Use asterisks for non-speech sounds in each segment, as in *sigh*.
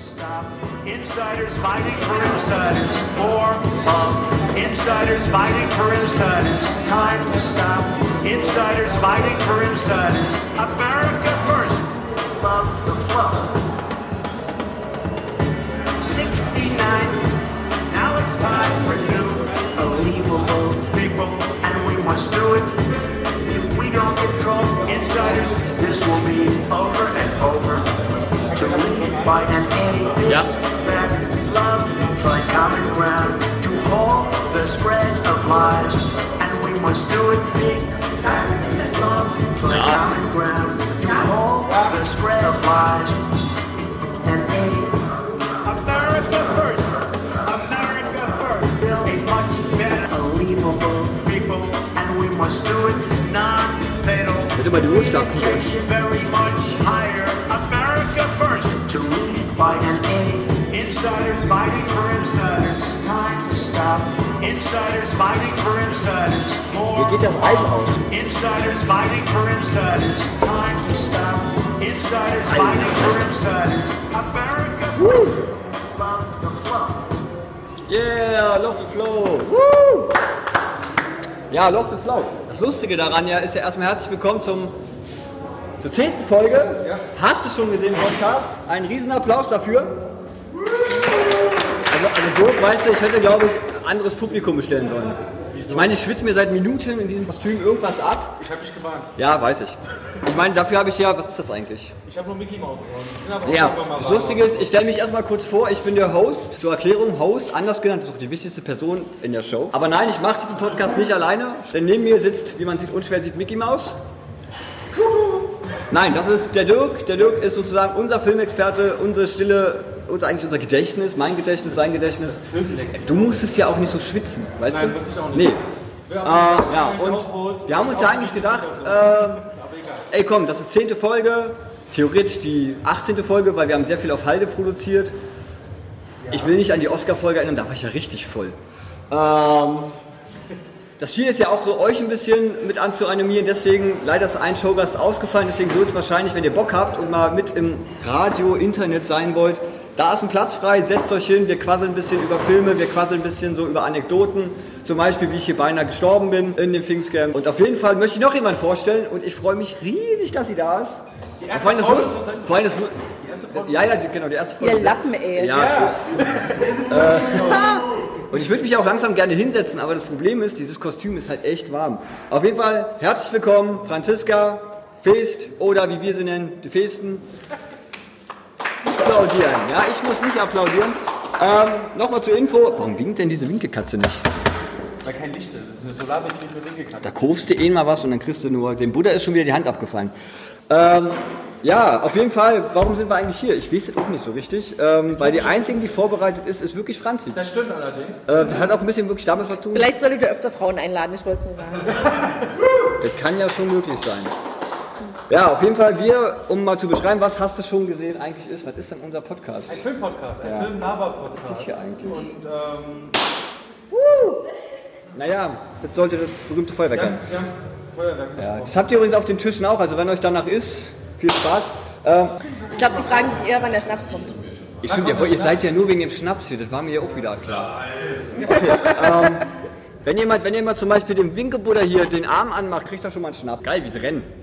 stop. Insiders fighting for insiders. More of insiders fighting for insiders. Time to stop. Insiders fighting for insiders. America first. Love the flow. 69. Now it's time for new, believable people, and we must do it. If we don't control insiders, this will be over by an A, big Yeah. fat love, find common ground, to halt the spread of lies, and we must do it big fat love, find common ground, to halt the spread of lies. And A America first. America first. Build a much better, believable people, and we must do it non-fatal. Jetzt immer die Ruhestadt. Education very much Insiders fighting for insiders. Time to stop. Insiders fighting for insiders. More. Hier geht das Eis aus. Insiders fighting for insiders. Time to stop. Insiders fighting for insiders. America. Love the flow. Yeah, love the flow. Woo! Ja, love the flow. Das Lustige daran ja ist ja erstmal herzlich willkommen zum, zur zehnten Folge. Hast du schon gesehen, Podcast? Ein Riesenapplaus dafür. Also, also Dirk, weißt du, ich hätte, glaube ich, ein anderes Publikum bestellen sollen. Ich meine, ich schwitze mir seit Minuten in diesem Kostüm irgendwas ab. Ich habe dich gewarnt. Ja, weiß ich. Ich meine, dafür habe ich ja, was ist das eigentlich? Ich habe nur Mickey Maus geworden. Ja, das. Lustige ist, ich stelle mich erstmal kurz vor, ich bin der Host. Zur Erklärung, Host, anders genannt, ist auch die wichtigste Person in der Show. Aber nein, ich mache diesen Podcast nicht alleine, denn neben mir sitzt, wie man sieht, unschwer sieht, Mickey Maus. Nein, das ist der Dirk. Der Dirk ist sozusagen unser Filmexperte, unsere stille, unser, eigentlich unser Gedächtnis, mein Gedächtnis, sein Gedächtnis. Du musstest ja auch nicht so schwitzen, weißt Nein, du? muss ich auch nicht. Nee. Äh, ja, und wir haben uns ja eigentlich gedacht, egal. Ey komm, das ist zehnte Folge, theoretisch die 18. Folge, weil wir haben sehr viel auf Halde produziert. Ich will nicht an die Oscar-Folge erinnern, da war ich ja richtig voll. Ähm, das Ziel ist ja auch so, euch ein bisschen mit anzuanimieren, deswegen leider ist ein Showgast ausgefallen, deswegen wird wahrscheinlich, wenn ihr Bock habt und mal mit im Radio, Internet sein wollt, da ist ein Platz frei, setzt euch hin, wir quasseln ein bisschen über Filme, wir quasseln ein bisschen so über Anekdoten, zum Beispiel wie ich hier beinahe gestorben bin in dem Pfingstcamp. Und auf jeden Fall möchte ich noch jemanden vorstellen und ich freue mich riesig, dass sie da ist. Die erste vor allem das Frau das- vor allem das Lu- Die erste Frau- ja, ja, die- genau, die erste Folge. Ihr Lappen, ey. Ja, tschüss. *laughs* Äh, *laughs* und ich würde mich auch langsam gerne hinsetzen, aber das Problem ist, dieses Kostüm ist halt echt warm. Auf jeden Fall herzlich willkommen, Franziska Feest oder wie wir sie nennen, die Feesten. Applaudieren. Ja, ich muss nicht applaudieren. Ähm, Nochmal zur Info. Warum winkt denn diese Winkelkatze nicht? Weil kein Licht ist. Das ist eine solarbetriebene Winkelkatze. Da kurfst du eh mal was und dann kriegst du nur. Dem Buddha ist schon wieder die Hand abgefallen. Ähm, ja, auf jeden Fall. Warum sind wir eigentlich hier? Ich weiß es auch nicht so richtig. Ähm, weil die einzigen, die vorbereitet ist, ist wirklich Franzi. Das stimmt allerdings. Äh, das hat auch ein bisschen wirklich damit zu tun. Vielleicht solltet ihr öfter Frauen einladen, ich wollte es nur sagen. *laughs* Das kann ja schon möglich sein. Ja, auf jeden Fall, wir, um mal zu beschreiben, was hast du schon gesehen eigentlich ist, was ist denn unser Podcast? Ein Filmpodcast, ein Ja. Film-Lava-Podcast. Was ist das hier eigentlich? Und ähm, Naja, das sollte das berühmte Feuerwerk sein. wir haben Feuerwerk Ja, das habt ihr übrigens auf den Tischen auch, also wenn euch danach ist, viel Spaß. Ähm, Ich glaube, die fragen sich eher, wann der Schnaps kommt. ich stimmt, ihr, ihr seid ja nur wegen dem Schnaps hier, das war mir ja auch wieder klar. Okay, *laughs* ähm, wenn jemand, wenn jemand zum Beispiel dem Winkelbuddha hier den Arm anmacht, kriegt er schon mal einen Schnaps. Geil, wie sie rennen.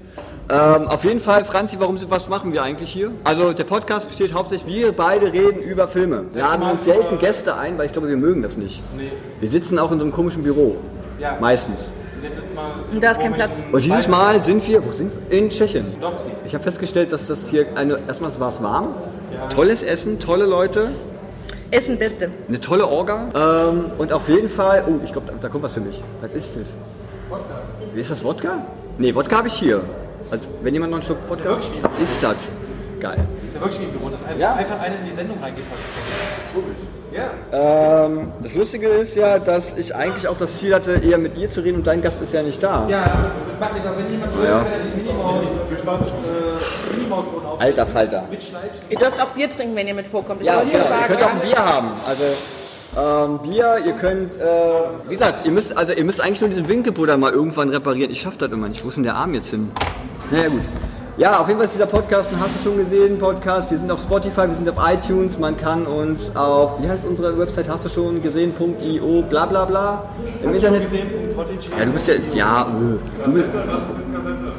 Ähm, auf jeden Fall, Franzi, warum, was machen wir eigentlich hier? Also der Podcast besteht hauptsächlich, wir beide reden über Filme. Wir laden uns selten Gäste ein, weil ich glaube, wir mögen das nicht. Nee. Wir sitzen auch in so einem komischen Büro. Ja. Meistens. Und jetzt jetzt mal. Und da ist kein Platz. Und dieses Mal sind wir, wo sind wir? In Tschechien. Ich habe festgestellt, dass das hier eine, erstmal war es warm, tolles Essen, tolle Leute, Essen Beste. eine tolle Orga ähm, und auf jeden Fall, oh, ich glaube, da, da kommt was für mich. Was ist das? Wie ist das Wodka? Nee, Wodka habe ich hier. Also, wenn jemand noch einen Schluck Wodka wie- ist das geil. ist ja wirklich wie ein Büro, dass einfach, Ja. einfach einer in die Sendung reingeht. Ja. Ähm, das Lustige ist ja, dass ich eigentlich auch das Ziel hatte, eher mit ihr zu reden und dein Gast ist ja nicht da. Ja, das macht nichts, aber wenn jemand will, Ja. kann er die Minimaus, äh. Alter Falter. Ihr dürft auch Bier trinken, wenn ihr mit vorkommt. Ich Ja, wollte genau. nur ihr könnt auch ein sagen, Bier haben. Also ähm, Bier, ihr könnt, äh, wie gesagt, ihr müsst, also ihr müsst eigentlich nur diesen Winkelbuddha mal irgendwann reparieren. Ich schaff das immer nicht. Wo ist denn der Arm jetzt hin? Naja gut. Ja, auf jeden Fall ist dieser Podcast, den hast du schon gesehen, Podcast. Wir sind auf Spotify, wir sind auf iTunes. Man kann uns auf, wie heißt unsere Website, hast du schon gesehen, .io, bla bla bla. Im Internet. gesehen, Podigy. Ja, du bist ja, ja, äh, du, bist-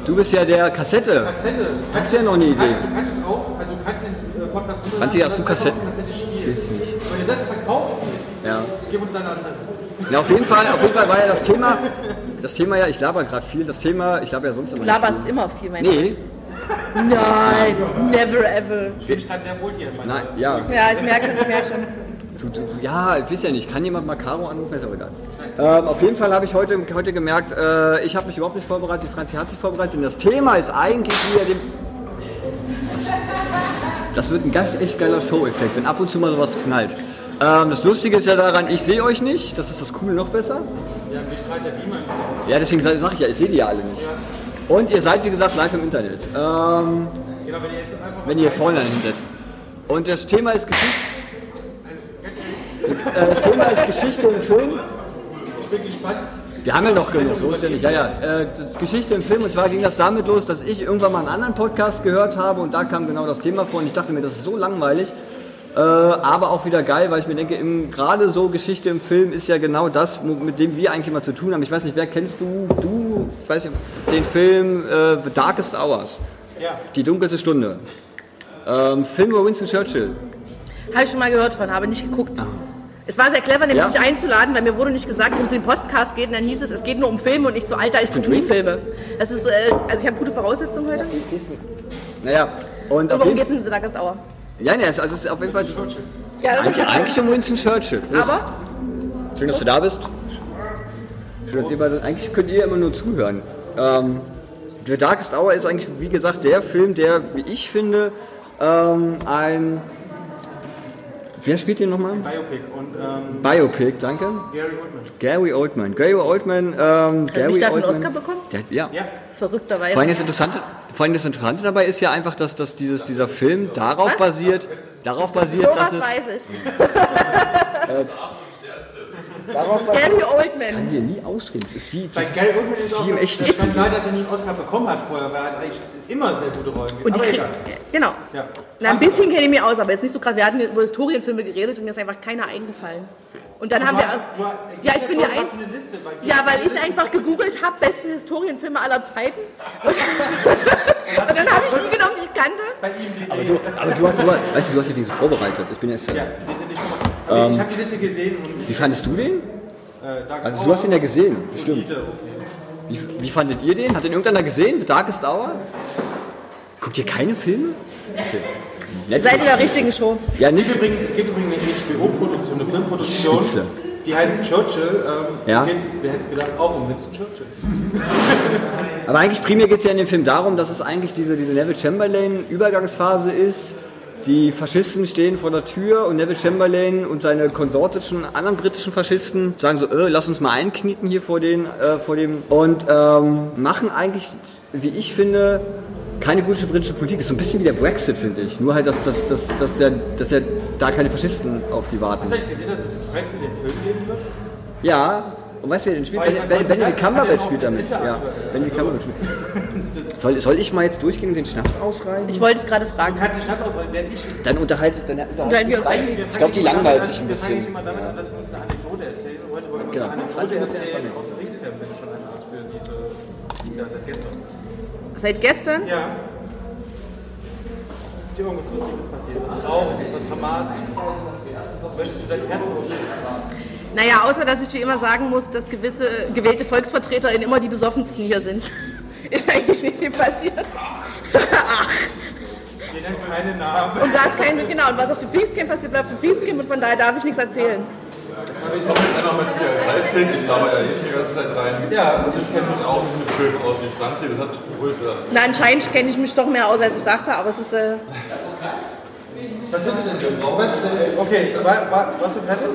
du bist ja der Kassette. Kassette. Das wäre noch eine Idee. Kannst, du kannst es auch, also du kannst den äh, Podcast runterladen. Hast du auf Kassette Ich weiß nicht. Wenn ihr das verkaufen willst, Ja. gib uns deine Adresse. Ja, auf jeden Fall, auf jeden Fall war ja das Thema, das Thema ja, ich laber gerade viel, das Thema, ich laber ja sonst immer Du nicht laberst viel. immer viel, mein Nee, Nein, never ever. Ich fühle mich gerade sehr wohl hier nein, ja. Ja, ich merke, ich merke schon. Du, du, ja, ich weiß ja nicht, kann jemand mal Caro anrufen, ist auch egal. Ähm, auf jeden Fall habe ich heute, heute gemerkt, äh, ich habe mich überhaupt nicht vorbereitet, die Franzi hat sich vorbereitet, denn das Thema ist eigentlich wieder dem... Das, das wird ein ganz echt geiler Show-Effekt, wenn ab und zu mal sowas knallt. Ähm, das Lustige ist ja daran, ich sehe euch nicht, das ist das Coole noch besser. Ja, mich strahlt der Beamer ins Gesicht. Ja, deswegen sage ich ja, ich sehe die ja alle nicht. Und ihr seid, wie gesagt, live im Internet. Ähm, Genau, wenn ihr jetzt einfach wenn ihr vorne hinsetzt. Und das Thema ist Geschichte. Äh, Das Thema ist Geschichte im Film. Ich bin gespannt. Wir haben ja noch genug, so ist ja nicht. Ja, ja. Äh, Das Geschichte im Film und zwar ging das damit los, dass ich irgendwann mal einen anderen Podcast gehört habe und da kam genau das Thema vor und ich dachte mir, das ist so langweilig. Äh, aber auch wieder geil, weil ich mir denke, gerade so Geschichte im Film ist ja genau das, mit dem wir eigentlich immer zu tun haben. Ich weiß nicht, wer kennst du? Du, ich weiß nicht, den Film äh, The Darkest Hours. Ja. Die dunkelste Stunde. Ähm, Film über Winston Churchill. Habe ich schon mal gehört von, habe nicht geguckt. Es war sehr clever, nämlich Ja. dich einzuladen, weil mir wurde nicht gesagt, worum es in den Podcast geht. Und dann hieß es, es geht nur um Filme und nicht so, Alter, ich gucke nie Filme. Das ist, äh, also ich habe gute Voraussetzungen heute. Naja, und Und geht es in dieser Tagesdauer? Ja, nee, also es ist auf jeden Fall Ja, eigentlich, eigentlich um Winston Churchill. Prost. aber Schön, dass du da bist. Schön, dass ihr beide, eigentlich könnt ihr immer nur zuhören. Ähm, The Darkest Hour ist eigentlich, wie gesagt, der Film, der, wie ich finde, ähm, ein. Wer spielt den nochmal? Biopic und ähm, Biopic, danke. Gary Oldman. Gary Oldman. Gary Oldman. Ähm, hat Gary mich dafür einen Oldman- Oscar bekommen? Der, ja. Ja. Verrückterweise. Vor allem das Interessante, vor allem das Interessante dabei ist ja einfach, dass, dass dieses, dieser Film darauf Was? basiert, darauf basiert, so dass es weiß ich. *laughs* Gary Oldman. hier nie ausreden. Es ist wie, Bei das Gary Oldman ist auch wie im das, echten der Skandal, dass er nie einen Oscar bekommen hat vorher, weil er hat eigentlich immer sehr gute Rollen Und gegeben. die Aber egal. genau. Ja. Na, ein bisschen kenne ich mich aus, aber jetzt nicht so gerade. Wir hatten über Historienfilme geredet und mir ist einfach keiner eingefallen. Und dann haben Du wir hast- erst. du hast- Ja, ich bin ja ein. eine Liste dir. Ja, weil ich einfach gegoogelt habe, beste Historienfilme aller Zeiten. *laughs* Und, und dann habe ich die genommen, die ich kannte. Bei ihm Aber du, aber du, du, weißt du, du hast dich wie so vorbereitet. Ich bin jetzt. Ja, die sind nicht. Aber ich habe die Liste gesehen und Wie fandest du den? äh, Also du hast ihn ja gesehen, bestimmt. Okay. Wie, wie fandet ihr den? Hat den irgendeiner gesehen? The Darkest Hour? Guckt ihr keine Filme? Okay. Seid Netflix. in der richtigen Show. Ja, Es nicht. gibt übrigens, es gibt übrigens eine HBO-Produktion, eine Filmproduktion, Spitze. die heißt Churchill. Ähm, Ja. geht, wer hätte es gedacht, auch um Winston Churchill. Aber eigentlich primär geht es ja in dem Film darum, dass es eigentlich diese, diese Neville Chamberlain Übergangsphase ist. Die Faschisten stehen vor der Tür und Neville Chamberlain und seine konsortischen anderen britischen Faschisten sagen so, äh, lass uns mal einknicken hier vor, den, äh, vor dem und ähm, machen eigentlich, wie ich finde, keine gute britische Politik. Ist so ein bisschen wie der Brexit, finde ich. Nur halt, dass, dass, dass, dass, ja, dass ja da keine Faschisten auf die warten. Hast du eigentlich gesehen, dass es Brexit den Film geben wird? Ja, und weißt du, wer den spielt? Hat ja Cumberbatch spielt damit. Ja, Also- Cumberbatch spielt. *laughs* Soll, soll ich mal jetzt durchgehen und den Schnaps ausreiben? Ich wollte es gerade Du fragen. kannst die Stadt auswählen, während ich... Dann unterhaltet, dann Unterhalten unterhalten wir uns. Ich glaube, die langweilt sich ein Wir fangen bisschen. immer damit an, dass wir uns eine Anekdote erzählen. Heute wollen wir Genau. uns eine Anekdote erzählen aus dem Kriegsfilm, wenn du schon eine hast für diese... Ja, seit gestern. Seit gestern? Ja. Ist dir irgendwas Lustiges passiert? Was Trauriges, was Dramatisches? Möchtest du dein Herz ausschütten? Naja, außer dass ich wie immer sagen muss, dass gewisse gewählte VolksvertreterInnen immer die besoffensten hier sind. *laughs* Ist eigentlich nicht viel passiert. *laughs* Ach. Wir nennen keine Namen. Und da ist kein, genau, und was auf dem Pfingstcamp passiert, bleibt auf dem Pfingstcamp und von daher darf ich nichts erzählen. Ich komme jetzt einfach als Sidekick, ich laber ja nicht die ganze Zeit rein. Ja. Und ich kenne mich auch nicht mit Filmen aus wie Franzi, das hat mich begrüßt. Na, anscheinend kenne ich mich doch mehr aus, als ich dachte, aber es ist, äh, *laughs* Was wird denn denn? Was denn? Okay, war, war, warst du fertig?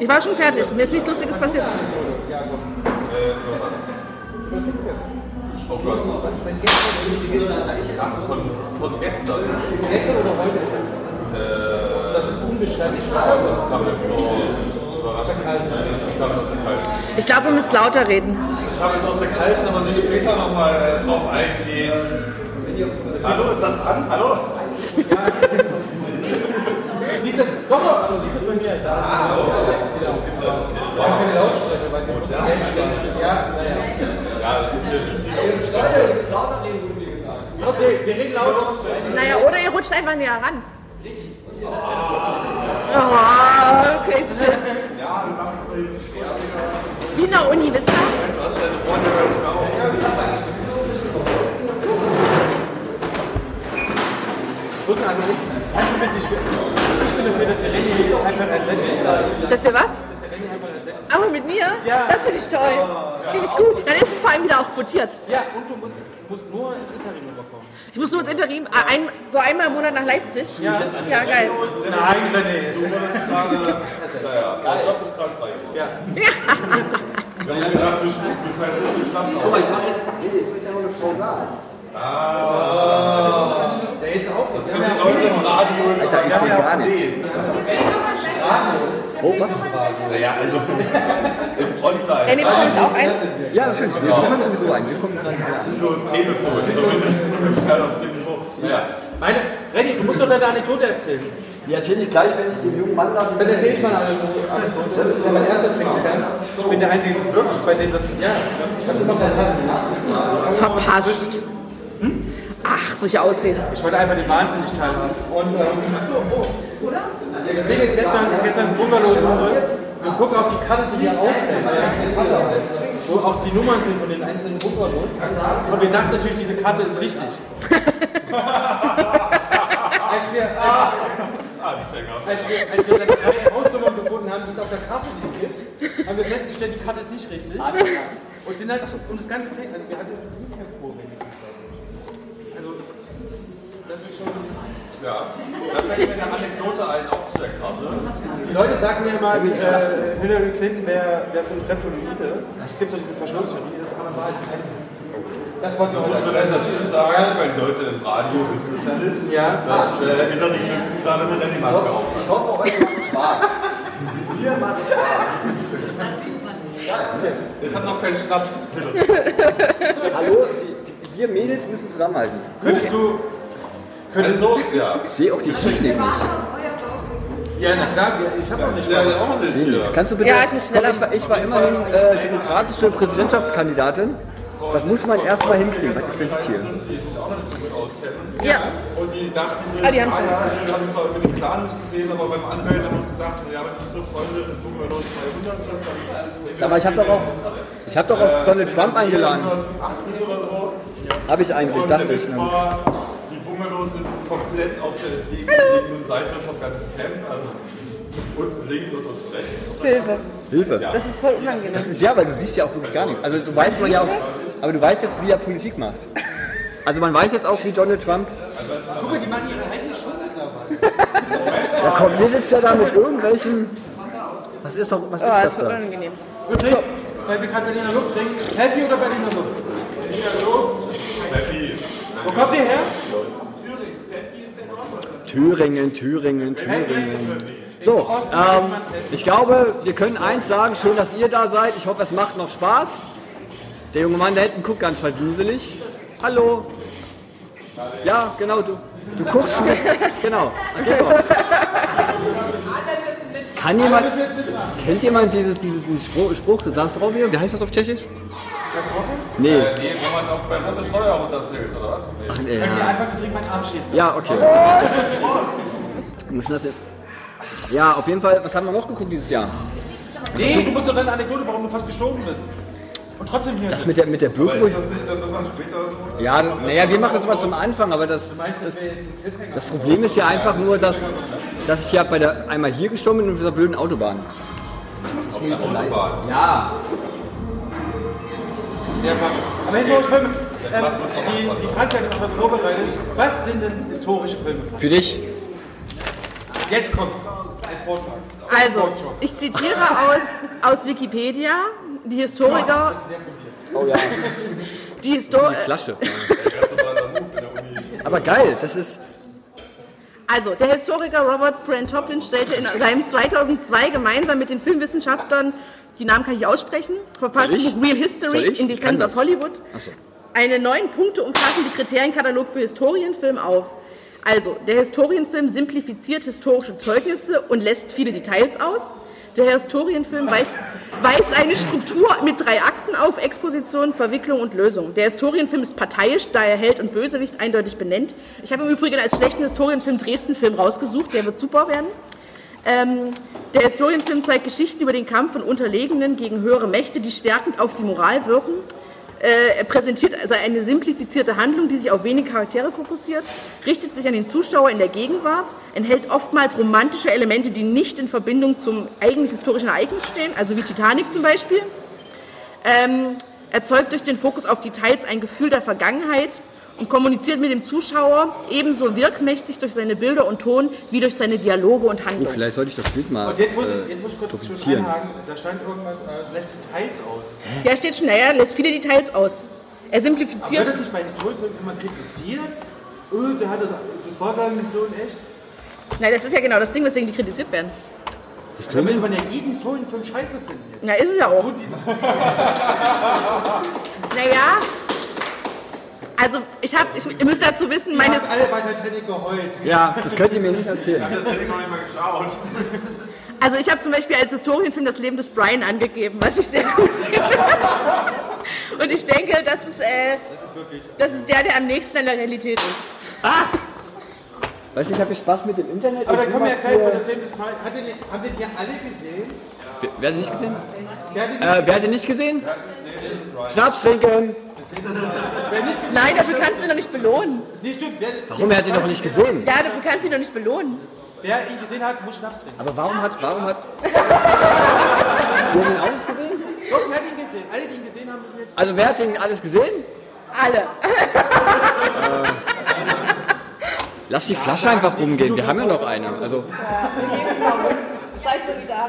ich war schon fertig. Mir ist nichts Lustiges passiert. Äh, für was? Oh Gott. Ach, von, von gestern. Gestern oder heute? das ist unbeständig. Das kam jetzt so überraschend. Das kam aus der Kalten. Ich glaube, ihr müsst lauter reden. Das kam jetzt aus der Kalten, aber sie später nochmal drauf eingehen. Hallo, ist das an? Hallo? Du siehst das, doch, doch, du siehst das bei mir. Da ist es keine Lautsprecher, weil wir mussten Ja, naja. Ja, das sind hier die Okay, wir reden lauter. Naja, oder ihr rutscht einfach näher ran. Oh, crazy shit. Ja, wir machen es mal hier. Wie in der Uni, wisst ihr? Du hast deine Freunde gar nicht mehr auf. Rückenanruf. Kannst du bitte, ich bin, ich bin dafür, dass wir René einfach ersetzen. Dass Dass wir was? wir René einfach ersetzen. Aber mit mir? Ja. Das finde ich toll. Finde ich gut. Dann ist es vor allem wieder auch quotiert. Ja, und du musst, du musst nur ins Interim rüberkommen. Ich muss nur ins Interim, äh, ein, so einmal im Monat nach Leipzig. Ja. Ja, geil. Nein, René. Du wurdest gerade. *laughs* Naja, dein Job ist gerade frei. Ja. Wir haben gedacht, du, du schmeißt nur den Schnaps auf. Der jetzt auch. Das können die Leute im Radio jetzt aber ist gar gar nicht nicht. sehen. Oh, was? Naja, also *laughs* im Online. René, bekomme ich auch ein? Ja, natürlich. Wir kommen sowieso ein. Wir kommen rein. Sinnlos Telefon, zumindest *laughs* ungefähr auf dem Niveau. Naja, Meine, René, du musst doch deine Anekdote erzählen. Die erzähle ich gleich, wenn ich dem jungen Mann da... Dann erzähle ich mal eine Anekdote. Das ist ja mein erstes Wechselgang. Ich bin der Einzige, bei dem das. Ja, kannst du mal verpassen. Verpasst. Ach, solche Ausreden. Ich wollte einfach den Wahnsinn nicht teilhaben. Und ähm, das Ding ist, gestern, gestern Bungalow suche und gucke auf die Karte, die hier aussehen, wo auch die Nummern sind von den einzelnen Bungalows. Und wir dachten natürlich, diese Karte ist richtig. *laughs* als, wir, als, Anfänger. als, wir, als wir dann drei Hausnummern gefunden haben, die es auf der Karte nicht gibt, haben wir festgestellt, die Karte ist nicht richtig. Und sind halt, und das ganze Feld, also wir hatten eine Fußgängerspur wenigstens. Das ist schon. Ja, da fällt mir eine Anekdote ein, auch zu der Karte. Die Leute sagen mir immer, äh, Hillary Clinton wäre wär so ein Reptiloide. Es gibt so diese Verschwörungstheorie, das ist aber Wahrheit kein. Das wollte ich will erst dazu sagen, weil Leute im Radio wissen das ja nicht, Ja. dass äh, Hillary Clinton gerade eine Renny-Maske auf Ich hoffe, euch macht Spaß. Mir macht Spaß. Ich habe noch keinen Schnaps. Hallo, wir Mädels müssen zusammenhalten. Könntest du. Könntest Also, ja. Ich sehe auch die Technik nicht. Ja, na klar, wir- ich habe noch nicht. Ja, mal ja, auch nicht hier. Kannst du bitte... Ja, ich muss schneller- Komm, ich, war, ich war immerhin äh, demokratische Präsidentschaftskandidatin. Das muss man erstmal hinkriegen. Was ist denn hier? die sich auch noch nicht so gut auskennen. Ja. Und die dachten sich, Ah, die haben ah, schon. ja, wir haben zwar über den Plan nicht gesehen, aber beim Anmelden haben wir uns gedacht, ja, wenn unsere Freunde in Bungalow 200 sind, dann Aber ich habe doch auch... Ich habe doch auch Donald Trump eingeladen. 180 oder so. Habe ich eigentlich, dachte ich. War, Bungalows sind komplett auf der gegenüberliegenden Seite vom ganzen Camp, also unten links und unten rechts. Hilfe. Hilfe. Das ist voll unangenehm. Das ist ja, weil du siehst ja auch wirklich gar nichts. Also du weißt ja auch, aber du weißt jetzt, wie er Politik macht. Also man weiß jetzt auch, wie Donald Trump. Guck mal, die machen ihre eigene Show mittlerweile. *laughs* Ja komm, ihr sitzt ja da mit irgendwelchen. Was ist doch, was ist Oh, das das ist voll da? unangenehm. Und trink, weil wir gerade Berliner Luft trinken. Helfi oder Berliner Luft? Pfeffi. Wo kommt ihr her? Thüringen, Thüringen, Thüringen. So, ähm, ich glaube, wir können eins sagen, schön, dass ihr da seid. Ich hoffe, es macht noch Spaß. Der junge Mann da hinten guckt ganz verduselig. Hallo. Ja, genau, du, du guckst mir. *laughs* Genau, okay. Kann jemand, kennt jemand dieses, dieses, dieses Spruch, Spruch, das drauf hier? Wie heißt das auf Tschechisch? Was drauf? Nee. Äh, nee, wo man auch beim Russisch Steuer runterzählt, oder was? Ach, Ja. ja. Einfach, ich trinke meinen Arm schief. ja, okay. Müssen das jetzt? Ja, auf jeden Fall, was haben wir noch geguckt dieses Jahr? Nee, du musst doch deine Anekdote, warum du fast gestorben bist. Und trotzdem hier Das mit der, mit der Bürger. ist das nicht das, was man später so... Ja, naja, wir machen das immer zum Anfang, aber das, Meinst das das Problem ist ja einfach nur, dass, dass ich ja bei der einmal hier gestorben bin und auf dieser blöden Autobahn. Auf der Autobahn. Ja. Sehr verrückt. Aber historische Filme. Ähm, die, die Franz hat etwas vorbereitet. Was sind denn historische Filme? Für dich? Jetzt kommt's. Ein Vortrag. Also, ich zitiere aus, aus Wikipedia, die Historiker, Oh ja. die Histor Flasche. Erster Move in der Uni. Aber geil, das ist. also der Historiker Robert Brent Toplin stellte in seinem 2002 gemeinsam mit den Filmwissenschaftlern, die Namen kann ich aussprechen, verfassten Soll ich? Buch Real History in Defense of. Hollywood, Achso. einen neun Punkte umfassenden Kriterienkatalog für Historienfilm auf. Also, der Historienfilm simplifiziert historische Zeugnisse und lässt viele Details aus. Der Historienfilm weist, weist eine Struktur mit drei Akten auf, Exposition, Verwicklung und Lösung. Der Historienfilm ist parteiisch, da er Held und Bösewicht eindeutig benennt. Ich habe im Übrigen als schlechten Historienfilm Dresden-Film rausgesucht, der wird super werden. Ähm, der Historienfilm zeigt Geschichten über den Kampf von Unterlegenen gegen höhere Mächte, die stärkend auf die Moral wirken. Äh, er präsentiert also eine simplifizierte Handlung, die sich auf wenige Charaktere fokussiert, richtet sich an den Zuschauer in der Gegenwart, enthält oftmals romantische Elemente, die nicht in Verbindung zum eigentlich historischen Ereignis stehen, also wie Titanic zum Beispiel. Ähm, erzeugt durch den Fokus auf Details ein Gefühl der Vergangenheit und kommuniziert mit dem Zuschauer ebenso wirkmächtig durch seine Bilder und Ton wie durch seine Dialoge und Oh, Handlungen. vielleicht sollte ich das Bild mal Und jetzt muss, äh, ich, jetzt muss ich kurz schon einhaken. Da stand irgendwas, äh, lässt Details aus. Ja, steht schon, naja, lässt viele Details aus. Er Wird simplifiziert. das sich bei Historienfilmen immer kritisiert? Oh, der hat das, das war gar nicht so in echt. Nein, das ist ja genau das Ding, weswegen die kritisiert werden. Da müsste man ja jeden Historienfilm scheiße finden jetzt. Na, ist es ja auch. Gut, Naja, also ich habe, ich, ihr müsst dazu wissen, ihr meine, habt alle bei Titanic geheult. Ja, das könnt ihr mir nicht erzählen. Das hätte ich noch nicht mal geschaut. also ich habe zum Beispiel als Historienfilm das Leben des Brian angegeben, was ich sehr gut finde. Und ich denke, das ist, äh, das ist der, der am nächsten an der Realität ist. Weißt du, ich habe Spaß mit dem Internet. Aber da Ich kommen wir ja gleich bei das Leben des Brian. Hat den, haben den hier alle gesehen? Wer, wer hat den nicht gesehen? Wer hat den Äh, wer hat den nicht gesehen? Schnaps trinken. Wer nicht gesehen? Nein, dafür kannst du ihn doch nicht belohnen. Nee, stimmt. Wer, Warum? Er hat ihn noch nicht gesehen. Ja, dafür kannst du ihn doch nicht belohnen. wer ihn gesehen hat, muss Schnaps trinken. Aber warum hat, warum hat... *laughs* Sie haben ihn auch nicht gesehen? Doch, wer hat ihn gesehen? Alle, die ihn gesehen haben, müssen jetzt... Also wer hat denn alles gesehen? Alle. Lass die Flasche einfach rumgehen, wir haben ja noch eine. Also,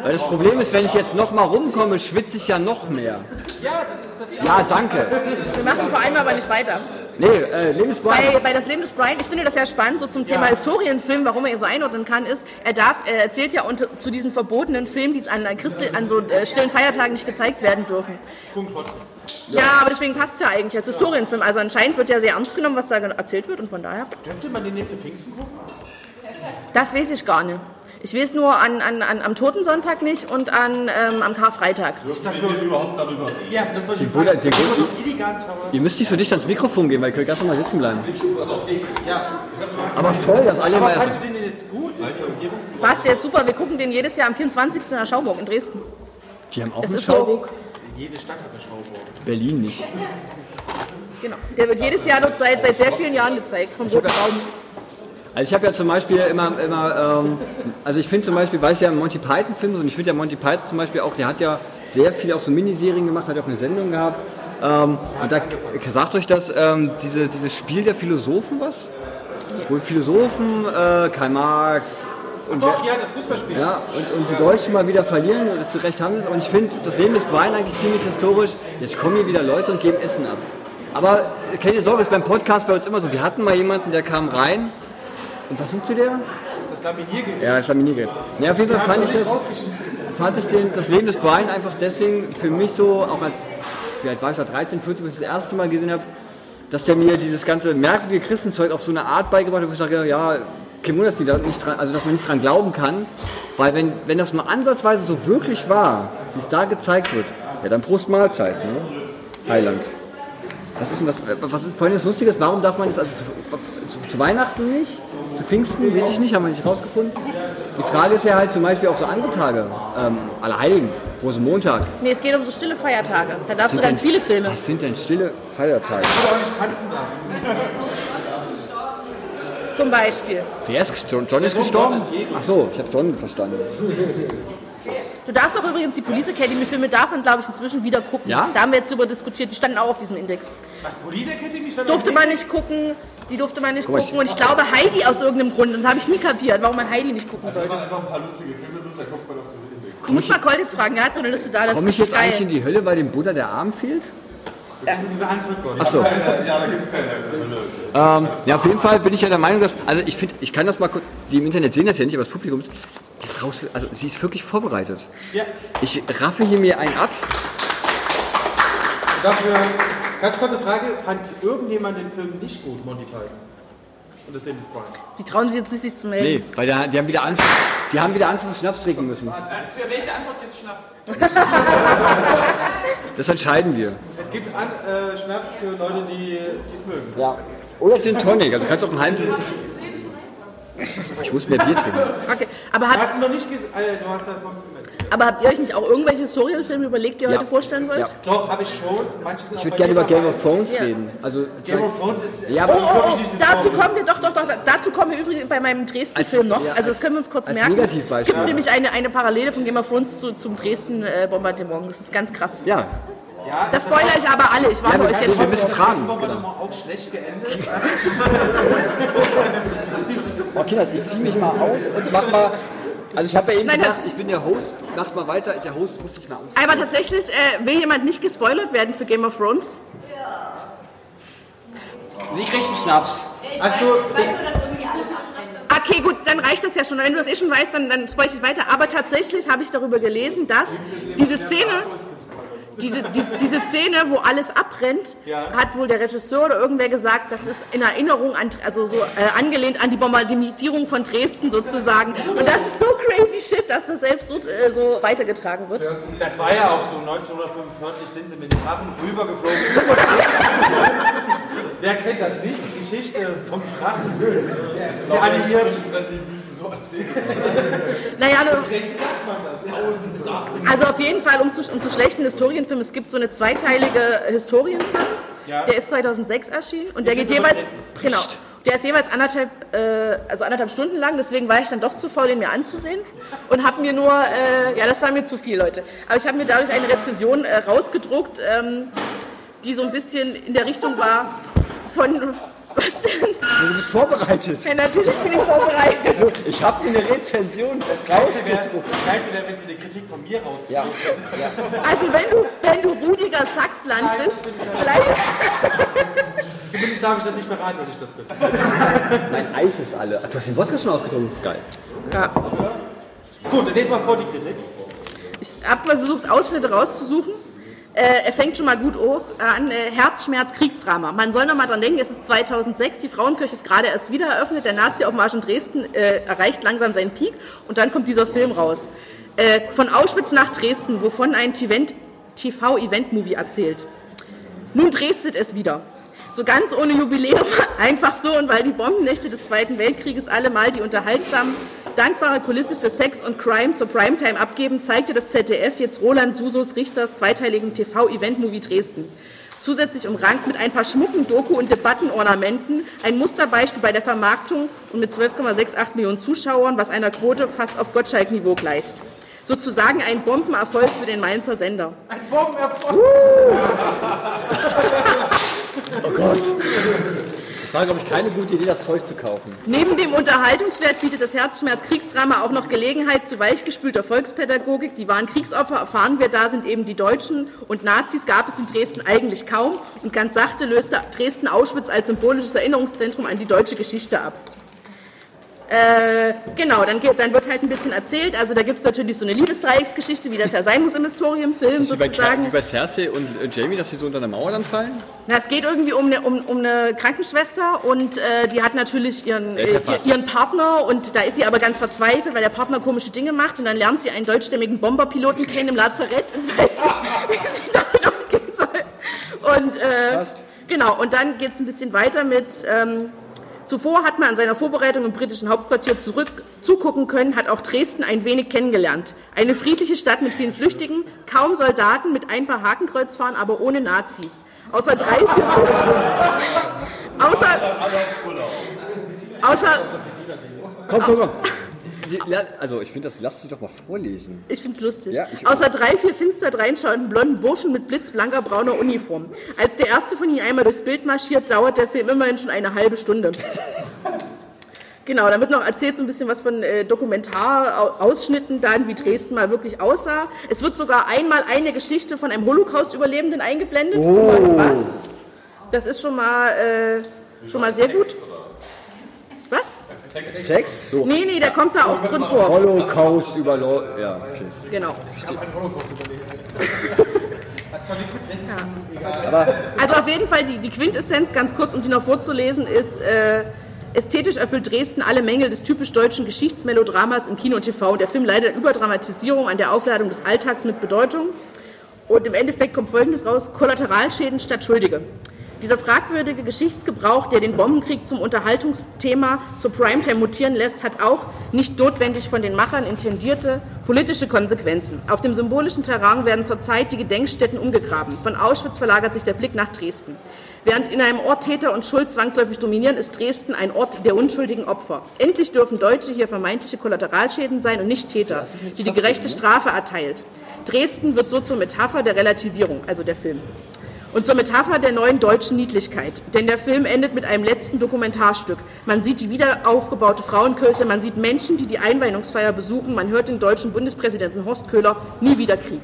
weil das Problem ist, wenn ich jetzt noch mal rumkomme, schwitze ich ja noch mehr. Ja, das ist das. Ja, danke. Wir machen vor allem aber nicht weiter. Nee, äh, Lebensbrand. Bei, bei das Leben des Brian, ich finde das ja spannend, so zum Thema Historienfilm, warum er ihn so einordnen kann, ist, er darf, er erzählt ja unter, zu diesen verbotenen Filmen, die an, Christi, an so äh, stillen Feiertagen nicht gezeigt werden dürfen. Gucke trotzdem. Ja, aber deswegen passt es ja eigentlich als Historienfilm. Also anscheinend wird ja sehr ernst genommen, was da erzählt wird und von daher, Dürfte man den jetzt zu Pfingsten gucken? das weiß ich gar nicht. Ich weiß nur an, an, an, am Totensonntag nicht und an, ähm, am Karfreitag. Das wird überhaupt darüber reden. Ja, das wollte ich so illegalen Terror. Ihr müsst nicht so dicht ans Mikrofon gehen, weil ihr könnt ganz normal sitzen bleiben. Ja. Aber ist toll, dass alle Aber mal... fandst du den denn jetzt gut? Was, der ist super. Wir gucken den jedes Jahr am 24. in der Schauburg in Dresden. Die haben auch Das eine ist so- Schauburg? Jede Stadt hat eine Schauburg. Berlin nicht. Genau. Der wird jedes Jahr dort seit, seit sehr vielen Jahren gezeigt, vom Roten Raum. Also ich habe ja zum Beispiel immer, immer ähm, also ich finde zum Beispiel, weiß ja Monty Python Filme und ich finde ja Monty Python zum Beispiel auch, der hat ja sehr viele auch so Miniserien gemacht, hat ja auch eine Sendung gehabt. Ähm, und da sagt euch das, ähm, diese, dieses Spiel der Philosophen was? Wo Philosophen, äh, Karl Marx und Doch, ja, das Fußballspiel. ja, und, und die Deutschen mal wieder verlieren, und zu Recht haben sie es. Und ich finde, das Leben des Brian eigentlich ziemlich historisch. Jetzt kommen hier wieder Leute und geben Essen ab. Aber keine Sorge, ist beim Podcast bei uns immer so. Wir hatten mal jemanden, der kam rein. Und was suchte der? Das Laminiergerät. Ja, das Laminiergerät. Ja, auf jeden Fall fand ich, das, fand ich den, das Leben des Brian einfach deswegen für mich so, auch als, alt war ich da, 13, 14, als ich das erste Mal gesehen habe, dass der mir dieses ganze merkwürdige Christenzeug auf so eine Art beigebracht hat, wo ich sage, ja, kein Wunder, dass, die da nicht dran, also dass man nicht dran glauben kann, weil wenn, wenn das nur ansatzweise so wirklich war, wie es da gezeigt wird, ja dann Prost Mahlzeit, ne? Heiland. Was ist denn das, was ist vorhin das Lustiges, warum darf man das also zu, zu, zu Weihnachten nicht, zu Pfingsten, weiß ich nicht, haben wir nicht rausgefunden. Die Frage ist ja halt zum Beispiel auch so andere Tage, ähm, Allerheiligen, Rosenmontag. Nee, es geht um so stille Feiertage. Da darfst du ganz denn- viele Filme. Was sind denn stille Feiertage? Oder auch nicht tanzen. Zum Beispiel. Wer ist gestorben? John ist gestorben? Ach so, ich habe John verstanden. Du darfst auch übrigens die Police Academy Filme darf man, glaube ich, inzwischen wieder gucken. Ja? Da haben wir jetzt drüber diskutiert. Die standen auch auf diesem Index. Was, Police Academy stand Durfte auf man nicht gucken. Die durfte man nicht mal, gucken. Und ich glaube Heidi aus irgendeinem Grund. Und das habe ich nie kapiert, warum man Heidi nicht gucken Wenn sollte. man einfach ein paar lustige Filme sucht, dann guckt man auf diese Index. Du musst mal Colt jetzt fragen. Er hat so eine Liste da. Das Komme ich jetzt richtig eigentlich in geil. die Hölle, weil dem Buddha der Arm fehlt? Das ist eine andere Gott. Ach so. Ja, da gibt es keine Hölle. Ähm, ja, auf jeden Fall bin ich ja der Meinung, dass, also ich finde, ich kann das mal kurz, die im Internet sehen das ja nicht, aber das Publikum, ist- die Frau ist, also sie ist wirklich vorbereitet. Ja, Ich raffe hier mir einen ab. dafür Ganz kurze Frage, fand irgendjemand den Film nicht gut, Monty Python? Und das Dennis Bryan? Die trauen sich jetzt nicht, sich zu melden. Nee, weil die, die haben wieder Angst, die haben wieder Angst, dass sie Schnaps trinken müssen. Für welche Antwort jetzt Schnaps? *laughs* Das entscheiden wir. Es gibt an, äh, Schnaps für Leute, die es mögen. Ja. Oder Gin Tonic, also du kannst auch einen halben... Ich muss mehr Bier trinken. Okay. Aber, habt, Hast du noch nicht gesehen? Äh, du hast da von. Aber habt ihr euch nicht auch irgendwelche Historienfilme überlegt, die ihr Ja. heute vorstellen wollt? Ja. Doch, habe ich schon. Manche sind Ich würde gerne über Game of Thrones Ja. reden. Also, Game of Thrones ist. Ja, Oh, aber oh, oh, dieses dazu kommen wir, doch, doch, doch, dazu kommen wir übrigens bei meinem Dresden-Film noch. ja, Also das können wir uns kurz als merken. Es gibt nämlich eine, eine Parallele von Game of Thrones zu, zum Dresden-Bombardement. Das ist ganz krass. ja, Ja, Das spoilere ich aber alle, ich warne wir- euch wir- jetzt wir schon. müssen Das fragen. war genau. auch schlecht geendet. *laughs* Oh, Kinder, ich ziehe mich mal aus und mach mal. Also ich habe ja eben Nein, gesagt, ich bin der Host. Macht mal weiter. Der Host muss sich mal aus. Aber tatsächlich, äh, will jemand nicht gespoilert werden für Game of Thrones? Sie kriegt einen Schnaps. Hast du. Okay, gut, dann reicht das ja schon. Wenn du das eh schon weißt, dann, dann spoilere ich weiter. Aber tatsächlich habe ich darüber gelesen, dass diese Szene, diese, die, diese Szene, wo alles abbrennt, hat wohl der Regisseur oder irgendwer gesagt, das ist in Erinnerung an, also so äh, angelehnt an die Bombardierung von Dresden sozusagen. Und das ist so crazy shit, dass das selbst so, äh, so weitergetragen wird. Das war ja auch so, 1945 sind sie mit dem Drachen rübergeflogen. *laughs* Wer kennt das nicht? Die Geschichte vom Drachen. Der Alliierten. So erzählen. Naja, ne, also auf jeden Fall, um zu, um zu schlechten Historienfilmen, es gibt so eine zweiteilige Historienfilm, Ja. der ist 2006 erschienen und der Jetzt geht sind wir jeweils, genau, der ist jeweils anderthalb, äh, also anderthalb Stunden lang, deswegen war ich dann doch zu faul, den mir anzusehen und habe mir nur, äh, ja, das war mir zu viel, Leute, aber ich habe mir dadurch eine Rezession äh, rausgedruckt, ähm, die so ein bisschen in der Richtung war von, was denn? Du bist vorbereitet. Ja, natürlich bin ich vorbereitet. Ich habe eine Rezension Das rausgedruckt. das Geilste wäre, wenn sie eine Kritik von mir rausgeben. Ja. Also wenn du, wenn du Rudiger Sachsland bist, vielleicht... Zumindest darf ich das nicht verraten, dass ich das bin. Mein Eis ist alle. Ach, Du hast den Wodka schon ausgetrunken. Geil. Ja. Gut, dann lese mal vor die Kritik. Ich habe mal versucht, Ausschnitte rauszusuchen. Äh, er fängt schon mal gut auf, an. Äh, Herzschmerz, Kriegsdrama. Man soll noch mal dran denken, es ist 2006, die Frauenkirche ist gerade erst wieder eröffnet, der Nazi auf Marsch in Dresden äh, erreicht langsam seinen Peak und dann kommt dieser Film raus. Äh, von Auschwitz nach Dresden, wovon ein TV-Event-Movie erzählt. Nun Dresden es wieder. So ganz ohne Jubiläum, *laughs* einfach so und weil die Bombennächte des Zweiten Weltkrieges allemal die unterhaltsam dankbare Kulisse für Sex und Crime zur Primetime abgeben, zeigte das ZDF jetzt Roland Susos Richters zweiteiligen TV-Event-Movie Dresden. Zusätzlich umrankt mit ein paar schmucken Doku- und Debattenornamenten, ein Musterbeispiel bei der Vermarktung und mit 12,68 Millionen Zuschauern, was einer Quote fast auf Gottschalk-Niveau gleicht. Sozusagen ein Bombenerfolg für den Mainzer Sender. Ein Bombenerfolg! Es war, glaube ich, keine gute Idee, das Zeug zu kaufen. Neben dem Unterhaltungswert bietet das Herzschmerz-Kriegsdrama auch noch Gelegenheit zu weichgespülter Volkspädagogik. Die wahren Kriegsopfer erfahren wir da, sind eben die Deutschen und Nazis gab es in Dresden eigentlich kaum. Und ganz sachte löste Dresden Auschwitz als symbolisches Erinnerungszentrum an die deutsche Geschichte ab. Äh, genau, dann, geht, dann wird halt ein bisschen erzählt. Also da gibt es natürlich so eine Liebesdreiecksgeschichte, wie das ja sein muss im Historienfilm Wie bei, sozusagen. wie bei Cersei und äh, Jamie, dass sie so unter einer Mauer dann fallen? Na, es geht irgendwie um eine, um, um eine Krankenschwester und äh, die hat natürlich ihren, ist äh, ihren Partner und da ist sie aber ganz verzweifelt, weil der Partner komische Dinge macht und dann lernt sie einen deutschstämmigen Bomberpiloten kennen im Lazarett und weiß nicht, wie sie *laughs* damit umgehen soll. Und äh, genau, und dann geht es ein bisschen weiter mit... Ähm, Zuvor hat man an seiner Vorbereitung im britischen Hauptquartier zurück zugucken können, hat auch Dresden ein wenig kennengelernt. Eine friedliche Stadt mit vielen Flüchtigen, kaum Soldaten, mit ein paar Hakenkreuzfahren, aber ohne Nazis. Außer drei, vier, außer, außer, Komm, komm, komm. Also, ich finde das, lasst sie doch mal vorlesen. ich find's lustig, Ja, außer drei, vier finster dreinschauenden blonden Burschen mit blitzblanker brauner Uniform. Als der erste von ihnen einmal durchs Bild marschiert, dauert der Film immerhin schon eine halbe Stunde. *laughs* Genau, da wird noch erzählt so ein bisschen was von äh, Dokumentarausschnitten dann, wie Dresden mal wirklich aussah. Es wird sogar einmal eine Geschichte von einem Holocaust-Überlebenden eingeblendet. Oh. Was? Das ist schon mal, äh, schon mal sehr gut. Was? Text? So. Nee, nee, der kommt da auch drin vor. Holocaust über. Ja, okay. Genau. Also auf jeden Fall die, die Quintessenz, ganz kurz, um die noch vorzulesen, ist, äh, ästhetisch erfüllt Dresden alle Mängel des typisch deutschen Geschichtsmelodramas im Kino und TV. Der Film leidet an Überdramatisierung, an der Aufladung des Alltags mit Bedeutung. Und im Endeffekt kommt Folgendes raus, Kollateralschäden statt Schuldige. Dieser fragwürdige Geschichtsgebrauch, der den Bombenkrieg zum Unterhaltungsthema zur Primetime mutieren lässt, hat auch nicht notwendig von den Machern intendierte politische Konsequenzen. Auf dem symbolischen Terrain werden zurzeit die Gedenkstätten umgegraben. Von Auschwitz verlagert sich der Blick nach Dresden. Während in einem Ort Täter und Schuld zwangsläufig dominieren, ist Dresden ein Ort der unschuldigen Opfer. Endlich dürfen Deutsche hier vermeintliche Kollateralschäden sein und nicht Täter, die die gerechte Strafe erteilt. Dresden wird so zur Metapher der Relativierung, also der Film. Und zur Metapher der neuen deutschen Niedlichkeit. Denn der Film endet mit einem letzten Dokumentarstück. Man sieht die wieder aufgebaute Frauenkirche, man sieht Menschen, die die Einweihungsfeier besuchen, man hört den deutschen Bundespräsidenten Horst Köhler, nie wieder Krieg.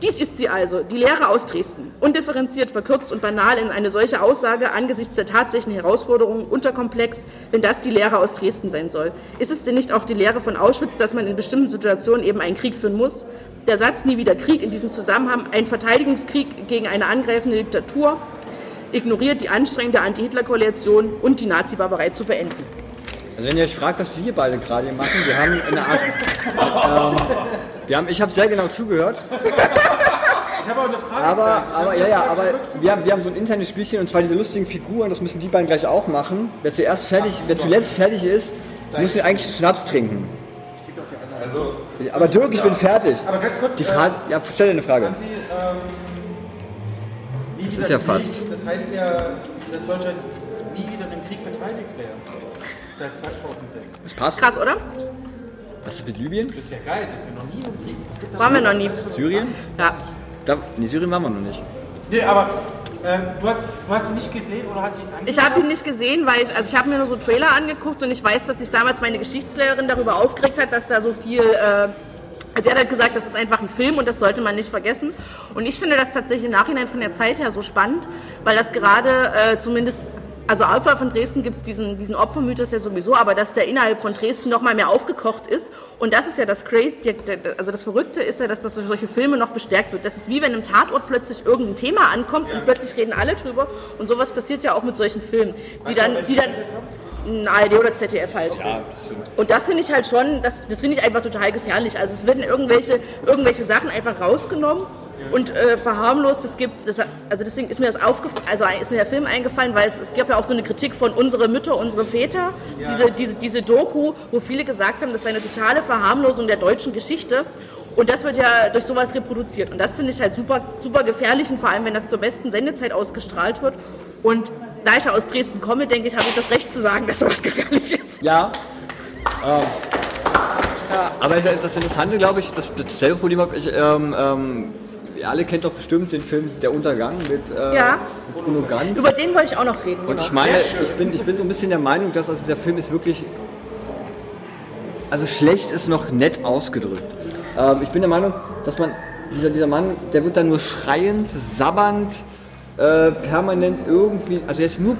Dies ist sie also, die Lehre aus Dresden. Undifferenziert, verkürzt und banal in eine solche Aussage angesichts der tatsächlichen Herausforderungen, unterkomplex, wenn das die Lehre aus Dresden sein soll. Ist es denn nicht auch die Lehre von Auschwitz, dass man in bestimmten Situationen eben einen Krieg führen muss? Der Satz nie wieder Krieg in diesem Zusammenhang, ein Verteidigungskrieg gegen eine angreifende Diktatur, ignoriert die Anstrengungen der Anti-Hitler-Koalition und die Nazi-Barbarei zu beenden. Also wenn ihr euch fragt, was wir beide gerade hier machen, wir haben eine Art, ähm, wir haben, ich habe sehr genau zugehört, Ich habe auch eine Frage. aber, aber ja, ja, aber wir haben, wir haben so ein internes Spielchen und zwar diese lustigen Figuren, das müssen die beiden gleich auch machen. Wer zuerst fertig, wer zuletzt fertig ist, muss eigentlich Schnaps trinken. Also, Aber Dirk, ich bin fertig. Aber ganz kurz, Die Frage, ja, stell dir eine Frage. Franzi, ähm, Das ist ja Krieg, fast. Das heißt ja, dass Deutschland nie wieder im Krieg beteiligt wäre. Seit 2006. Das passt. Krass, oder? Was ist mit Libyen? Das ist ja geil, dass wir noch nie im Krieg Waren wir noch nie. Syrien? Ja. Da, nee, Syrien waren wir noch nicht. Nee, aber äh, du, hast, du hast ihn nicht gesehen oder hast ihn angeschaut? Ich habe ihn nicht gesehen, weil ich, also ich habe mir nur so Trailer angeguckt und ich weiß, dass sich damals meine Geschichtslehrerin darüber aufgeregt hat, dass da so viel, äh, also sie hat halt gesagt, das ist einfach ein Film und das sollte man nicht vergessen. Und ich finde das tatsächlich im Nachhinein von der Zeit her so spannend, weil das gerade äh, zumindest, also außerhalb von Dresden gibt es diesen, diesen Opfermythos ja sowieso, aber dass der innerhalb von Dresden nochmal mehr aufgekocht ist. Und das ist ja das Crazy, also das Verrückte ist ja, dass das durch solche Filme noch bestärkt wird. Das ist wie wenn im Tatort plötzlich irgendein Thema ankommt und plötzlich reden alle drüber. Und sowas passiert ja auch mit solchen Filmen, die dann, die dann, ein ARD oder ZDF halt. Und das finde ich halt schon, das, das finde ich einfach total gefährlich. Also es werden irgendwelche, irgendwelche Sachen einfach rausgenommen und äh, verharmlost. Das gibt's, das, also deswegen ist mir das aufgefallen, also ist mir der Film eingefallen, weil es, es gab ja auch so eine Kritik von unsere Mütter, unsere Väter, diese, diese, diese Doku, wo viele gesagt haben, das sei eine totale Verharmlosung der deutschen Geschichte. Und das wird ja durch sowas reproduziert. Und das finde ich halt super, super gefährlich und vor allem, wenn das zur besten Sendezeit ausgestrahlt wird. Und da ich ja aus Dresden komme, denke ich, habe ich das Recht zu sagen, dass sowas gefährlich ist. Ja. Ähm, aber ich, das Interessante, glaube ich, das, dasselbe Problem habe ich. Ähm, ähm, ihr alle kennt doch bestimmt den Film Der Untergang mit, äh, Ja. mit Bruno Ganz. Über den wollte ich auch noch reden. Und genau. ich meine, ich bin, ich bin so ein bisschen der Meinung, dass also der Film ist wirklich. Also schlecht ist noch nett ausgedrückt. Ähm, ich bin der Meinung, dass man. Dieser, dieser Mann, der wird dann nur schreiend, sabbernd, äh, permanent irgendwie. Also er ist nur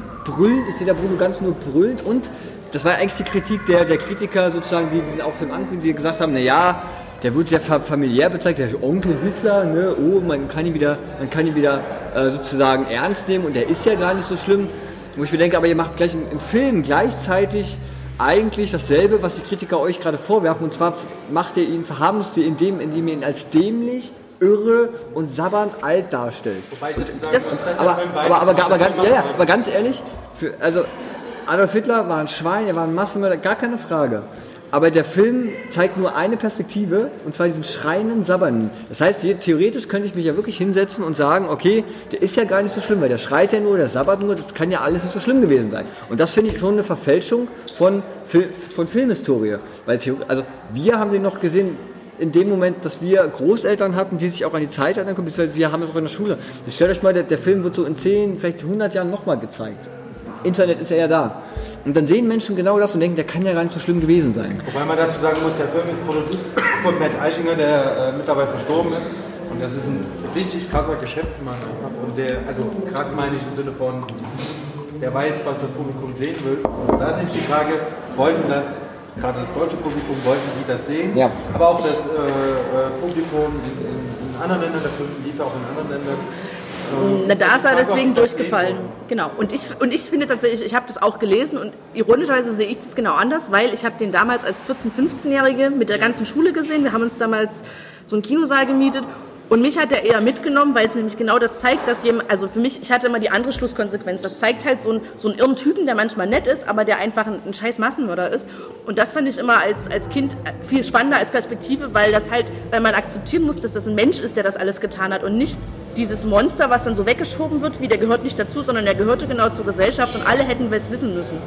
ich sehe der Bruno ganz nur brüllend und das war eigentlich die Kritik der, der Kritiker sozusagen, die diesen auch Film angucken, die gesagt haben, naja, der wird sehr fa- familiär bezeichnet, der ist Onkel Hitler, ne? oh, man kann ihn wieder, man kann ihn wieder äh, sozusagen ernst nehmen und der ist ja gar nicht so schlimm. Wo ich mir denke, aber ihr macht gleich im, im Film gleichzeitig eigentlich dasselbe, was die Kritiker euch gerade vorwerfen. Und zwar macht ihr ihn, verharmlost ihr ihn dem, indem ihr ihn als dämlich, irre und sabbernd alt darstellt. Wobei ich dazu sagen Das- dass Aber, aber, ganz, Film ja, ja, macht aber beides. ganz ehrlich, für, also Adolf Hitler war ein Schwein, er war ein Massenmörder, gar keine Frage. Aber der Film zeigt nur eine Perspektive, und zwar diesen schreienden Sabbernden. Das heißt, theoretisch könnte ich mich ja wirklich hinsetzen und sagen, okay, der ist ja gar nicht so schlimm, weil der schreit ja nur, der sabbert nur, das kann ja alles nicht so schlimm gewesen sein. Und das finde ich schon eine Verfälschung von, von Filmhistorie. Weil, also wir haben den noch gesehen, in dem Moment, dass wir Großeltern hatten, die sich auch an die Zeit erinnern können, wir haben das auch in der Schule. Stellt euch mal, der, der Film wird so in 10, vielleicht 100 Jahren nochmal gezeigt. Internet ist ja ja da. Und dann sehen Menschen genau das und denken, der kann ja gar nicht so schlimm gewesen sein. Wobei man dazu sagen muss, der Film ist produziert von Matt Eichinger, der äh, mittlerweile verstorben ist. Und das ist ein richtig krasser Geschäftsmann. Und der, also krass meine ich im Sinne von, der weiß, was das Publikum sehen will. Und da ist die Frage, wollten das gerade das deutsche Publikum wollten die das sehen, Ja. aber auch das äh, äh, Publikum in, in, in anderen Ländern, der Film lief ja auch in anderen Ländern. Ähm, Na, da ist er deswegen durchgefallen. Genau. Und ich, und ich finde tatsächlich, ich habe das auch gelesen und ironischerweise sehe ich das genau anders, weil ich habe den damals als 14-, 15-Jährige mit der ganzen Schule gesehen. Wir haben uns damals so einen Kinosaal gemietet und mich hat er eher mitgenommen, weil es nämlich genau das zeigt, dass jemand, also für mich, ich hatte immer die andere Schlusskonsequenz. Das zeigt halt so einen, so einen irren Typen, der manchmal nett ist, aber der einfach ein, ein scheiß Massenmörder ist. Und das fand ich immer als, als Kind viel spannender als Perspektive, weil das halt, weil man akzeptieren muss, dass das ein Mensch ist, der das alles getan hat und nicht dieses Monster, was dann so weggeschoben wird, wie der gehört nicht dazu, sondern der gehörte genau zur Gesellschaft und alle hätten es wissen müssen.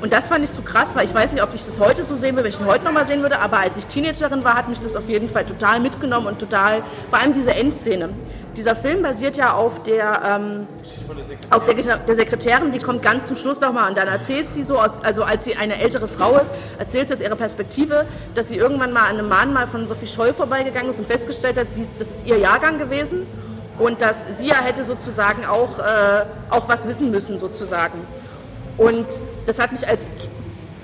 Und das fand ich so krass, weil ich weiß nicht, ob ich das heute so sehen würde, wenn ich ihn heute nochmal sehen würde, aber als ich Teenagerin war, hat mich das auf jeden Fall total mitgenommen und total, vor allem diese Endszene. Dieser Film basiert ja auf der, ähm, auf der, der Sekretärin, die kommt ganz zum Schluss nochmal und dann erzählt sie so, aus, also als sie eine ältere Frau ist, erzählt sie aus ihrer Perspektive, dass sie irgendwann mal an einem Mahnmal von Sophie Scholl vorbeigegangen ist und festgestellt hat, sie ist, das ist ihr Jahrgang gewesen und dass sie ja hätte sozusagen auch, äh, auch was wissen müssen sozusagen. Und das hat mich als,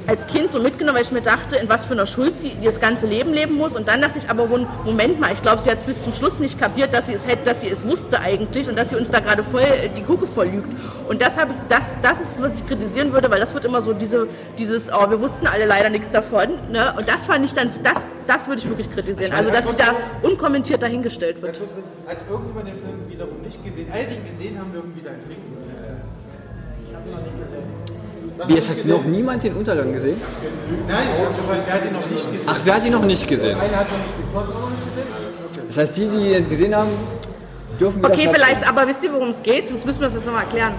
als Kind so mitgenommen, weil ich mir dachte, in was für einer Schuld sie das ganze Leben leben muss. Und dann dachte ich aber, Moment mal, ich glaube, sie hat es bis zum Schluss nicht kapiert, dass sie es hätte, dass sie es wusste eigentlich und dass sie uns da gerade voll die Kucke voll lügt. Und das, habe ich, das, das ist, was ich kritisieren würde, weil das wird immer so diese, dieses, oh, wir wussten alle leider nichts davon. Ne? Und das fand ich dann, das, das würde ich wirklich kritisieren. Also, dass sie da unkommentiert dahingestellt wird. Hat irgendjemand den Film wiederum nicht gesehen? Alle, die ihn gesehen haben, dürfen wieder einen trinken. Wie, es hat noch niemand den Untergang gesehen? Nein, ich habe gefragt, wer hat ihn noch nicht gesehen? Ach, wer hat ihn noch nicht gesehen? Einer hat noch nicht, gesehen? Das heißt, die, die ihn gesehen haben, dürfen wieder Okay, vielleicht, aber wisst ihr, worum es geht? Sonst müssen wir das jetzt nochmal erklären.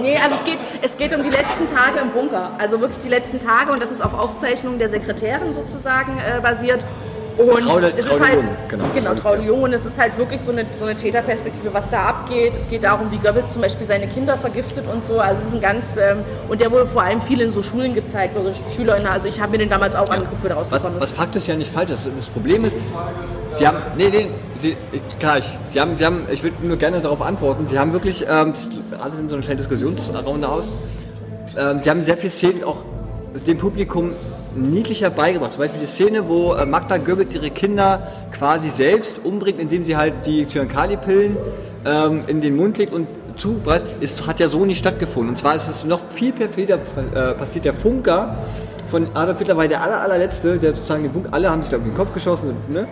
Nee, also es geht, es geht um die letzten Tage im Bunker. Also wirklich die letzten Tage und das ist auf Aufzeichnungen der Sekretärin sozusagen äh, basiert. Und Traule- es ist halt, Jung, genau. genau, Traule Jung und es ist halt wirklich so eine, so eine Täterperspektive, was da abgeht. Es geht darum, wie Goebbels zum Beispiel seine Kinder vergiftet und so. Also es ist ein ganz, ähm, und der wurde vor allem viel in so Schulen gezeigt, oder SchülerInnen. Also ich habe mir den damals auch angeguckt, wie der Was, rausgekommen was ist. faktisch ja nicht falsch ist. Das Problem ist, Sie haben, nee, nee, Sie, gleich. Sie haben, Sie haben, ich würde nur gerne darauf antworten. Sie haben wirklich, ähm, das alles in so einer kleinen Diskussionsrunde aus. Ähm, Sie haben sehr viele Szenen auch dem Publikum niedlicher beigebracht. Zum Beispiel die Szene, wo äh, Magda Goebbels ihre Kinder quasi selbst umbringt, indem sie halt die Zyankali-Pillen ähm, in den Mund legt und zupreist, ist, hat ja so nicht stattgefunden. Und zwar ist es noch viel perfider äh, passiert. Der Funker von Adolf Hitler war der aller, allerletzte, der sozusagen den Bunker, alle haben sich da auf den Kopf geschossen, ne?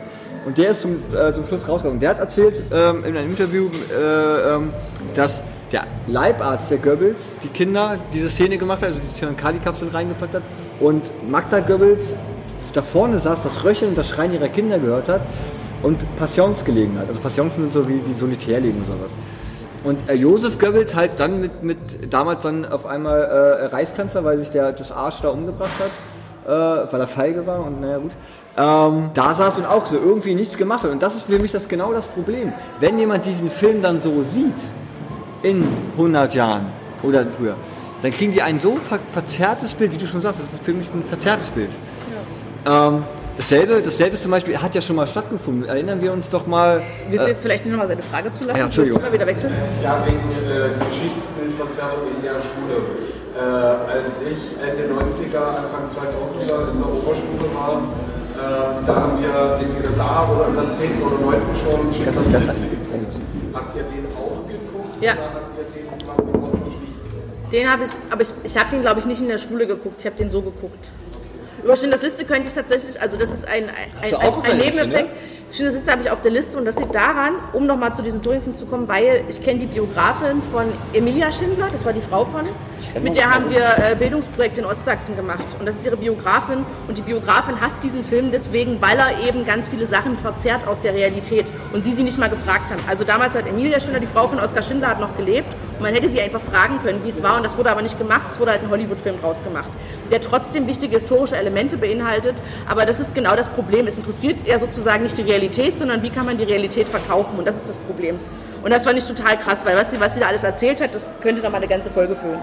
Und der ist zum, äh, zum Schluss rausgekommen. Der hat erzählt ähm, in einem Interview, äh, ähm, dass der Leibarzt der Goebbels die Kinder diese Szene gemacht hat, also die Zyankali-Kapseln reingepackt hat und Magda Goebbels da vorne saß, das Röcheln und das Schreien ihrer Kinder gehört hat und Passions gelegen hat. Also Passions sind so wie, wie Solitärleben oder sowas. Und äh, Josef Goebbels halt dann mit, mit damals dann auf einmal äh, Reichskanzler, weil sich der das Arsch da umgebracht hat, äh, weil er feige war und naja gut. Ähm, da saß und auch so irgendwie nichts gemacht hat. Und das ist für mich das genau das Problem. Wenn jemand diesen Film dann so sieht, in 100 Jahren oder früher, dann kriegen die ein so ver verzerrtes Bild, wie du schon sagst, das ist für mich ein verzerrtes Bild. Ähm, dasselbe, dasselbe zum Beispiel hat ja schon mal stattgefunden. Erinnern wir uns doch mal. Willst du jetzt vielleicht nicht nochmal seine Frage zulassen? Ja, Entschuldigung. Mal wieder wechseln? Ja, wegen äh, Geschichtsbildverzerrung in der Schule. Äh, als ich Ende 90er, Anfang 2000er in der Oberstufe war, äh, da haben wir entweder da oder in der 10. oder 9. schon Das ist das Schindlers Liste. Habt ihr den auch geguckt? Ja. Oder habt ihr den quasi ausgeschlichen? Den habe ich, aber ich, ich habe den glaube ich nicht in der Schule geguckt, ich habe den so geguckt. Über Schindlers Liste könnte ich tatsächlich, also das ist ein, ein, ein, ein, der Liste, Nebeneffekt. Schindlers Liste habe ich auf der Liste und das liegt daran, um nochmal zu diesem Turing-Film zu kommen, weil ich kenne die Biografin von Emilia Schindler, das war die Frau von, mit der haben wir äh, Bildungsprojekte in Ostsachsen gemacht und das ist ihre Biografin und die Biografin hasst diesen Film deswegen, weil er eben ganz viele Sachen verzerrt aus der Realität und sie sie nicht mal gefragt haben. Also damals hat Emilia Schindler, die Frau von Oskar Schindler, hat noch gelebt und man hätte sie einfach fragen können, wie es war und das wurde aber nicht gemacht, es wurde halt ein Hollywood-Film draus gemacht, der trotzdem wichtige historische Elemente beinhaltet, aber das ist genau das Problem. Es interessiert eher sozusagen nicht die Realität, sondern wie kann man die Realität verkaufen und das ist das Problem. Und das fand ich total krass, weil was sie, was sie da alles erzählt hat, das könnte noch mal eine ganze Folge füllen.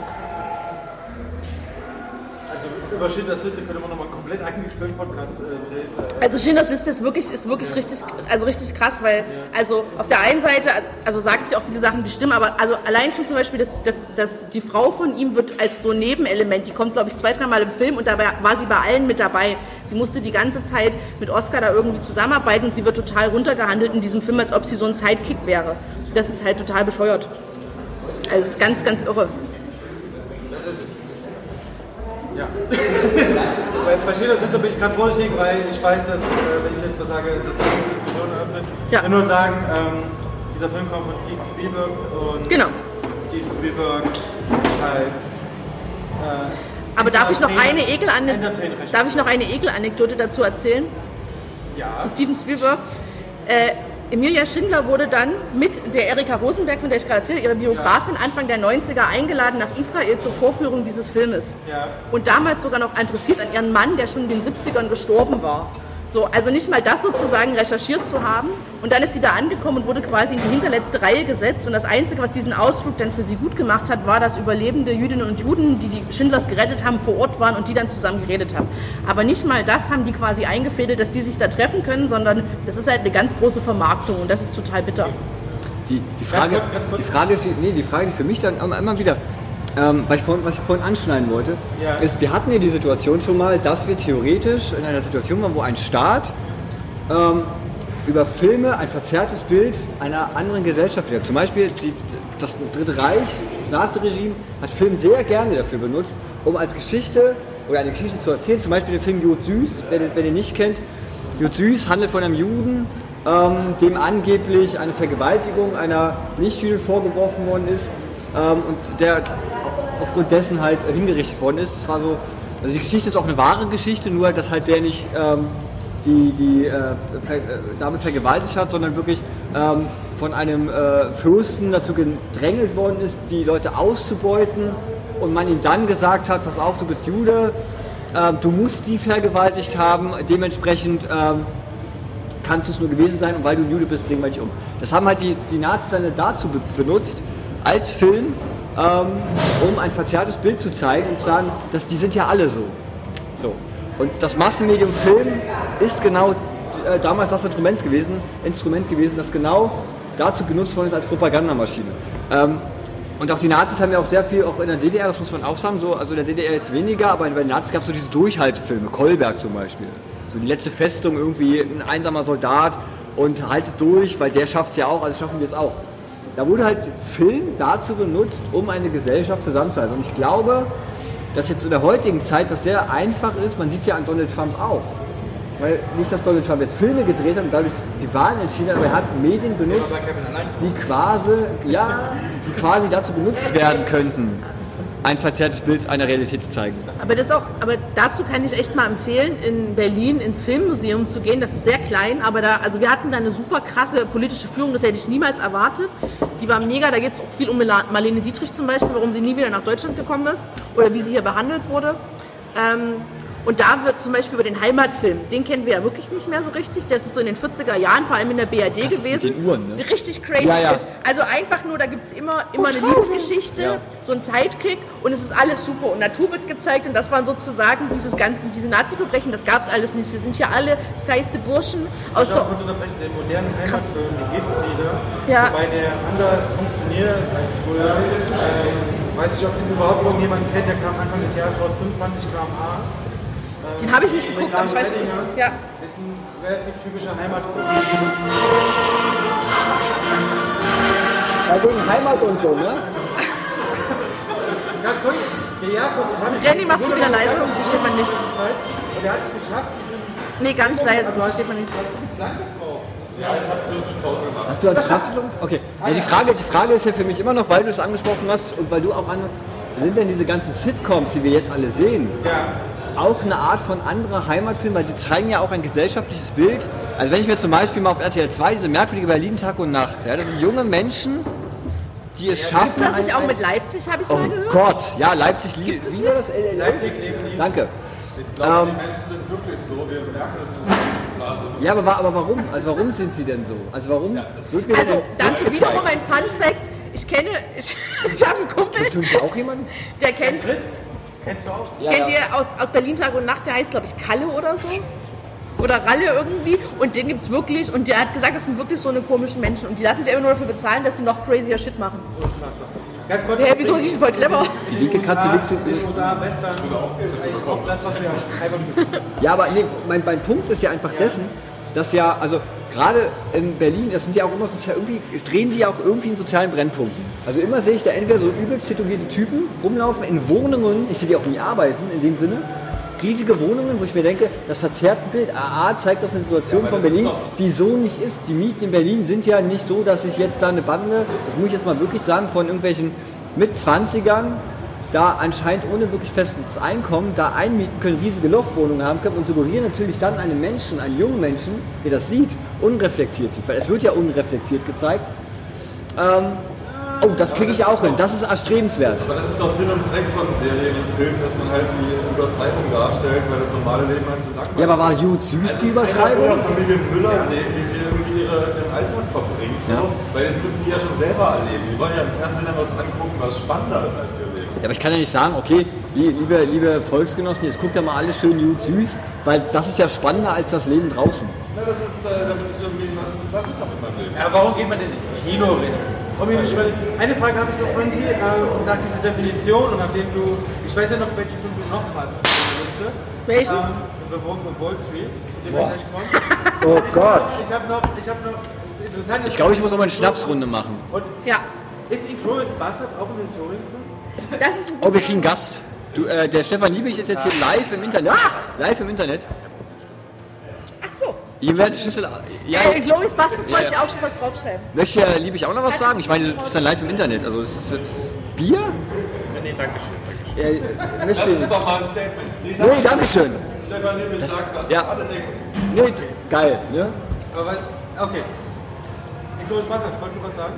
Über Schindlers Liste könnte man nochmal einen komplett eigenen Filmpodcast äh, drehen. Äh, Also Schindlers Liste ist wirklich, ist wirklich richtig, also richtig krass, weil also auf der einen Seite, also sagt sie auch viele Sachen, die stimmen, aber also allein schon zum Beispiel, dass, dass, dass die Frau von ihm wird als so Nebenelement, die kommt glaube ich zwei, dreimal im Film und dabei war sie bei allen mit dabei. Sie musste die ganze Zeit mit Oscar da irgendwie zusammenarbeiten und sie wird total runtergehandelt in diesem Film, als ob sie so ein Sidekick wäre. Das ist halt total bescheuert. Also es ist ganz, ganz irre. Ja. *laughs* bei, Schindlers Liste bin ich gerade vorsichtig, weil ich weiß, dass, äh, wenn ich jetzt mal sage, dass das eine Diskussion eröffnet. Ja. Ich will nur sagen, ähm, dieser Film kommt von Steven Spielberg und Genau. Steven Spielberg ist halt. Äh, Aber darf ich noch eine Entertainer-Regisseur. darf ich noch eine Ekelanekdote dazu erzählen? Ja. zu Steven Spielberg. Äh, Emilia Schindler wurde dann mit der Erika Rosenberg, von der ich gerade erzähle, ihre Biografin, Anfang der 90er eingeladen nach Israel zur Vorführung dieses Filmes. Ja. Und damals sogar noch interessiert an ihren Mann, der schon in den 70ern gestorben war. So, also nicht mal das sozusagen recherchiert zu haben. Und dann ist sie da angekommen und wurde quasi in die hinterletzte Reihe gesetzt. Und das Einzige, was diesen Ausflug dann für sie gut gemacht hat, war, dass überlebende Jüdinnen und Juden, die die Schindlers gerettet haben, vor Ort waren und die dann zusammen geredet haben. Aber nicht mal das haben die quasi eingefädelt, dass die sich da treffen können, sondern das ist halt eine ganz große Vermarktung und das ist total bitter. Die, die, Frage, kurz, ganz kurz. die, Frage, die, nee, die Frage, die für mich dann immer wieder, ähm, was, ich vorhin, was ich vorhin anschneiden wollte, Ja. ist, wir hatten ja die Situation schon mal, dass wir theoretisch in einer Situation waren, wo ein Staat ähm, über Filme ein verzerrtes Bild einer anderen Gesellschaft wieder. Zum Beispiel die, das Dritte Reich, das Naziregime, hat Film sehr gerne dafür benutzt, um als Geschichte oder eine Geschichte zu erzählen. Zum Beispiel den Film Jod Süß, wer den, wer den nicht kennt. Jod Süß handelt von einem Juden, ähm, dem angeblich eine Vergewaltigung einer Nichtjüdin vorgeworfen worden ist ähm, und der aufgrund dessen halt hingerichtet worden ist. Das war so, also die Geschichte ist auch eine wahre Geschichte, nur dass halt der nicht ähm, die, die äh, ver, äh, Dame vergewaltigt hat, sondern wirklich ähm, von einem äh, Fürsten dazu gedrängelt worden ist, die Leute auszubeuten und man ihm dann gesagt hat, pass auf, du bist Jude, ähm, du musst die vergewaltigt haben, dementsprechend ähm, kannst du es nur gewesen sein und weil du Jude bist, bringen wir dich um. Das haben halt die, die Nazis dann dazu be benutzt, als Film, um ein verzerrtes Bild zu zeigen und zu sagen, dass die sind ja alle so. so. Und das Massenmedium Film ist genau äh, damals das Instrument gewesen, Instrument gewesen, das genau dazu genutzt worden ist als Propagandamaschine. Ähm, und auch die Nazis haben ja auch sehr viel, auch in der DDR, das muss man auch sagen, so, also in der DDR jetzt weniger, aber bei den Nazis gab es so diese Durchhaltefilme, Kolberg zum Beispiel. So die letzte Festung, irgendwie ein einsamer Soldat und haltet durch, weil der schafft es ja auch, also schaffen wir es auch. Da wurde halt Film dazu benutzt, um eine Gesellschaft zusammenzuhalten. Und ich glaube, dass jetzt in der heutigen Zeit das sehr einfach ist, man sieht es ja an Donald Trump auch. Weil nicht, dass Donald Trump jetzt Filme gedreht hat und dadurch die Wahlen entschieden hat, aber er hat Medien benutzt, die quasi, ja, die quasi dazu benutzt werden könnten, ein verzerrtes Bild einer Realität zu zeigen. Aber, das auch, aber dazu kann ich echt mal empfehlen, in Berlin ins Filmmuseum zu gehen. Das ist sehr klein, aber da, also wir hatten da eine super krasse politische Führung, das hätte ich niemals erwartet. Die war mega, da geht es auch viel um Marlene Dietrich zum Beispiel, warum sie nie wieder nach Deutschland gekommen ist oder wie sie hier behandelt wurde. Ähm, und da wird zum Beispiel über den Heimatfilm, den kennen wir ja wirklich nicht mehr so richtig. Das ist so in den 40er Jahren, vor allem in der BRD gewesen. den Uhren, ne? Richtig crazy Ja, ja. shit. Also einfach nur, da gibt es immer, immer eine Liebesgeschichte, Ja. so ein Sidekick und es ist alles super. Und Natur wird gezeigt und das waren sozusagen dieses ganzen, diese Nazi-Verbrechen, das gab es alles nicht. Wir sind hier alle feiste Burschen aus Ich so. darf kurz unterbrechen, den modernen Heimatfilm, den gibt es wieder, Ja. wobei der anders funktioniert als früher. Ähm, weiß ich, ob den überhaupt irgendjemand kennt, der kam Anfang des Jahres raus, 25 km/h. Den habe ich nicht geguckt, aber ich weiß, es ist. Ja. ist ein relativ typischer Heimatfilm. Ja, wegen Heimat und so, ne? Ganz kurz, der Jakob, ich habe mich Renny, machst du wieder leise, sonst versteht man nichts. Zeit und er hat es geschafft, diesen Nee, ganz leise, sonst versteht man nichts. Ja, ich habe zwischendurch Pause gemacht. Hast du als Schaffelung? Okay. Ja, die, Frage, die Frage ist ja für mich immer noch, weil du es angesprochen hast und weil du auch an. Sind denn diese ganzen Sitcoms, die wir jetzt alle sehen, auch eine Art von anderer Heimatfilm? Weil die zeigen ja auch ein gesellschaftliches Bild. Also wenn ich mir zum Beispiel mal auf RTL 2 diese merkwürdige Berlin Tag und Nacht, ja, das sind junge Menschen, die es schaffen. Ist das nicht auch mit Leipzig, habe ich Oh mal gehört? Gott, ja, Leipzig liegt. es Wie war das? nicht? Leipzig lieben. Danke. Ich glaube, die Menschen sind wirklich so. Wir merken das in unserer Blase. Ja, aber, aber warum? Also warum sind sie denn so? Also warum mir Also dazu wiederum ein Fun Fact. Ich kenne, ich, *laughs* ich habe einen Kumpel, Kennst du auch jemanden? der kennt, Chris, Kennst du auch? Ja, Kennt ja. ihr aus, aus Berlin Tag und Nacht, der heißt, glaube ich, Kalle oder so? Oder Ralle irgendwie. Und den gibt's wirklich. Und der hat gesagt, das sind wirklich so eine komischen Menschen. Und die lassen sich einfach nur dafür bezahlen, dass sie noch crazier Shit machen. Ganz kurz. Hä, wieso? Ist voll clever. Die linke Katze liegt in den USA, Western, eigentlich auch das, was wir als Ja, aber nee, mein, mein Punkt ist ja einfach dessen, dass ja, also gerade in Berlin, das sind ja auch immer sozial, irgendwie drehen die ja auch irgendwie in sozialen Brennpunkten. Also immer sehe ich da entweder so übelst tätowierte Typen rumlaufen in Wohnungen, ich sehe die auch nie arbeiten in dem Sinne. Riesige Wohnungen, wo ich mir denke, das verzerrte Bild AA zeigt das eine Situation von Berlin, die so nicht ist. Die Mieten in Berlin sind ja nicht so, dass ich jetzt da eine Bande, das muss ich jetzt mal wirklich sagen, von irgendwelchen mit 20ern da anscheinend ohne wirklich festes Einkommen da einmieten können, riesige Loftwohnungen haben können und suggerieren natürlich dann einem Menschen, einem jungen Menschen, der das sieht, unreflektiert sieht, weil es wird ja unreflektiert gezeigt. Ähm, oh, das kriege ich auch hin, das ist erstrebenswert. Aber das ist doch Sinn und Zweck von Serien und Filmen, dass man halt die Übertreibung darstellt, weil das normale Leben halt so langweilig Ja, aber war Jud süß die Übertreibung? Oder Familie Müller sehen, wie sie irgendwie ihre, ihren Alltag verbringt. So. Ja. Weil das müssen die ja schon selber erleben. Die wollen ja im Fernsehen dann was angucken, was spannender ist als wir. Ja, aber ich kann ja nicht sagen, okay, li- liebe, liebe Volksgenossen, jetzt guckt ja mal alles schön Jud süß, weil das ist ja spannender als das Leben draußen. Na, das ist, äh, damit ich irgendwie was Interessantes habe in meinem Leben. Ja, warum geht man denn ins Kino, René? Um Eine Frage habe ich noch, Franzi, äh, nach dieser Definition und nachdem du, ich weiß ja noch, welche Film du noch hast auf der Liste. Welchen? Ähm, The Wolf of Wall Street, zu dem wir gleich kommen. *laughs* Oh Gott. Ich habe noch, ich habe noch, das ist interessant. Ich glaube, ich muss auch mal eine Schnapsrunde machen. Und Ja, ist Inglourious Bastards auch ein Historienfilm? Das ist ein Oh, wir kriegen Gast. Du, äh, der Stefan Liebig ist jetzt hier live im Internet. Live im Internet. Ach so. Ihr werdet Schlüssel. Ja, Äh, Glorious Bastards wollte Ja, ich ja. auch schon was draufschreiben. möchte Herr Liebig auch noch was sagen? Ich meine, du bist dann live im Internet. Also, das ist jetzt Bier? Nee, danke schön. Ja, möchte Das ist doch mal ein Statement. Nee, Nee, danke schön. Stefan Liebig sagt, was ja. alle denken. Nee, geil, ne? Aber was, okay. Inglourious Bastards, wolltest du was sagen?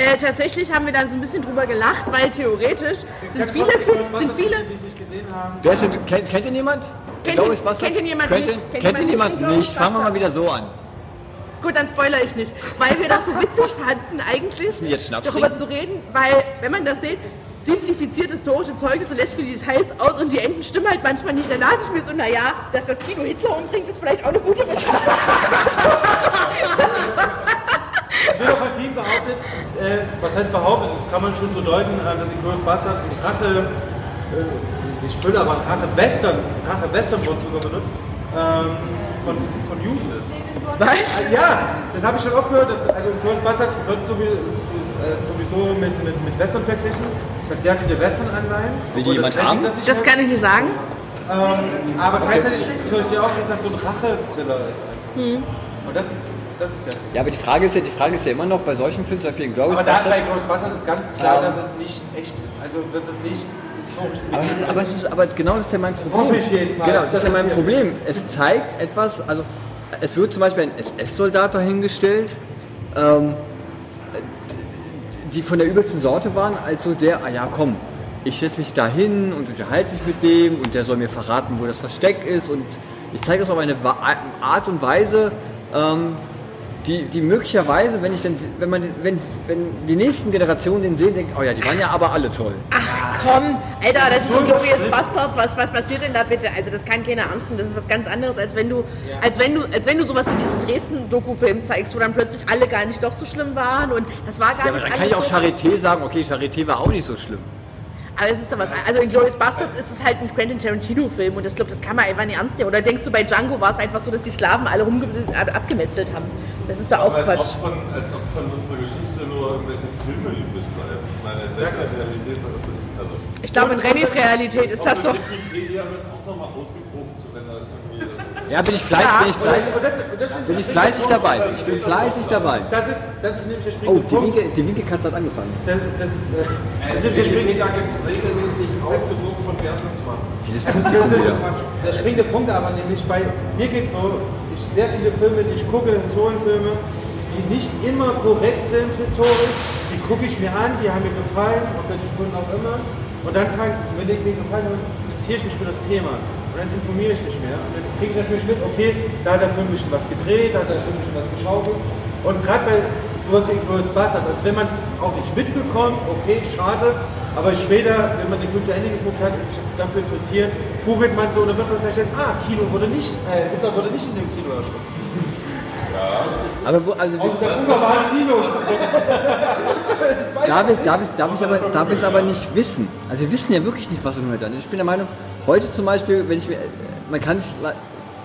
Äh, tatsächlich haben wir dann so ein bisschen drüber gelacht, weil theoretisch sind viele, sind viele, Die, sich gesehen haben. Wer ist denn, kennt, kennt ihn jemand? Kennt kennt ihn jemand kennt nicht? Kennt ihn jemand nicht? Fangen wir mal wieder so an. Gut, dann spoiler ich nicht. Weil wir das so witzig fanden, eigentlich jetzt Schnaps darüber trinken? zu reden, weil, wenn man das sieht, simplifiziert historische Zeugnisse lässt für die Details aus und die Enden stimmen halt manchmal nicht. Dann dachte ich mir so, naja, dass das Kino Hitler umbringt, ist vielleicht auch eine gute Metapher. *laughs* Es wird auch von vielen behauptet, äh, was heißt behauptet, das kann man schon so deuten, äh, dass Inglourious Bastards ein Rache, äh, nicht Füller, aber ein Rache-Western, Rache-Western-Wort sogar benutzt, ähm, von, von Juden ist. Was? Äh, Ja, das habe ich schon oft gehört, dass, also Inglourious Bastards wird sowieso, äh, sowieso mit, mit, mit Western verglichen. Es hat sehr viele Western-Anleihen. Will die jemand das haben? das nicht Das kann ich nicht sagen. Ähm, aber gleichzeitig höre ich ja auch, dass das so ein Rache-Thriller ist. einfach. Und das ist, das ist ja. Ja, aber die Frage ist ja, die Frage ist ja immer noch bei solchen Filmen, zum Beispiel in Glorious Aber da bei Bastards. Ghostbusters ist ganz klar, Ja. dass es nicht echt ist. Also, dass es nicht historisch Aber, es ist, aber, es ist, aber genau das ist ja mein Problem. Genau, das ist ja mein Das Problem. Es zeigt etwas, also es wird zum Beispiel ein SS-Soldat dahingestellt, ähm, die von der übelsten Sorte waren, als so der, ah ja komm, ich setze mich da hin und unterhalte mich mit dem und der soll mir verraten, wo das Versteck ist und ich zeige das auf eine Art und Weise, ähm, die, die möglicherweise, wenn ich dann, wenn man, wenn, wenn die nächsten Generationen den sehen, denken, oh ja, die waren ja aber alle toll. Ach komm, Alter, das ist so so Glorious. Bastards. Was, was passiert denn da bitte? Also das kann keiner ernst nehmen. Das ist was ganz anderes, als wenn du, als wenn du, als wenn du sowas wie diesen Dresden-Doku-Film zeigst, wo dann plötzlich alle gar nicht doch so schlimm waren und das war gar Ja, aber nicht dann alles kann ich auch so. Charité sagen, okay, Charité war auch nicht so schlimm. Aber es ist doch was. Also in Glorious Bastards ist es halt ein Quentin Tarantino-Film und das glaube, das kann man einfach nicht ernst nehmen. Oder denkst du, bei Django war es einfach so, dass die Sklaven alle rumge abgemetzelt haben? Das ist doch auch als, Quatsch. ob von, als ob von unserer Geschichte nur irgendwelche Filme übrig bleiben. Ich meine, in welcher Realität ist das? Also, Ich glaube, in Rennys Realität ist das so. Wikipedia wird auch nochmal ausgedruckt, wenn da irgendwie das. Ja, bin ich fleißig, bin ich Und fleißig, das, und das sind bin ich fleißig dabei. Ich bin fleißig dabei. Das ist, das ist nämlich der Oh, springende die Punkt. Winke, die Winkelkatze hat angefangen. Das, das, äh, das ist der springende Wikipedia gibt es regelmäßig ausgedruckt von Bertelsmann. Dieses Das ist der springende Punkt aber nämlich bei mir geht so, ich sehr viele Filme, die ich gucke, Historienfilme, die nicht immer korrekt sind historisch, die gucke ich mir an, die haben mir gefallen, auf welchen Gründen auch immer. Und dann fang, wenn die mir gefallen haben, interessiere ich mich für das Thema. Und dann informiere ich mich mehr. Und dann kriege ich natürlich mit, okay, da hat der Film ein bisschen was gedreht, da hat der Film ein bisschen was geschaukelt. Und gerade bei sowas wie Glorious Bastards, also wenn man es auch nicht mitbekommt, okay, schade, Aber später, wenn man den Film zu Ende geguckt hat und sich dafür interessiert, googelt man so und dann wird man feststellen, ah, Kino wurde nicht, äh, Hitler wurde nicht in dem Kino erschossen. Aber wo, also, Also der Bunker war im Kino. *laughs* darf ich, darf ich, darf ich aber, darf ich es aber nicht wissen. Also wir wissen ja wirklich nicht, was im heute an ist. Ich bin der Meinung, heute zum Beispiel, wenn ich mir, man kann sich,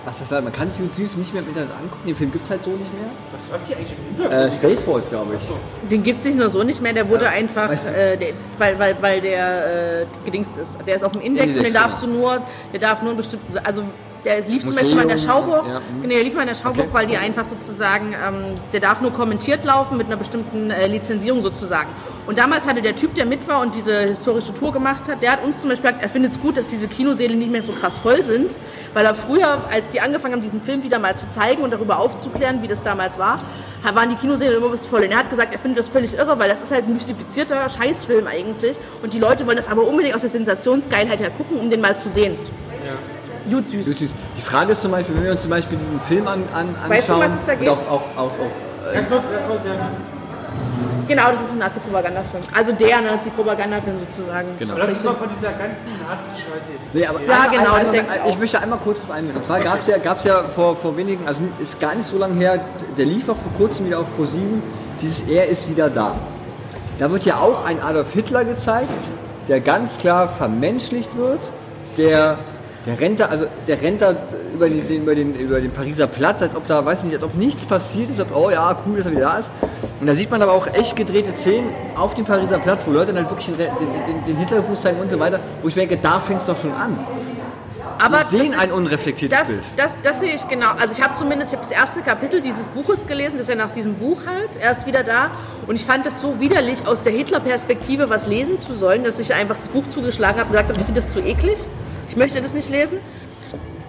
was das heißt, man kann sich Jud Süß nicht mehr im Internet angucken. Den Film gibt es halt so nicht mehr. Was läuft hier eigentlich im Hintergrund? Äh, Spaceballs, glaube ich. Den gibt es nicht nur so nicht mehr, der wurde einfach, Weißt du- äh, der, weil, weil, weil der äh, gedingst ist. Der ist auf dem Index, Index, und den darfst genau. du nur, der darf nur in bestimmten, also der lief zum Beispiel mal in der Schauburg, ja, genau, der lief mal in der Schauburg, Okay. weil die einfach sozusagen, ähm, der darf nur kommentiert laufen mit einer bestimmten äh, Lizenzierung sozusagen. Und damals hatte der Typ, der mit war und diese historische Tour gemacht hat, der hat uns zum Beispiel gesagt, er findet es gut, dass diese Kinosäle nicht mehr so krass voll sind, weil er früher, als die angefangen haben, diesen Film wieder mal zu zeigen und darüber aufzuklären, wie das damals war, waren die Kinosäle immer bis voll. Und er hat gesagt, er findet das völlig irre, weil das ist halt ein mystifizierter Scheißfilm eigentlich. Und die Leute wollen das aber unbedingt aus der Sensationsgeilheit her gucken, um den mal zu sehen. Gut süß. Jud Süß. Die Frage ist zum Beispiel, wenn wir uns zum Beispiel diesen Film an, an, anschauen. Weißt du, was es da geht? Auch, auch, auch, auch, ja. Genau, das ist ein Nazi-Propagandafilm. Also der Nazi-Propagandafilm sozusagen. Genau. Uns mal von dieser ganzen Nazi-Scheiße jetzt. Nee, aber Ja, genau, einmal- das denke ich ich möchte einmal kurz was einwenden. Und zwar gab es ja, gab's ja vor, vor wenigen, also ist gar nicht so lange her, der lief auch vor kurzem wieder auf Pro7, dieses Er ist wieder da. Da wird ja auch ein Adolf Hitler gezeigt, der ganz klar vermenschlicht wird, der, der rennt da, also der rennt da über den, den, über, den, über den Pariser Platz, als ob da, weiß nicht, als ob nichts passiert ist, als ob, oh ja, cool, dass er wieder da ist. Und da sieht man aber auch echt gedrehte Szenen auf dem Pariser Platz, wo Leute dann halt wirklich den, den, den, Hitlergruß zeigen und so weiter, wo ich denke, da fängt es doch schon an. Aber Wir sehen das ein ist- unreflektiertes das, Bild. das, das sehe ich genau. Also ich habe zumindest ich habe das erste Kapitel dieses Buches gelesen, das ist ja nach diesem Buch halt, er ist wieder da. Und ich fand das so widerlich, aus der Hitler-Perspektive was lesen zu sollen, dass ich einfach das Buch zugeschlagen habe und gesagt habe, ich finde das zu eklig. Ich möchte das nicht lesen.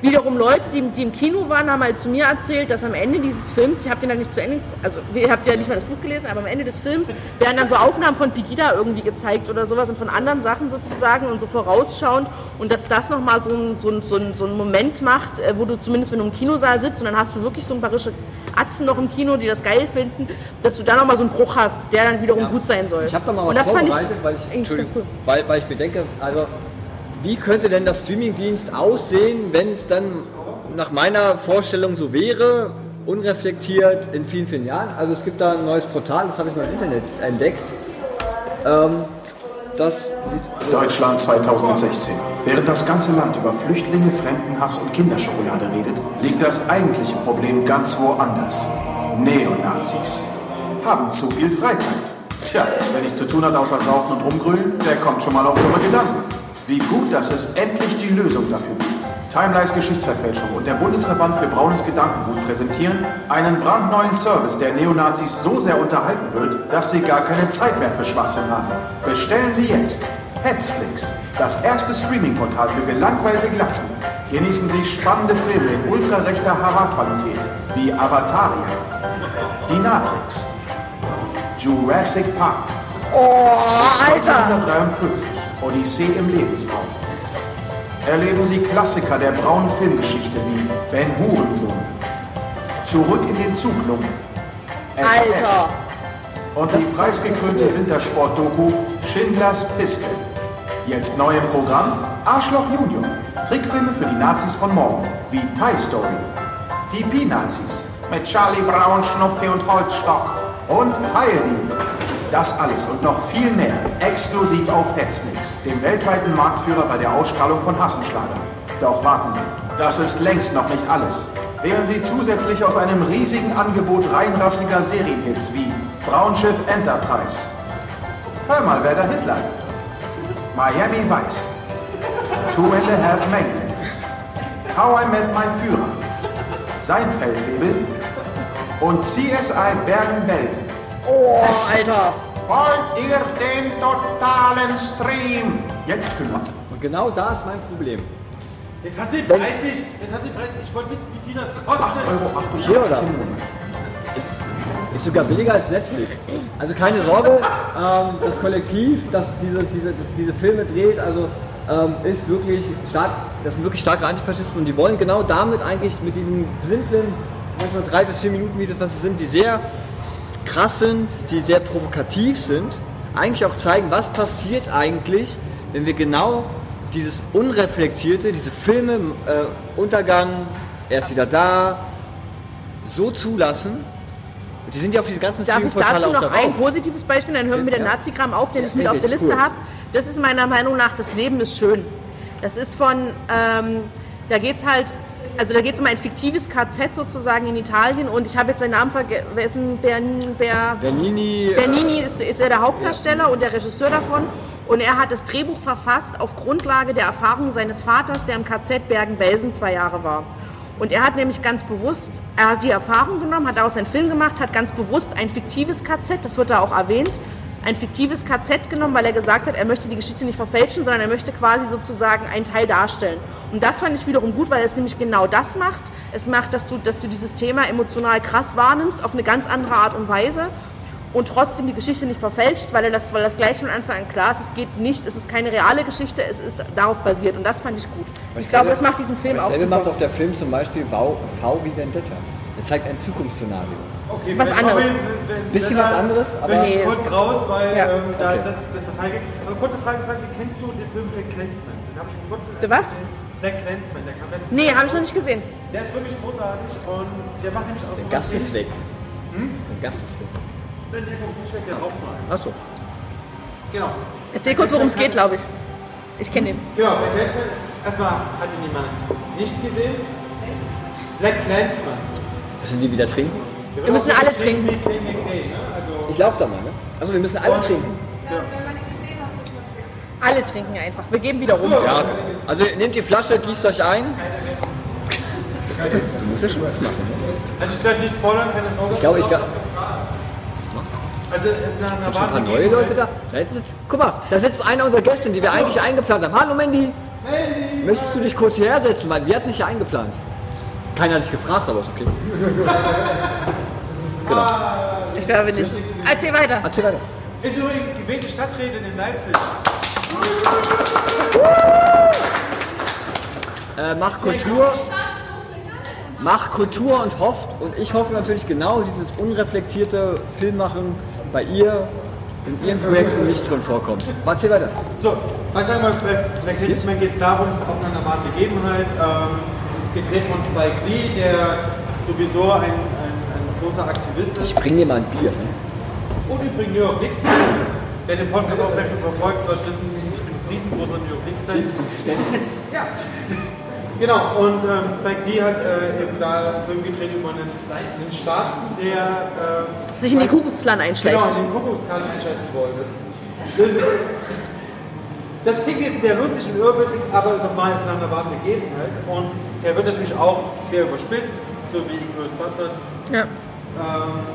Wiederum Leute, die, die im Kino waren, haben halt zu mir erzählt, dass am Ende dieses Films, ich habe den halt nicht zu Ende, also ihr habt ja nicht mal das Buch gelesen, aber am Ende des Films werden dann so Aufnahmen von Pegida irgendwie gezeigt oder sowas und von anderen Sachen sozusagen und so vorausschauend und dass das nochmal so ein, so, ein, so, ein, so ein Moment macht, äh, wo du zumindest, wenn du im Kinosaal sitzt und dann hast du wirklich so ein paar rische Atzen noch im Kino, die das geil finden, dass du da nochmal so einen Bruch hast, der dann wiederum gut sein soll. Ich habe da mal was fand ich vorbereitet, weil, ich, cool. weil, weil ich mir denke, also wie könnte denn das Streamingdienst aussehen, wenn es dann nach meiner Vorstellung so wäre, unreflektiert in vielen, vielen Jahren. Also es gibt da ein neues Portal, das habe ich noch im Internet entdeckt. Ähm, das Deutschland 2016. Während das ganze Land über Flüchtlinge, Fremdenhass und Kinderschokolade redet, liegt das eigentliche Problem ganz woanders. Neonazis haben zu viel Freizeit. Tja, wer nichts zu tun hat außer saufen und rumgrölen, der kommt schon mal auf dumme Gedanken. Wie gut, dass es endlich die Lösung dafür gibt. Timelice Geschichtsverfälschung und der Bundesverband für braunes Gedankengut präsentieren einen brandneuen Service, der Neonazis so sehr unterhalten wird, dass sie gar keine Zeit mehr für Schwachsinn haben. Bestellen Sie jetzt Hetzflix, das erste Streaming-Portal für gelangweilte Glatzen. Genießen Sie spannende Filme in ultrarechter HD-Qualität wie Avataria, Die Natrix, Jurassic Park, Oh, Alter! 1943, Odyssee im Lebensraum. Erleben Sie Klassiker der braunen Filmgeschichte wie Ben Hurensohn, Zurück in den Zuglungen, Alter! und die preisgekrönte Wintersport-Doku Schindlers Piste. Jetzt neu im Programm Arschloch Junior. Trickfilme für die Nazis von morgen, wie Thai Story. Die P-Nazis mit Charlie Brown, Schnupfi und Holzstock. Und Heidi. Das alles und noch viel mehr exklusiv auf Hetzflix, dem weltweiten Marktführer bei der Ausstrahlung von Hassenschlagern. Doch warten Sie, das ist längst noch nicht alles. Wählen Sie zusätzlich aus einem riesigen Angebot reinrassiger Serienhits wie Braunschiff Enterprise. Hör mal, wer da Hitler Miami Vice. Two and a Half Men. How I Met My Führer. Sein Feldwebel. Und CSI Bergen-Belsen. Oh, Alter! Wollt ihr den totalen Stream? Jetzt für mal. Und genau da ist mein Problem. Jetzt hast du den Preis nicht, jetzt hast du den Preis. Ich wollte wissen, wie viel das kostet. 8,88 Euro Hier, oder? im Monat. Ist, ist sogar billiger als Netflix. Also keine Sorge, ähm, das Kollektiv, das diese, diese, diese Filme dreht, also ähm, ist wirklich stark, das sind wirklich starke Antifaschisten und die wollen genau damit eigentlich mit diesen simplen, manchmal drei bis vier Minuten Videos, was es sind, die sehr krass sind, die sehr provokativ sind, eigentlich auch zeigen, was passiert eigentlich, wenn wir genau dieses Unreflektierte, diese Filme, äh, Untergang, er ist wieder da, so zulassen. Die sind ja auf diese ganzen Darf ich dazu noch ein positives Beispiel, dann hören wir mit der Ja. Nazi-Kram auf, den Ja, ich mit auf der Liste cool. habe. Das ist meiner Meinung nach, das Leben ist schön. Das ist von, ähm, da geht es halt, also da geht es um ein fiktives KZ sozusagen in Italien und ich habe jetzt seinen Namen vergessen, Bern, Ber, Bernini, äh, Bernini ist, ist er der Hauptdarsteller und der Regisseur davon. Und er hat das Drehbuch verfasst auf Grundlage der Erfahrung seines Vaters, der im KZ Bergen-Belsen zwei Jahre war. Und er hat nämlich ganz bewusst, er hat die Erfahrung genommen, hat daraus einen Film gemacht, hat ganz bewusst ein fiktives KZ, das wird da auch erwähnt, ein fiktives KZ genommen, weil er gesagt hat, er möchte die Geschichte nicht verfälschen, sondern er möchte quasi sozusagen einen Teil darstellen. Und das fand ich wiederum gut, weil es nämlich genau das macht. Es macht, dass du, dass du dieses Thema emotional krass wahrnimmst, auf eine ganz andere Art und Weise und trotzdem die Geschichte nicht verfälscht, weil, er das, weil das gleich von Anfang an klar ist, es geht nicht, es ist keine reale Geschichte, es ist darauf basiert und das fand ich gut. Ich glaube, das macht diesen Film auch Dasselbe macht auch der Film zum Beispiel V, v wie Vendetta. Er zeigt ein Zukunftsszenario. Okay, Was anderes. wenn- wenn- Bisschen wenn was anderes, aber- Nee, kurz ist- raus, weil Ja. ähm, da, Okay. das, das verteidigt. Aber kurze Frage, Franzi, kennst du den Film Black Clansman? Den habe ich Der erst was? gesehen. Black Clansman, der kam letztes Nee, habe ich noch nicht gesehen. Der ist wirklich großartig und der macht nämlich auch so Der Gast ist weg. Der Gast ist weg. Der kommt nicht weg, der raucht mal. Achso. Genau. Erzähl kurz, worum es geht, glaube ich. Ich kenne den. Genau, Black Clansman, erstmal hat ihn jemand nicht gesehen. Black Clansman. Müssen die wieder trinken? Wir müssen alle trinken. Ne? Also, Ich laufe da mal, ne? Achso, wir müssen alle trinken. Alle trinken einfach. Wir geben wieder rum. Ja, also nehmt die Flasche, gießt euch ein. Du musst ja schon was machen. Ne? also ich werde nicht spoilern, keine Sorge. Ich glaube, ich glaube, Also es ist eine sind schon ein paar neue Leute da. da hinten sitzt, guck mal, da sitzt einer unserer Gäste, die wir eigentlich eingeplant haben. Hallo Mandy! Möchtest du dich kurz hierher setzen? Weil wir hatten dich ja eingeplant. Keiner hat dich gefragt, aber ist okay. *laughs* Ich werde nicht. Erzähl weiter. Erzähl weiter. Ist übrigens gewählte Stadträtin in Leipzig. Äh, mach Kultur. Mach Kultur und hofft. Und ich hoffe natürlich genau dieses unreflektierte Filmmachen bei ihr in ihren Projekten nicht drin vorkommt. Erzähl weiter. So, was sagen wir, bei Clansman geht es darum, es ist auch eine normale Begebenheit. Ähm, es gedreht von Spike Lee, der sowieso ein großer Aktivist Ich ist. bring dir mal ein Bier. Ne? Und übrigens New York Knicks Fan. Wer den Podcast aufmerksam verfolgt, wird wissen, ich bin ein riesengroßer New York Knicks Fan. *laughs* Ja. Genau, und ähm, Spike Lee hat äh, eben da einen Film gedreht über einen, einen Schwarzen, der äh, Sich in die Kuckucksklan einschleicht. Genau, in den Kuckucksklan einschalten wollte. Das, das klingt jetzt sehr lustig und irrwitzig, aber nochmal ist eine wahre Begebenheit. Und der wird natürlich auch sehr überspitzt, so wie Chris Bastards Ja. Ähm,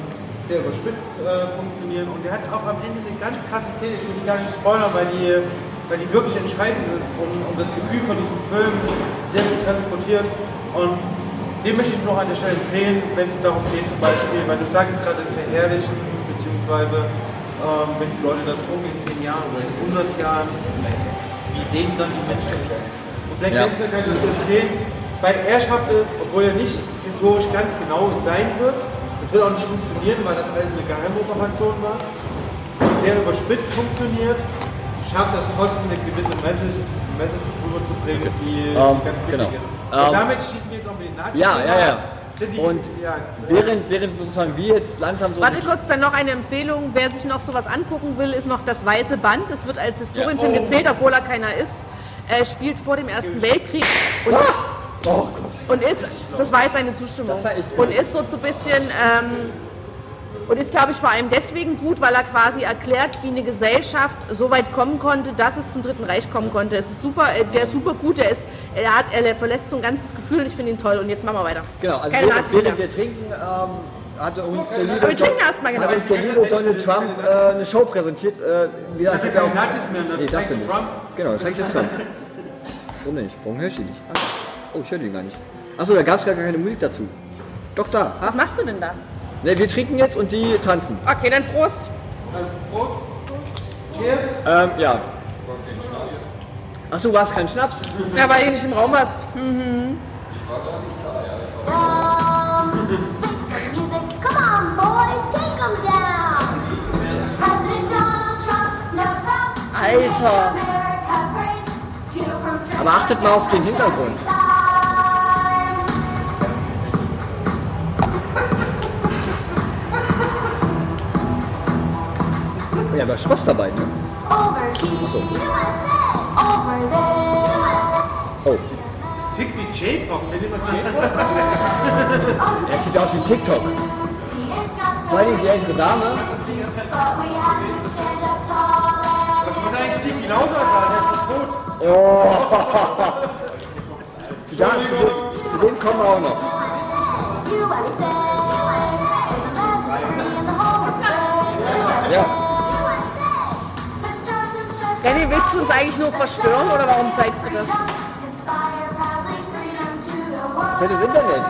sehr überspitzt äh, funktionieren. Und der hat auch am Ende eine ganz krasse Szene, ich will die gar nicht spoilern, weil die, weil die wirklich entscheidend ist und, und das Gefühl von diesem Film sehr gut transportiert. Und den möchte ich noch an der Stelle empfehlen, wenn es darum geht, zum Beispiel, weil du sagtest gerade verherrlichen, beziehungsweise ähm, wenn die Leute das tun in 10 Jahren oder in 100 Jahren, wie sehen dann die Menschen das? Und Black Ja. Panther kann ich dazu empfehlen, weil er schafft es, obwohl er nicht historisch ganz genau sein wird, es wird auch nicht funktionieren, weil das alles eine Geheimoperation war, und sehr überspitzt funktioniert, schafft es trotzdem eine gewisse Message, Message rüberzubringen, die, Ähm, die ganz wichtig genau. ist. Und Ähm, damit schießen wir jetzt auch mit den Nazis. Ja, ja, ja. Die- Und ja, während, während sozusagen wir jetzt langsam so. Warte kurz, dann noch eine Empfehlung. Wer sich noch sowas angucken will, ist noch das Weiße Band. Das wird als Historienfilm gezählt, obwohl er keiner ist. Er spielt vor dem Ersten Weltkrieg und ist, Oh Gott. Und ist das war jetzt eine Zustimmung, Das war echt und ist so ein bisschen, ähm, und ist, glaube ich, vor allem deswegen gut, weil er quasi erklärt, wie eine Gesellschaft so weit kommen konnte, dass es zum Dritten Reich kommen konnte. Es ist super, äh, der ist super gut, der, ist, er, hat, er verlässt so ein ganzes Gefühl und ich finde ihn toll. Und jetzt machen wir weiter. Genau, also Keine während mehr. wir trinken, ähm, hatte uns der liebe, wir trinken erst mal, genau. hat uns der liebe Donald Trump äh, eine Show präsentiert. Äh, wie Ich dachte, hat er keine auch- Nazis mehr, das Nee, du du nicht. Trump. Genau, das zeigt jetzt Trump. *laughs* Warum nicht? Warum hörst du die nicht? Ah. Oh, ich höre die gar nicht. Achso, da gab es gar keine Musik dazu. Doch da. Was machst du denn da? Ne, wir trinken jetzt und die tanzen. Okay, dann Prost. Also Prost. Cheers. Ähm, ja. Ach, du warst kein Schnaps? Ja, weil du nicht im Raum warst. Um, face the music. Come on, boys, take 'em down. President Donald Trump Alter. Aber achtet mal auf den Hintergrund. Ja, da ist Spaß dabei, ne? Oh, Das klingt wie J-Pop. Ihr mal J-Pop? er sieht aus wie TikTok. Zweijährige Dame. Was macht eigentlich Steve Klauser gerade? Der ist tot. Zu, da, zu, dem- zu dem kommen wir auch noch. Ja. Danny, willst du uns eigentlich nur verstören oder warum zeigst du das? Für das Internet.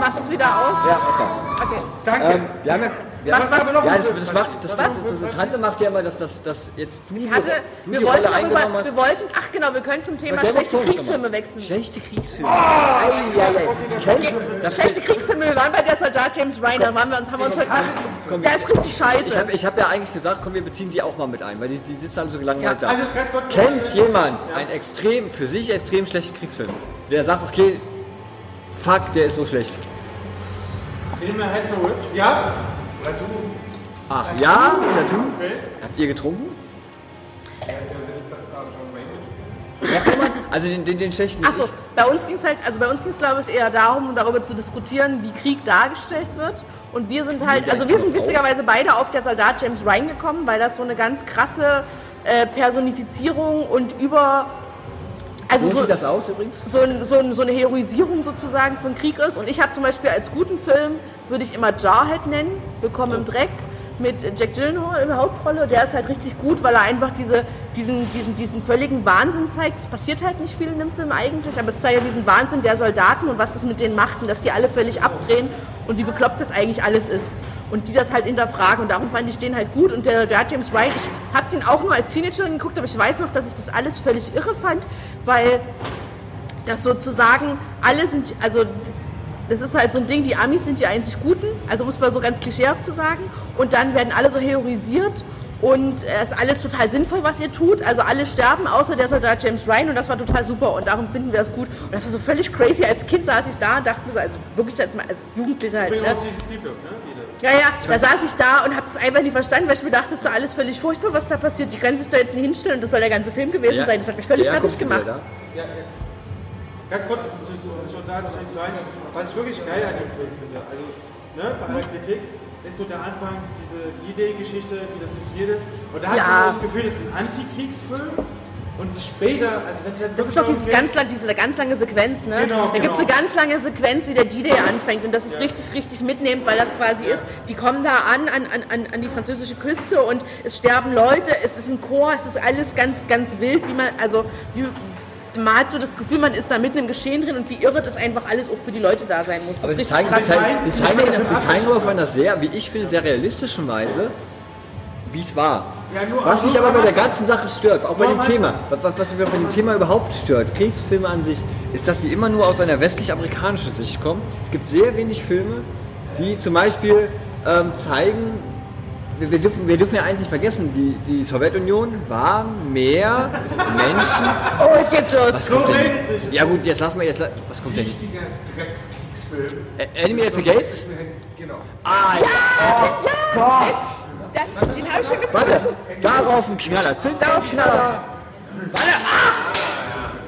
Machst du es wieder aus? Ja, okay. Okay. Danke. Ähm, wir haben ja, Was, haben, was? Ja, das, das, macht, das, das, Was? das Interessante macht ja immer, dass, das, dass jetzt du, Ich hatte, du wir wollten, Rolle eingenommen darüber, hast. wir wollten, ach genau, wir können zum Thema schlechte Kriegsfilme wechseln. Schlechte Kriegsfilme. Eieiei. Das Schlechte Kriegsfilme, wir waren bei der Soldat James Ryan, da waren wir uns, haben wir uns heute, der ist richtig Ich scheiße. habe ich hab ja eigentlich gesagt, komm, wir beziehen die auch mal mit ein, weil die, die sitzen alle so gelangweilt Ja. da. Also. Kennt jemand einen extrem, für sich extrem schlechten Kriegsfilm, der sagt, okay, fuck, der ist so schlecht. Nehmen wir Hacksaw Ridge? Ja? Ach ja, Tattoo? Habt ihr getrunken? Ja, also den, den, den schlechten. Achso, bei uns ging es halt, also bei uns ging es glaube ich eher darum, darüber zu diskutieren, wie Krieg dargestellt wird. Und wir sind halt, also wir sind witzigerweise beide auf der Soldat James Ryan gekommen, weil das so eine ganz krasse äh, Personifizierung und über, also Wie so, sieht das aus übrigens? so, ein, so, ein, so eine Heroisierung sozusagen von Krieg ist. Und ich habe zum Beispiel als guten Film, würde ich immer Jarhead nennen, Willkommen im Dreck, mit Jack Gyllenhaal in der Hauptrolle. Der ist halt richtig gut, weil er einfach diese, diesen, diesen, diesen völligen Wahnsinn zeigt. Es passiert halt nicht viel in dem Film eigentlich, aber es zeigt ja diesen Wahnsinn der Soldaten und was das mit denen macht und dass die alle völlig abdrehen und wie bekloppt das eigentlich alles ist. Und die das halt hinterfragen und darum fand ich den halt gut. Und der, der James Ryan, ich habe den auch nur als Teenagerin geguckt, aber ich weiß noch, dass ich das alles völlig irre fand, weil dass sozusagen alle sind, also das ist halt so ein Ding, die Amis sind die einzig Guten, also muss man so ganz klischeehaft zu sagen. Und dann werden alle so heroisiert und es ist alles total sinnvoll, was ihr tut. Also alle sterben, außer der Soldat James Ryan und das war total super und darum finden wir das gut. Und das war so völlig crazy. Als Kind saß ich da und dachte mir so, also wirklich als, als Jugendlicher halt. Ne? Sleeper, ne? Ja, ja, da saß ich da und habe das einfach nicht verstanden, weil ich mir dachte, das ist doch alles völlig furchtbar, was da passiert. Die können sich da jetzt nicht hinstellen und das soll der ganze Film gewesen Ja. sein. Das hat mich völlig Der fertig guckst du dir gemacht. Ja, ja. Ganz kurz um zu Ryan, was ich wirklich geil an dem Film finde, also ne, bei aller Kritik, ist so der Anfang, diese D-Day-Geschichte, wie das inszeniert ist. Und da hat Ja. man das Gefühl, das ist ein Antikriegsfilm. Und später, also wenn halt Das ist doch dieses ganz, lang, diese ganz lange Sequenz, ne? Genau, da gibt es genau. eine ganz lange Sequenz, wie der D-Day anfängt und das ist richtig, richtig mitnehmend, weil das quasi ist, die kommen da an, an, an- an, die französische Küste und es sterben Leute, es ist ein Chor, es ist alles ganz, ganz wild, wie man, also wie, man hat so das Gefühl, man ist da mitten im Geschehen drin und wie irre das einfach alles auch für die Leute da sein muss. Das Aber ist richtig zeigen, krass. sie zeigen, auf einer sehr, wie ich finde, sehr realistischen Weise, wie es war. Ja, nur- was mich aber bei der ganzen Sache stört, auch bei dem Thema, was, mich bei dem Thema überhaupt stört, Kriegsfilme an sich, ist, dass sie immer nur aus einer westlich-amerikanischen Sicht kommen. Es gibt sehr wenig Filme, die zum Beispiel ähm, zeigen, wir, wir, dürfen, wir dürfen ja eins nicht vergessen, die, die Sowjetunion waren mehr *laughs* Menschen. Oh, jetzt geht's los. Was kommt So denn? redet sich. Ja gut, jetzt lass mal jetzt. Was kommt denn? Richtiger Dreckskriegsfilm. Ä- Enemy at the Gates? Genau. Ah ja! Gott! Ja, den habe ich schon gefunden. Warte, darauf ein Knaller. Zünd darauf Knaller.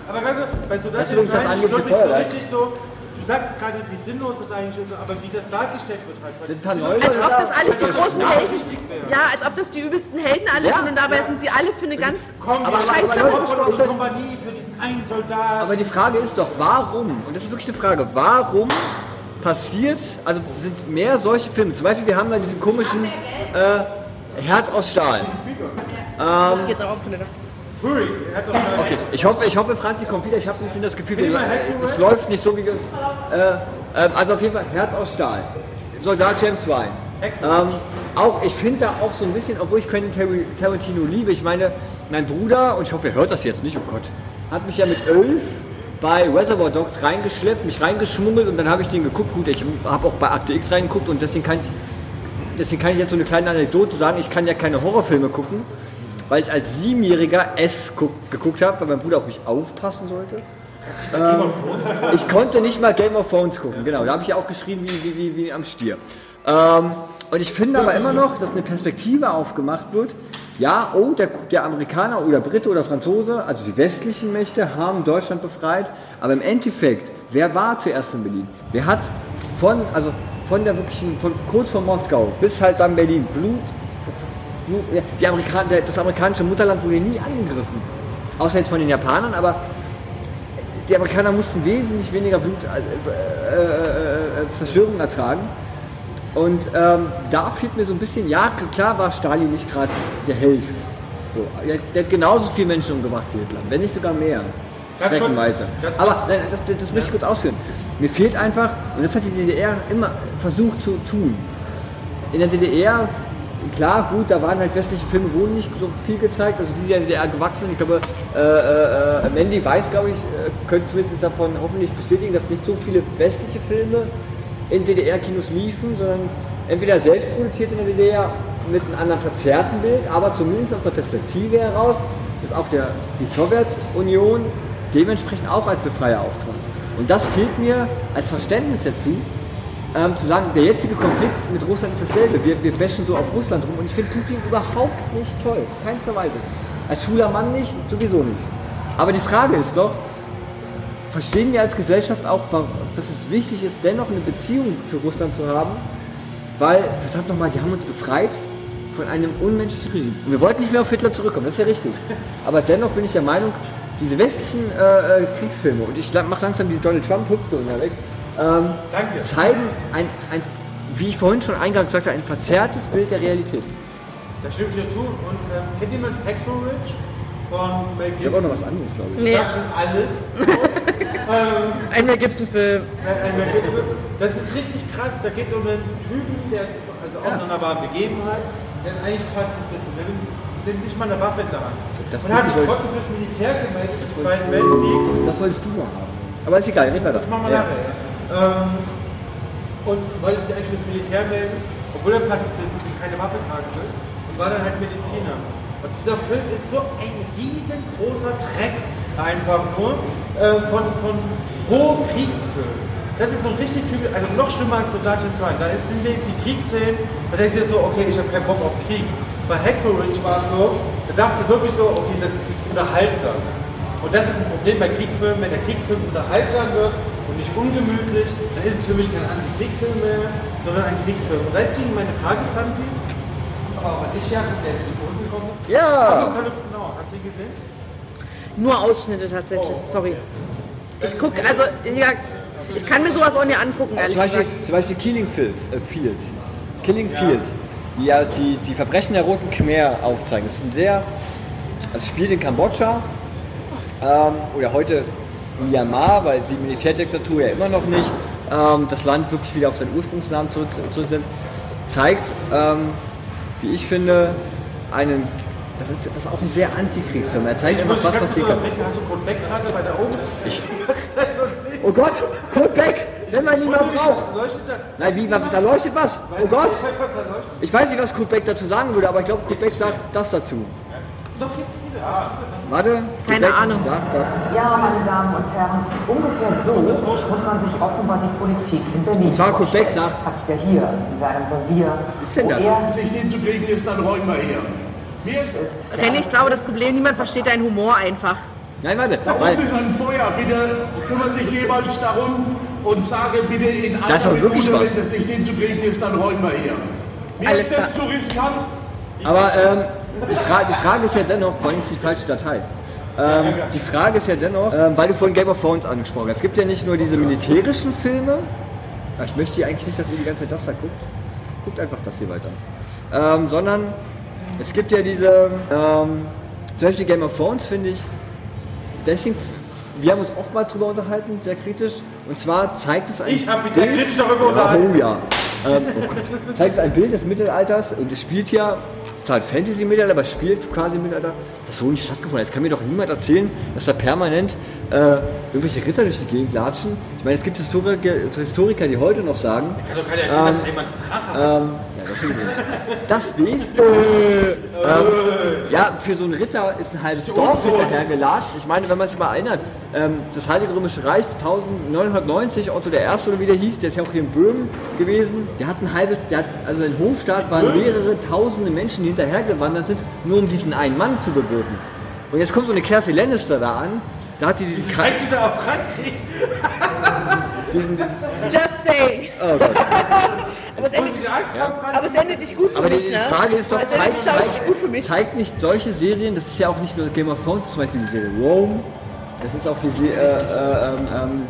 Aber weißt du, bei Soldat Das ist das stört mich so richtig so, du sagst gerade, wie sinnlos das eigentlich ist, aber wie das dargestellt wird halt. Sind das da neue Als ob das alles die großen Helden. Ja, als ob das die übelsten Helden alle Ja. sind und dabei sind sie alle für eine ganz Komm, Aber- aber- scheiße aber- aber- Kompanie für diesen einen Soldat. Aber die Frage ist doch, warum? Und das ist wirklich eine Frage, warum passiert, also sind mehr solche Filme, zum Beispiel wir haben da diesen komischen äh, Herz aus Stahl. Ich geh jetzt auch auf Toilette. Fury, Herz auf Stahl. Okay, ich hoffe, ich hoffe, Franzi kommt wieder. Ich habe ein bisschen das Gefühl, es läuft nicht so wie. Äh, äh, also auf jeden Fall Herz aus Stahl. Soldat James Ryan. Ähm, auch, ich finde da auch so ein bisschen, obwohl ich Quentin Tar- Tarantino liebe, ich meine, mein Bruder, und ich hoffe, er hört das jetzt nicht, oh Gott, hat mich ja mit elf bei Reservoir Dogs reingeschleppt, mich reingeschmuggelt und dann habe ich den geguckt. Gut, ich habe auch bei Akte X reingeguckt und deswegen kann ich deswegen kann ich jetzt so eine kleine Anekdote sagen, ich kann ja keine Horrorfilme gucken, weil ich als Siebenjähriger S guck, geguckt habe, weil mein Bruder auf mich aufpassen sollte. Ähm, ich konnte nicht mal Game of Thrones gucken, genau. Da habe ich ja auch geschrien wie, wie, wie, wie am Stier. Ähm, und ich finde aber immer noch, dass eine Perspektive aufgemacht wird. Ja, oh, der, der Amerikaner oder Brite oder Franzose, also die westlichen Mächte, haben Deutschland befreit. Aber im Endeffekt, wer war zuerst in Berlin? Wer hat von, also von der wirklichen, von kurz vor Moskau bis halt dann Berlin Blut, Blut die Amerikan der, das amerikanische Mutterland wurde nie angegriffen. Außer jetzt von den Japanern, aber die Amerikaner mussten wesentlich weniger Blut, äh, äh, äh, Zerstörung ertragen. Und ähm, da fehlt mir so ein bisschen, ja, klar war Stalin nicht gerade der Held. So, der, der hat genauso viele Menschen umgebracht wie Hitler, wenn nicht sogar mehr. Ganz kurz. Aber nein, das, das, das möchte ich kurz ausführen. Mir fehlt einfach, und das hat die DDR immer versucht zu tun. In der DDR, klar, gut, da waren halt westliche Filme, wurden nicht so viel gezeigt, also die der DDR gewachsen sind. Ich glaube, äh, äh, äh, Mandy weiß, glaube ich, äh, könnte zumindest davon hoffentlich bestätigen, dass nicht so viele westliche Filme in DDR-Kinos liefen, sondern entweder selbst produziert in der DDR mit einem anderen verzerrten Bild, aber zumindest aus der Perspektive heraus, dass auch der, die Sowjetunion dementsprechend auch als Befreier auftrat. Und das fehlt mir als Verständnis dazu, ähm, zu sagen, der jetzige Konflikt mit Russland ist dasselbe. Wir, wir bashen so auf Russland rum und ich finde Putin überhaupt nicht toll. Keinster Weise. Als schwuler Mann nicht, sowieso nicht. Aber die Frage ist doch, verstehen wir als Gesellschaft auch, dass es wichtig ist, dennoch eine Beziehung zu Russland zu haben? Weil, verdammt nochmal, die haben uns befreit von einem unmenschlichen Regime. Und wir wollten nicht mehr auf Hitler zurückkommen, das ist ja richtig. Aber dennoch bin ich der Meinung, diese westlichen äh, äh, Kriegsfilme, und ich mache langsam die Donald Trump-Hüfte weg, ähm, Danke. zeigen ein, ein, wie ich vorhin schon eingangs sagte, ein verzerrtes Bild der Realität. Da stimme ich dir zu. Und ähm, kennt jemand Hacksaw Ridge von Mel Ich habe auch noch Gibson? was anderes, glaube ich. Nee, Sagt schon alles. *laughs* ein Mel Gibson-Film. Ein Mel Gibson. Das ist richtig krass. Da geht es um einen Typen, der ist also auch in einer wahren Begebenheit. Der ist eigentlich Pazifist und der nimmt, nicht mal eine Waffe in der Hand. Das und hat sich trotzdem fürs Militär gemeldet im Zweiten Weltkrieg. Das wolltest du mal haben. Aber ist egal, red weiter. Das machen wir Ja. nachher. Ähm, und wollte sich eigentlich fürs Militär melden, obwohl er Pazifist ist und keine Waffe tragen will. Und war dann halt Mediziner. Und dieser Film ist so ein riesengroßer Dreck einfach nur äh, von, von hohem Kriegsfilm. Das ist so ein richtig typisch, also noch schlimmer als Soldat in Ryan. Da ist, sind wenigstens die Kriegsszenen, da denkst du dir so, okay, ich habe keinen Bock auf Krieg. Bei Hacksaw Ridge war es so, da dachte ich wirklich so, okay, das ist unterhaltsam. Und das ist ein Problem bei Kriegsfilmen, wenn der Kriegsfilm unterhaltsam wird und nicht ungemütlich, dann ist es für mich kein Antikriegsfilm mehr, sondern ein Kriegsfilm. Und deswegen meine Frage, Franzi, aber auch an dich, Jakob, der in die gekommen ist. Ja. Apokalypse Now, hast du ihn gesehen? Nur Ausschnitte tatsächlich, sorry. Ich gucke, also, wie gesagt, ich kann mir sowas auch nicht angucken, ehrlich Zum Beispiel, gesagt. zum Beispiel Killing Fields, äh, Fields. Killing Fields, die ja die, die Verbrechen der Roten Khmer aufzeigen. Das ist ein sehr, also es spielt in Kambodscha ähm, oder heute Myanmar, weil die Militärdiktatur ja immer noch nicht ähm, das Land wirklich wieder auf seinen Ursprungsnamen zurück, zurück zeigt, ähm, wie ich finde, einen, das ist, das ist auch ein sehr Antikriegsfilm. Er zeigt Ich muss was ganz passiert. Hast du Code Back gerade bei der oben? Ich- *laughs* Oh Gott, Kurt Beck, wenn man ihn mal braucht. Leuchtet da? Nein, wie, da leuchtet was. Oh Gott. Was da? Ich weiß nicht, was Kurt Beck dazu sagen würde, aber ich glaube, Kurt Beck sagt das dazu. Doch, jetzt wieder. Warte. Kurt Keine Beck Ahnung. Sagt das. Ja, meine Damen und Herren, ungefähr so muss man sich offenbar die Politik in Berlin zwar Kurt Beck vorstellen. sagt- Hat der hier in seinem Revier, ist denn das? er sich den zu kriegen ist, dann räumen wir hier. Mir ist ist. René, ich glaube, das Problem, niemand versteht deinen Humor einfach. Nein, warte. Da oben ist ein Feuer. Bitte kümmern sich jeweils darum und sage bitte in Da ist aber aller wirklich Minute, wenn es nicht hinzukriegen ist, dann räumen wir hier. Mir Alles ist das zu riskant. aber ähm, die, Fra die Frage ist ja dennoch, vor allem ist die falsche Datei. Ähm, die Frage ist ja dennoch, ähm, weil du vorhin Game of Thrones angesprochen hast, es gibt ja nicht nur diese militärischen Filme, ich möchte eigentlich nicht, dass ihr die ganze Zeit das da guckt, guckt einfach das hier weiter, ähm, sondern es gibt ja diese, ähm, zum Beispiel Game of Thrones finde ich, deswegen, wir haben uns oft mal drüber unterhalten, sehr kritisch, und zwar zeigt es ein Ich habe mich sehr Bild- kritisch darüber unterhalten. Oh ja. Ähm, oh Gott. Zeigt ein Bild des Mittelalters und es spielt ja, zwar Fantasy-Mittelalter, aber es spielt quasi im Mittelalter, das so nicht stattgefunden hat. Es kann mir doch niemand erzählen, dass da permanent äh, irgendwelche Ritter durch die Gegend latschen. Ich meine, es gibt Historiker, Historiker die heute noch sagen, Kann doch keiner erzählen, dass da jemand einen Drache hat. ähm, das sowieso nicht. Das du. Ähm, ja, für so einen Ritter ist ein halbes Dorf hinterhergelatscht. Ich meine, wenn man sich mal erinnert, ähm, das Heilige Römische Reich 1990, Otto der Erste oder wie der hieß, der ist ja auch hier in Böhmen gewesen. Der hat ein halbes, der hat, also in Hofstaat waren mehrere tausende Menschen, die hinterhergewandert sind, nur um diesen einen Mann zu bewirten. Und jetzt kommt so eine Kersey Lannister da an, da hat die diesen Kreis. Heißt du da auf Franzi? *laughs* Just saying. Oh Gott. *laughs* aber, es endet, Franzi? aber es endet nicht gut für Aber die, mich, die ne? Frage ist doch, es zeigt, zeigt, gut für mich. zeigt nicht solche Serien, das ist ja auch nicht nur Game of Thrones, zum Beispiel die Serie Rome, das ist auch die Serie, äh, äh, ähm, ähm,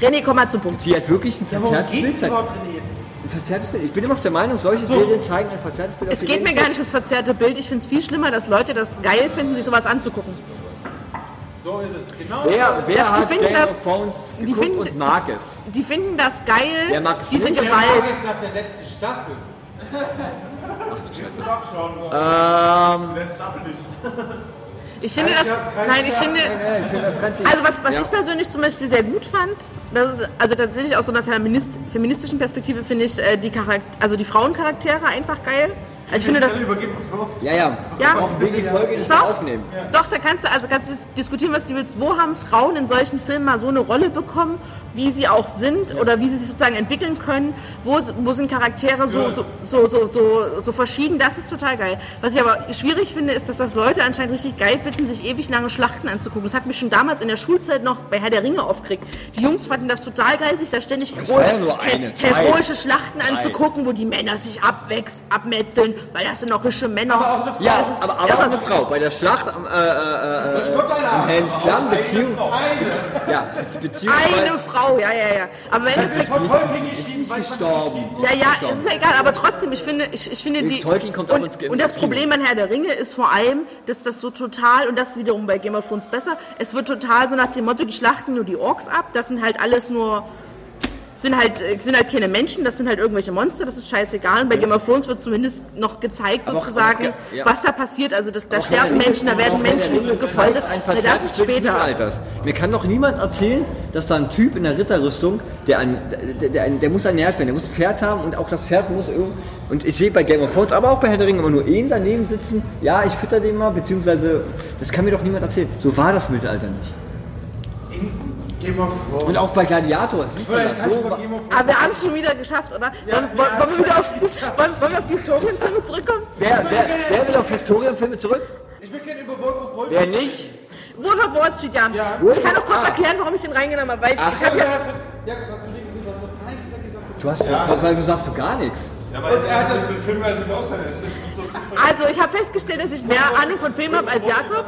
René, komm mal zum Punkt. die hat wirklich ein Ja, verzerrtes Bild. geht's Zeigt. überhaupt, René, jetzt? Ein verzerrtes Bild. Ich bin immer noch der Meinung, solche Serien zeigen ein verzerrtes Bild. Es geht mir gar nicht ums verzerrte Bild. Ich finde es viel schlimmer, dass Leute das geil finden, sich sowas anzugucken. So ist es. Genau Wer, so ist wer die hat finden Game das- of Thrones die finden- und mag es? Die finden das geil, Wer mag es diese nicht? es. Gewalt. Das ist nach der letzten Staffel. Du abschauen? Ähm, Letzte Staffel nicht. Ich finde das, nein, ich finde, also was, was Ja. ich persönlich zum Beispiel sehr gut fand, das ist, also tatsächlich aus so einer Feminist, feministischen Perspektive finde ich äh, die Charakter, also die Frauencharaktere einfach geil. Also ich finde das, auf. Ja, ja. Ja. Will die Folge nicht Doch, aufnehmen. doch, da kannst du also kannst du diskutieren, was du willst. Wo haben Frauen in solchen Filmen mal so eine Rolle bekommen, wie sie auch sind oder wie sie sich sozusagen entwickeln können? Wo, wo sind Charaktere so, so, so, so, so, verschieden? Das ist total geil. Was ich aber schwierig finde, ist, dass das Leute anscheinend richtig geil finden, sich ewig lange Schlachten anzugucken. Das hat mich schon damals in der Schulzeit noch bei Herr der Ringe aufgeregt. Die Jungs fanden das total geil, sich da ständig war ja eine, heroische Schlachten anzugucken, wo die Männer sich abwechseln, abmetzeln, weil das sind noch rische Männer. Aber auch eine Frau. Ja, Das ist aber, aber auch eine Frau. Bei der Schlacht am, äh, äh, äh, am Helms Klamm, Beziehung, ja, Beziehung Eine Frau, ja, ja, ja. Aber wenn es Von Tolkien geschrieben, man gestorben. ja, ja, es ist ja egal, aber trotzdem, ich finde, ich, ich finde die. Tolkien kommt auch und, ins und das. Problem an Herr der Ringe ist vor allem, dass das so total, und das wiederum bei Game of Thrones besser, es wird total so nach dem Motto, die schlachten nur die Orks ab, das sind halt alles nur. Sind halt, äh, sind halt keine Menschen, das sind halt irgendwelche Monster, das ist scheißegal. Und bei Game of Thrones wird zumindest noch gezeigt, Aber auch- sozusagen, aber auch- ja. was da passiert. Also das, da Auch sterben Menschen, da werden auch Menschen gefoltert. Nee, das ist später. Mir kann doch niemand erzählen, dass da ein Typ in der Ritterrüstung, der, ein, der, der, der muss ernährt werden, der muss ein Pferd haben und auch das Pferd muss irgendwo. Und ich sehe bei Game of Thrones, aber auch bei Herr der Ringe immer nur ihn daneben sitzen. Ja, ich fütter den mal, beziehungsweise, das kann mir doch niemand erzählen. So war das Mittelalter nicht. Game of Thrones. Und auch bei Gladiator, es sieht man das so. Aber wir haben es schon wieder geschafft, oder? wollen, wollen, wollen, wir wieder auf, wollen, wollen wir auf die Historienfilme zurückkommen? Wer, wer, wer will auf Historienfilme zurück? Ich bin kein über Wolf of Wolf. Wer nicht? Wolf of Wall Street, ja. Ich kann auch kurz erklären, warum ich den reingenommen habe. Weil ich, ich Ja, habe ja, ja, ja, hast du den gesehen? Du hast noch gar nichts mehr gesagt. Du hast, weil du sagst du gar nichts. Ja, weil er hat das den Film ja. Es ist so zufällig. also ich habe festgestellt, dass ich mehr Ahnung von Filmen habe als Jakob.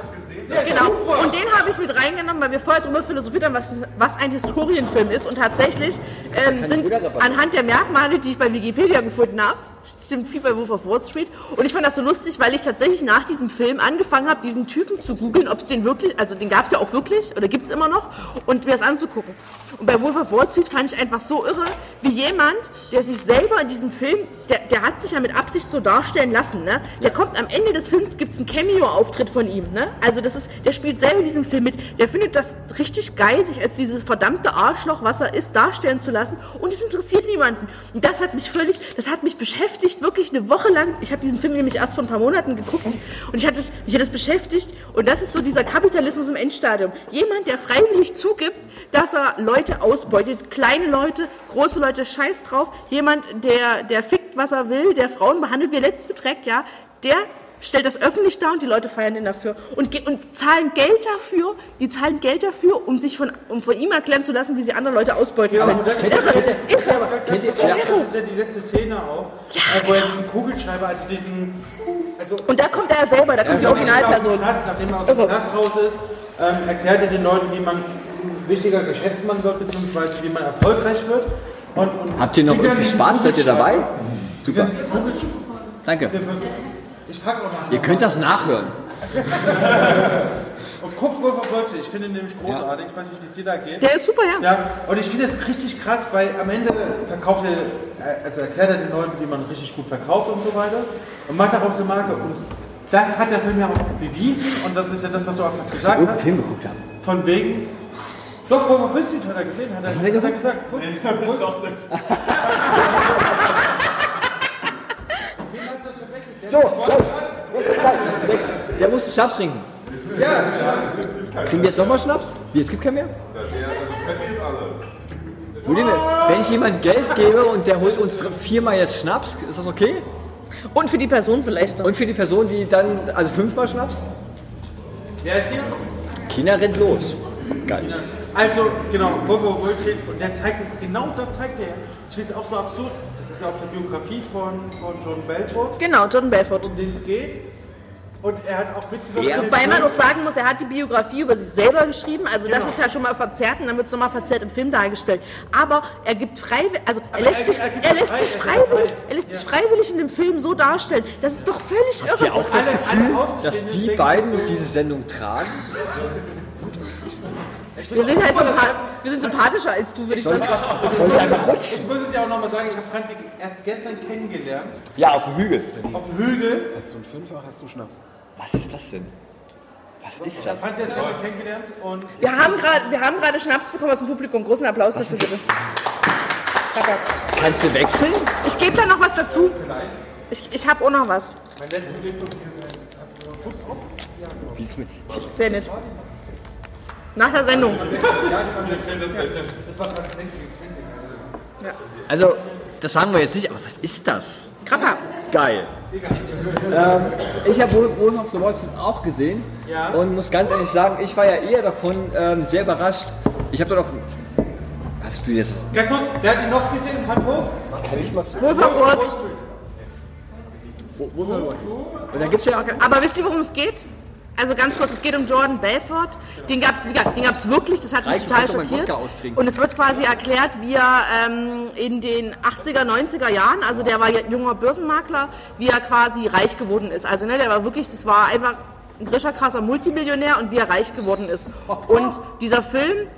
Genau. Und den habe ich mit reingenommen, weil wir vorher darüber philosophiert haben, was, was ein Historienfilm ist. Und tatsächlich ähm, sind anhand der Merkmale, die ich bei Wikipedia gefunden habe, stimmt viel bei Wolf of Wall Street. Und ich fand das so lustig, weil ich tatsächlich nach diesem Film angefangen habe, diesen Typen zu googeln, ob es den wirklich, also den gab es ja auch wirklich oder gibt es immer noch, und mir das anzugucken. Und bei Wolf of Wall Street fand ich einfach so irre, wie jemand, der sich selber in diesem Film, der, der hat sich ja mit Absicht so darstellen lassen, ne? Der kommt am Ende des Films, gibt es einen Cameo-Auftritt von ihm, ne? Also das ist, der spielt selber in diesem Film mit, der findet das richtig geil, sich als dieses verdammte Arschloch, was er ist, darstellen zu lassen und es interessiert niemanden. Und das hat mich völlig, das hat mich beschäftigt, wirklich eine Woche lang. Ich habe diesen Film nämlich erst vor ein paar Monaten geguckt und ich hatte es, mich hat es beschäftigt und das ist so dieser Kapitalismus im Endstadium. Jemand, der freiwillig zugibt, dass er Leute ausbeutet, kleine Leute, große Leute, scheiß drauf. Jemand, der, der fickt, was er will, der Frauen behandelt wie letzte Dreck, ja, der stellt das öffentlich dar und die Leute feiern ihn dafür und, und zahlen Geld dafür, die zahlen Geld dafür, um sich von, um von ihm erklären zu lassen, wie sie andere Leute ausbeuten können. und das ist- Irre, irre. Kennt ihr, Das ist ja die letzte Szene auch, äh, wo er diesen Kugelschreiber, also diesen. Also, Und da kommt er selber, da kommt die aus dem Originalperson. Knast, nachdem er aus dem. Knast raus ist, ähm, erklärt er den Leuten, wie man ein wichtiger Geschäftsmann wird, beziehungsweise wie man erfolgreich wird. Und, und Habt ihr noch irgendwie Spaß? Seid ihr dabei? Super. Danke. Ich frag auch nach. Ihr könnt das nachhören. *laughs* Und guckt Wolf of Wall Street, ich finde ihn nämlich großartig, ich weiß nicht, wie es dir da geht. Der ist super, ja. Ja, und ich finde das richtig krass, weil am Ende verkauft er, äh, also erklärt er den Leuten, wie man richtig gut verkauft und so weiter und macht daraus eine Marke. Und das hat der Film ja auch bewiesen und das ist ja das, was du auch gerade gesagt hast. Film geguckt haben. Von wegen. Doch, Wolf of Wall Street hat er gesehen, hat er, hat er gesagt. Nee, *laughs* hab ich doch nicht. *laughs* So, der, der musste Schnaps trinken. Ja, keinen. Kriegen wir jetzt nochmal Schnaps? Wie, es gibt keinen mehr? Ja, der, also Pfeffi ist alle. Wo denn? Wenn ich jemand Geld gebe und der holt uns viermal jetzt Schnaps, ist das okay? Und für die Person vielleicht noch. Und für die Person, die dann, also fünfmal Schnaps? Wer ist hier? China rennt los. Geil. Also, genau, Bobo Wohlzählt, und der zeigt es, genau das zeigt er. Ich finde es auch so absurd. Das ist ja auch die Biografie von, von John Belfort, Genau, John Belfort. um den es geht. Und er hat auch mitgewirkt. dem Wobei man auch sagen muss, er hat die Biografie über sich selber geschrieben. Also das Genau. ist ja schon mal verzerrt und dann wird es nochmal verzerrt im Film dargestellt. Aber er gibt freiwillig, also er lässt er- sich, er er lässt frei- sich freiwillig, frei. er lässt sich freiwillig in dem Film so darstellen. Das ist doch völlig irre. Ihr auch das Gefühl, dass die beiden diese Sendung tragen? *laughs* Wir sind halt sympa wir sind sympathischer als du, würde ich mal sagen. Ich muss es ja auch nochmal sagen, ich habe Franzi erst gestern kennengelernt, Ja, auf dem Hügel. auf dem Hügel. Hast du einen Fünfer, hast du Schnaps? Was ist das denn? Was ist Ich habe das? Franzi erst gestern kennengelernt und Wir haben gerade wir haben gerade Schnaps bekommen aus dem Publikum. Großen Applaus dafür bitte. Danke. Kannst du wechseln? Ich gebe da noch was dazu. Ich, ich habe auch noch was. mein letztes wird so viel sein. Wie ist mit- Sehr nett. Nach der Sendung. Also, das sagen wir jetzt nicht, aber was ist das? Krapper. Geil. Ähm, ich habe Wolf of the Wall Street auch gesehen Ja. und muss ganz ehrlich sagen, ich war ja eher davon ähm, sehr überrascht. Ich habe dort auf. Hast du jetzt was? Ganz kurz, wer hat ihn noch gesehen? Hand hoch. Wolf of Wall Street. Und dann gibt es ja. Aber wisst ihr, worum es geht? Also ganz kurz, es geht um Jordan Belfort. Den gab es den gab's wirklich, das hat mich total schockiert. Und es wird quasi erklärt, wie er ähm, in den 80er, 90er Jahren, also der war ja junger Börsenmakler, wie er quasi reich geworden ist. Also ne, der war wirklich, das war einfach ein rischer, krasser Multimillionär und wie er reich geworden ist. Und dieser Film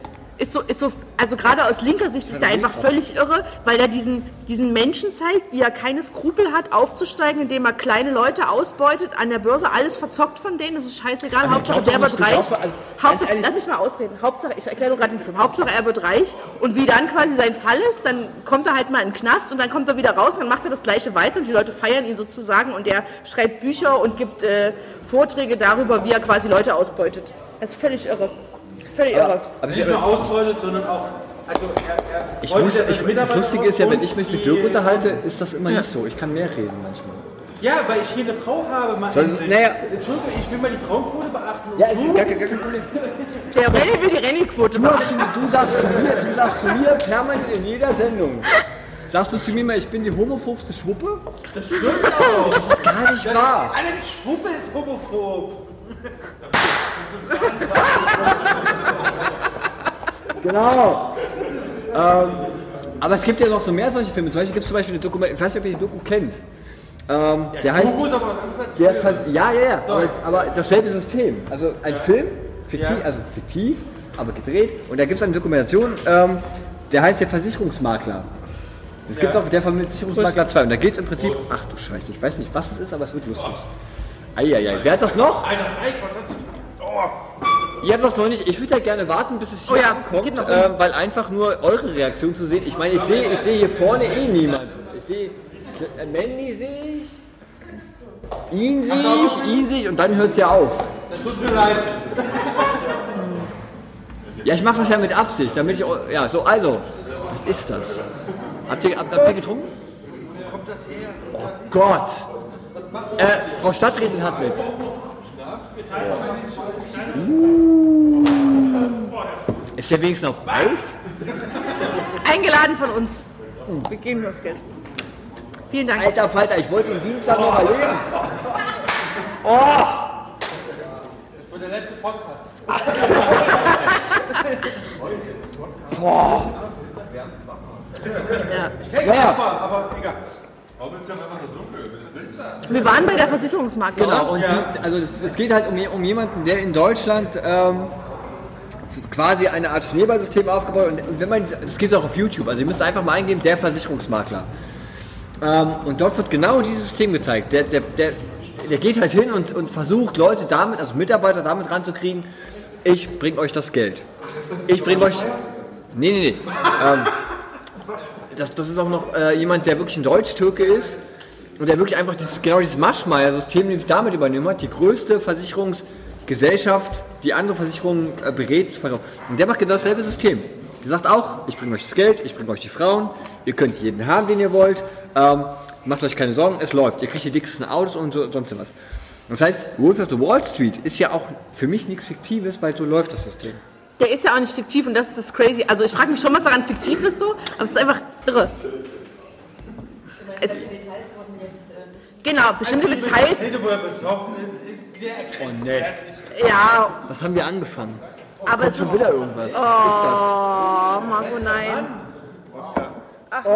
ist so, ist so, also gerade aus linker Sicht ist der einfach völlig irre, weil er diesen, diesen Menschen zeigt, wie er keine Skrupel hat, aufzusteigen, indem er kleine Leute ausbeutet, an der Börse alles verzockt von denen, das ist scheißegal, Hauptsache glaub der wird reich. doch, also, Hauptsache, lass mich mal ausreden, Hauptsache, ich erkläre gerade den Film, Hauptsache er wird reich und wie dann quasi sein Fall ist, dann kommt er halt mal in den Knast und dann kommt er wieder raus, dann macht er das gleiche weiter und die Leute feiern ihn sozusagen und er schreibt Bücher und gibt äh, Vorträge darüber, wie er quasi Leute ausbeutet. Das ist völlig irre. Völlig irre. Aber Nicht nur ausbeutet, sondern auch. Also er, er ich muss, ich, das Lustige ist ja, wenn ich mich mit Dirk unterhalte, ist das immer nicht so. Ich kann mehr reden manchmal. Ja, weil ich hier eine Frau habe, mal Soll- naja. Entschuldigung, ich will mal die Frauenquote beachten. Ja, es ist gar, kein- gar kein Problem. Der René will die machen. hast, du, sagst zu mir, du sagst zu mir permanent in jeder Sendung. Sagst du zu mir mal, ich bin die homophobste Schwuppe? Das stimmt auch. Das ist gar nicht wahr. Alle Schwuppe ist homophob. *laughs* Genau. Ähm, aber es gibt ja noch so mehr solche Filme. Zum Beispiel gibt es zum Beispiel eine Dokumentation, ich weiß nicht, ob ihr die Doku kennt. Ähm, der heißt. Doku ist aber was anderes als Der. Ver ja, ja, ja. Aber, aber dasselbe System. Also ein Film, fiktiv, Ja. also fiktiv, aber gedreht. Und da gibt es eine Dokumentation, ähm, der heißt der Versicherungsmakler. Es gibt auch der Versicherungsmakler 2. Und da geht es im Prinzip. Ach du Scheiße, ich weiß nicht, was es ist, aber es wird lustig. Eieiei. Wer hat das noch? Alter, Reik, was hast du? Ihr habt das noch nicht. Ich würde ja gerne warten, bis es hier Oh ja, noch. ähm, weil einfach nur eure Reaktion zu sehen. Ich meine, ich sehe ich sehe hier vorne eh niemand. Ich sehe äh, Mandy sehe ich, ihn sehe ich, ihn sehe ich und dann hört es ja auf. Das tut mir leid. Ja, ich mache das ja mit Absicht, damit ich. Ja, so, also, was ist das? Habt ihr, habt, habt ihr getrunken? Kommt das her? Was ist Gott! Äh, Frau Stadträtin hat mit. Uh. Ist der wenigstens auf Eis? Eingeladen von uns. Wir geben das Geld. Vielen Dank. Alter Falter, ich wollte ihn Dienstag noch mal leben. Das wird der letzte Podcast. Ja, ja. Aber, aber egal. Warum ist ja einfach so dunkel? Wir waren bei der Versicherungsmakler. Genau, und die, also es geht halt um, um jemanden, der in Deutschland ähm, quasi eine Art Schneeballsystem aufgebaut hat. Und, und wenn man, das geht auch auf YouTube, also ihr müsst einfach mal eingeben, der Versicherungsmakler. Ähm, und dort wird genau dieses System gezeigt. Der, der, der, der geht halt hin und, und versucht Leute damit, also Mitarbeiter damit ranzukriegen, ich bring euch das Geld. Ich bring euch... Nee, nee, nee. ähm, das, das ist auch noch äh, jemand, der wirklich ein Deutsch-Türke ist. und der wirklich einfach dieses, genau dieses Maschmeyer-System nämlich damit übernommen hat, die größte Versicherungsgesellschaft, die andere Versicherungen äh, berät. Und der macht genau dasselbe System. Der sagt auch, ich bringe euch das Geld, ich bringe euch die Frauen, ihr könnt jeden haben, den ihr wollt, ähm, macht euch keine Sorgen, es läuft. Ihr kriegt die dicksten Autos und so, sonst was. Das heißt, Wolf of the Wall Street ist ja auch für mich nichts Fiktives, weil so läuft das System. Der ist ja auch nicht fiktiv und das ist das crazy. Also ich frage mich schon, was daran fiktiv ist so, aber es ist einfach irre. Es, genau, bestimmte Details. Szene, wo er besoffen ist, ist sehr grenzwertig. Ja, Was haben wir angefangen? aber Kommt es schon ist, wieder irgendwas. oh, Marco, nein. Ach, oh.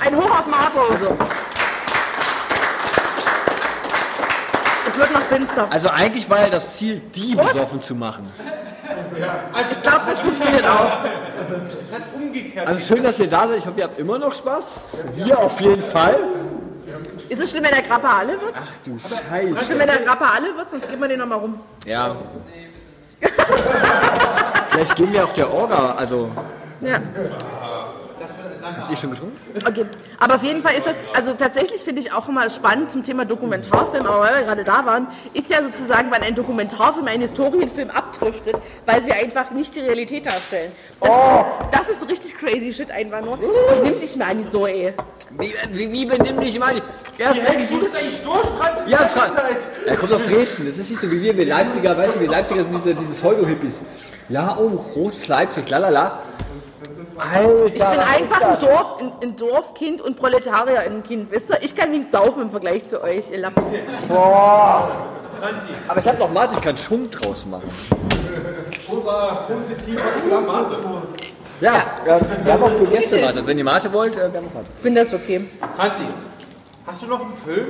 Ein Hoch auf Marco. Es wird noch finster. Also eigentlich war ja das Ziel, die Was? besoffen zu machen. Ich glaube, das funktioniert auch. Es hat umgekehrt. Also schön, dass ihr da seid. Ich hoffe, ihr habt immer noch Spaß. Wir auf jeden Fall. Ist es schlimm, wenn der Grappa alle wird? Ach du Ist es Scheiße. schlimm, wenn der Grappa alle wird? Sonst geben wir den nochmal rum. Ja. Vielleicht gehen wir auf der Orga. Also, Ja. Habt ihr schon getrunken? Okay. Aber auf jeden Fall ist das, also tatsächlich finde ich auch immer spannend zum Thema Dokumentarfilm, aber weil wir gerade da waren, ist ja sozusagen, wenn ein Dokumentarfilm einen Historienfilm abdriftet, weil sie einfach nicht die Realität darstellen. Das, ist, das ist so richtig crazy shit einfach nur. Und nimm dich mal nicht so, ey. Wie, wie, wie benimm dich mal? Erst Wie hältst du das eigentlich durch, Franz? Ja, Die Franz. Er kommt aus Dresden. Das ist nicht so wie wir. Wir Leipziger, weißt du, wir Leipziger sind diese, diese Pseudo-Hippies. Ja, oh, rotes Leipzig, lalala. Alter, Ich bin einfach ein, Dorf, ein, ein Dorfkind und Proletarier ein Kind, wisst ihr? Ich kann mich saufen im Vergleich zu euch, ihr Lappen. Franzi, Aber ich hab noch Mate, ich kann Schunk draus machen. Hurra, positiver Klassismus. Ja, ja wir haben auch für Gäste Mate. Wenn ihr Mate wollt, äh, wir haben auch Mate. Ich finde das okay. Franzi, hast du noch einen Film?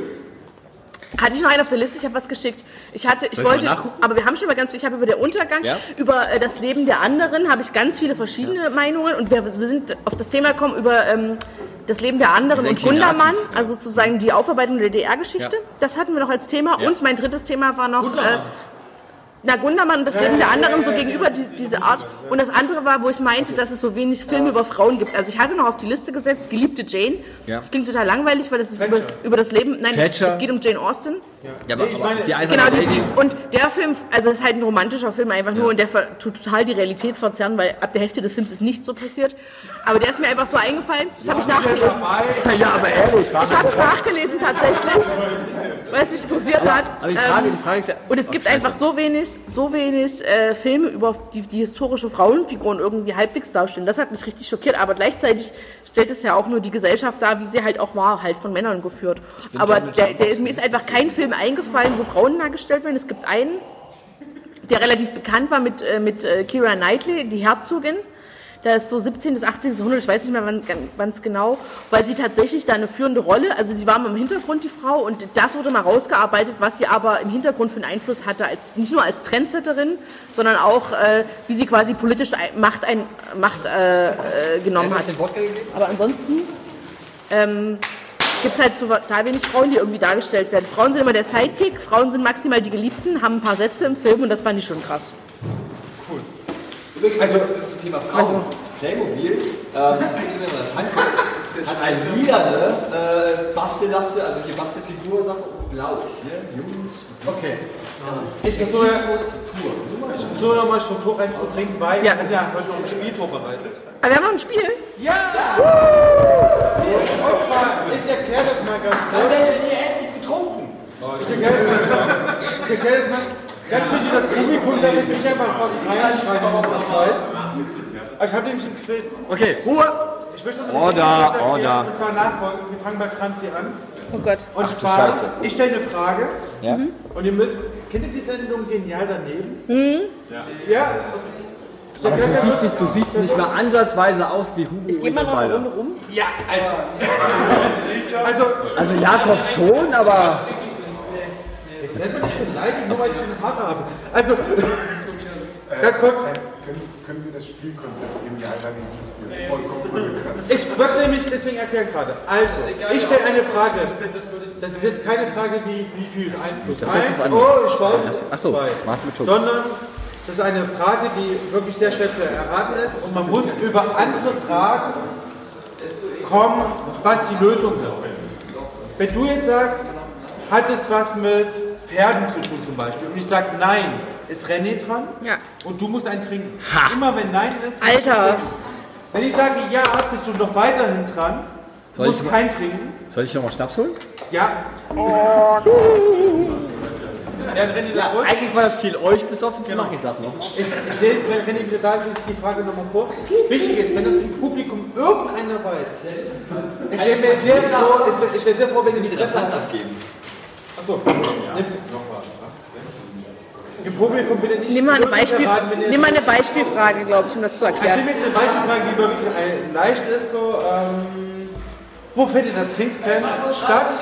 Hatte ich noch einen auf der Liste, ich habe was geschickt. Ich hatte, ich Soll ich wollte, nachgucken? aber wir haben schon mal ganz, ich habe über den Untergang, Ja. über äh, das Leben der anderen, habe ich ganz viele verschiedene Meinungen und wir, wir sind auf das Thema gekommen über ähm, das Leben der anderen und Gundermann, ja. also sozusagen die Aufarbeitung der DDR-Geschichte. Ja. Das hatten wir noch als Thema Ja. und mein drittes Thema war noch äh. Na Gundermann und das Leben der anderen so gegenüber die, diese Art. Und das andere war, wo ich meinte, dass es so wenig Filme über Frauen gibt. Also ich hatte noch auf die Liste gesetzt, geliebte Jane. Ja. Das klingt total langweilig, weil das ist über das, über das Leben. Nein, es geht um Jane Austen. Ja, aber, ich aber meine- die Eiserne Genau, Lady. die, und der Film, also es ist halt ein romantischer Film einfach nur und der ver- tut total die Realität verzerren, weil ab der Hälfte des Films ist nichts so passiert. Aber der ist mir einfach so eingefallen, das habe ich nachgelesen. Ja, aber ehrlich, war Ich habe es nachgelesen tatsächlich, weil es mich interessiert hat. Aber die Frage, Ähm, die Frage ist ja. und es gibt einfach so wenig, so wenig äh, Filme über die, die historische Frauenfiguren irgendwie halbwegs darstellen. Das hat mich richtig schockiert. Aber gleichzeitig stellt es ja auch nur die Gesellschaft dar, wie sie halt auch war, halt von Männern geführt. Aber der, der ist, mir ist einfach kein Film eingefallen, wo Frauen dargestellt werden. Es gibt einen, der relativ bekannt war mit, äh, mit äh, Keira Knightley, die Herzogin. Da ist so 17. bis 18. Jahrhundert, ich weiß nicht mehr wann es genau, weil sie tatsächlich da eine führende Rolle, also sie war mal im Hintergrund die Frau und das wurde mal rausgearbeitet, was sie aber im Hintergrund für einen Einfluss hatte, als, nicht nur als Trendsetterin, sondern auch, äh, wie sie quasi politisch Macht, ein, Macht äh, äh, genommen hat. Aber ansonsten ähm, gibt es halt total wenig Frauen, die irgendwie dargestellt werden. Frauen sind immer der Sidekick, Frauen sind maximal die Geliebten, haben ein paar Sätze im Film und das fand ich schon krass. Also, zum Thema Frauen. Playmobil, ähm, das gibt es mir in der hat eine lilane äh, Bastellaste, also hier Bastelfigur, Sache, blau. Hier, Jungs. Okay. Ich versuche ich versuche nochmal Struktur reinzubringen, weil Ja. wir haben ja heute noch ein Spiel vorbereitet. Aber wir haben noch ein Spiel. Ja! Zwar, ich erkläre das mal ganz kurz. Ich erkläre das, ich erkläre das mal ganz wichtig, das Publikum jetzt nicht einfach was reinschreiben, was das weiß. Ich habe nämlich ein Quiz. Okay, Ruhe! Ich möchte noch Order, Order. Und zwar nachfolgen. Wir fangen bei Franzi an. Oh Gott. Und zwar, Scheiße. ich stelle eine Frage Ja? und ihr müsst. Kennt ihr die Sendung Genial daneben? Ja. Ja? Aber du siehst, nicht, du siehst nicht mal ansatzweise aus wie Hugo Ich gehe mal noch eine Runde rum. Ja, also. Also, Also Jakob schon, aber... jetzt nennt man nicht beleidigt, nur weil ich diesen Partner habe. Also, ganz kurz. Können, können wir das Spielkonzept im Jahr das mir vollkommen unbekannt? Ich wollte nämlich deswegen erklären gerade. Also, ich stelle eine Frage. Das ist jetzt keine Frage wie, wie viel ist 1 plus 1, ist was anderes. oh, ich war Ach so, 2. Mathematik. Sondern das ist eine Frage, die wirklich sehr schwer zu erraten ist und man muss über andere Fragen kommen, was die Lösung ist. Wenn du jetzt sagst, hat es was mit Pferden zu tun zum Beispiel, und ich sage nein, ist René dran Ja. und du musst einen trinken. Immer wenn nein ist, Alter. Wenn ich sage ja, bist du noch weiterhin dran, Soll musst ich- kein trinken. Soll ich noch mal Schnaps holen? Ja. Ja, dann René, das Ja, eigentlich war das Ziel, euch besoffen zu machen. Ich sag's noch. Ich, ich sehe, wenn René wieder da ich die Frage nochmal vor. Wichtig ist, wenn das im Publikum irgendeiner weiß, ich wäre mir sehr froh, ich wär- ich wäre sehr froh, wenn ihr die Presse habt. abgeben. Achso, nimm, im Publikum bitte nicht. Nimm mal eine, Beispiel, ihr- nimm mal eine Beispielfrage, glaube ich, um das zu Ich stelle erklären. mir jetzt eine Beispielfrage, die wirklich äh, leicht ist. So, ähm, wo findet das Pfingstcamp statt?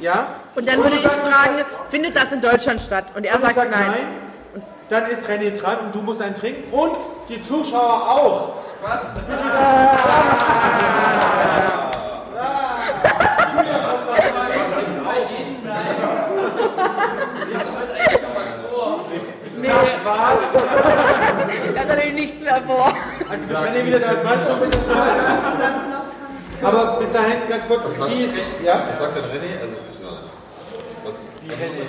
Ja? Und dann würde ich fragen, findet das in Deutschland statt? Und er Und sagt sagt nein. nein. Dann ist René dran und du musst einen trinken. Und die Zuschauer auch. *laughs* Das war's. Er hat natürlich nichts mehr vor. Also bis René wieder da ist, warte ich noch bitte. Aber bis dahin ganz kurz, wie ist, ja? Was sagt denn René? Also, was,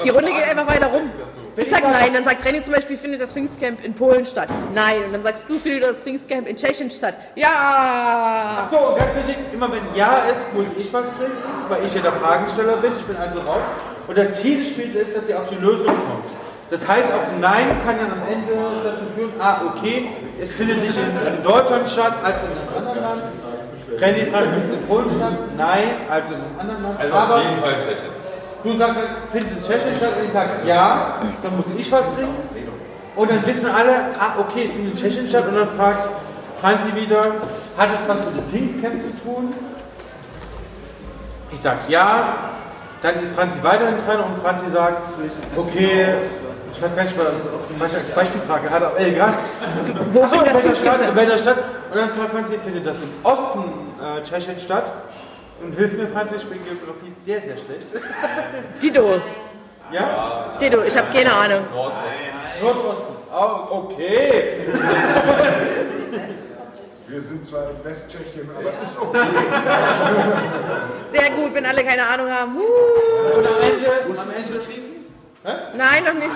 Die Runde geht einfach weiter rum. Ich sag nein, dann sagt Renny zum Beispiel, findet das Pfingstcamp in Polen statt. Nein. Und dann sagst du, findet das Pfingstcamp in Tschechien statt. Ja. Achso, und ganz wichtig, immer wenn Ja ist, muss ich was trinken, weil ich ja der Fragensteller bin, ich bin also raus. Und das Ziel des Spiels ist, dass ihr auf die Lösung kommt. Das heißt, auch Nein kann dann am Ende dazu führen, ah, okay, es findet nicht in, Deutschland statt, also in einem anderen Land. René fragt, findet es in Polen statt? Nein, also in einem anderen Land. also Aber auf jeden Fall Tschechien. Du sagst, halt, findet es in Tschechien statt? Und ich sage, ja, dann muss ich was trinken. Und dann wissen alle, ah, okay, es findet in Tschechien statt. Und dann fragt Franzi wieder, hat es was mit dem Pfingstcamp zu tun? Ich sage ja. Dann ist Franzi weiterhin dran und Franzi sagt, okay, ich weiß gar nicht, was ich als Beispielfrage hatte, aber egal. Wo Achso, in welcher Stadt, in welcher Stadt? Und dann fragt Franzi, findet das im Osten äh, Tschechien statt? Und hilf mir, Franzi, ich bin Geografie sehr, sehr schlecht. *laughs* Dido. Ja? Dido, ich habe keine Ahnung. Nordosten. Oh, okay. *laughs* Wir sind zwar in Westtschechien, aber es ist okay. *laughs* Sehr gut, wenn alle keine Ahnung haben. Uh. Und am Ende, am Ende Nein, noch nicht.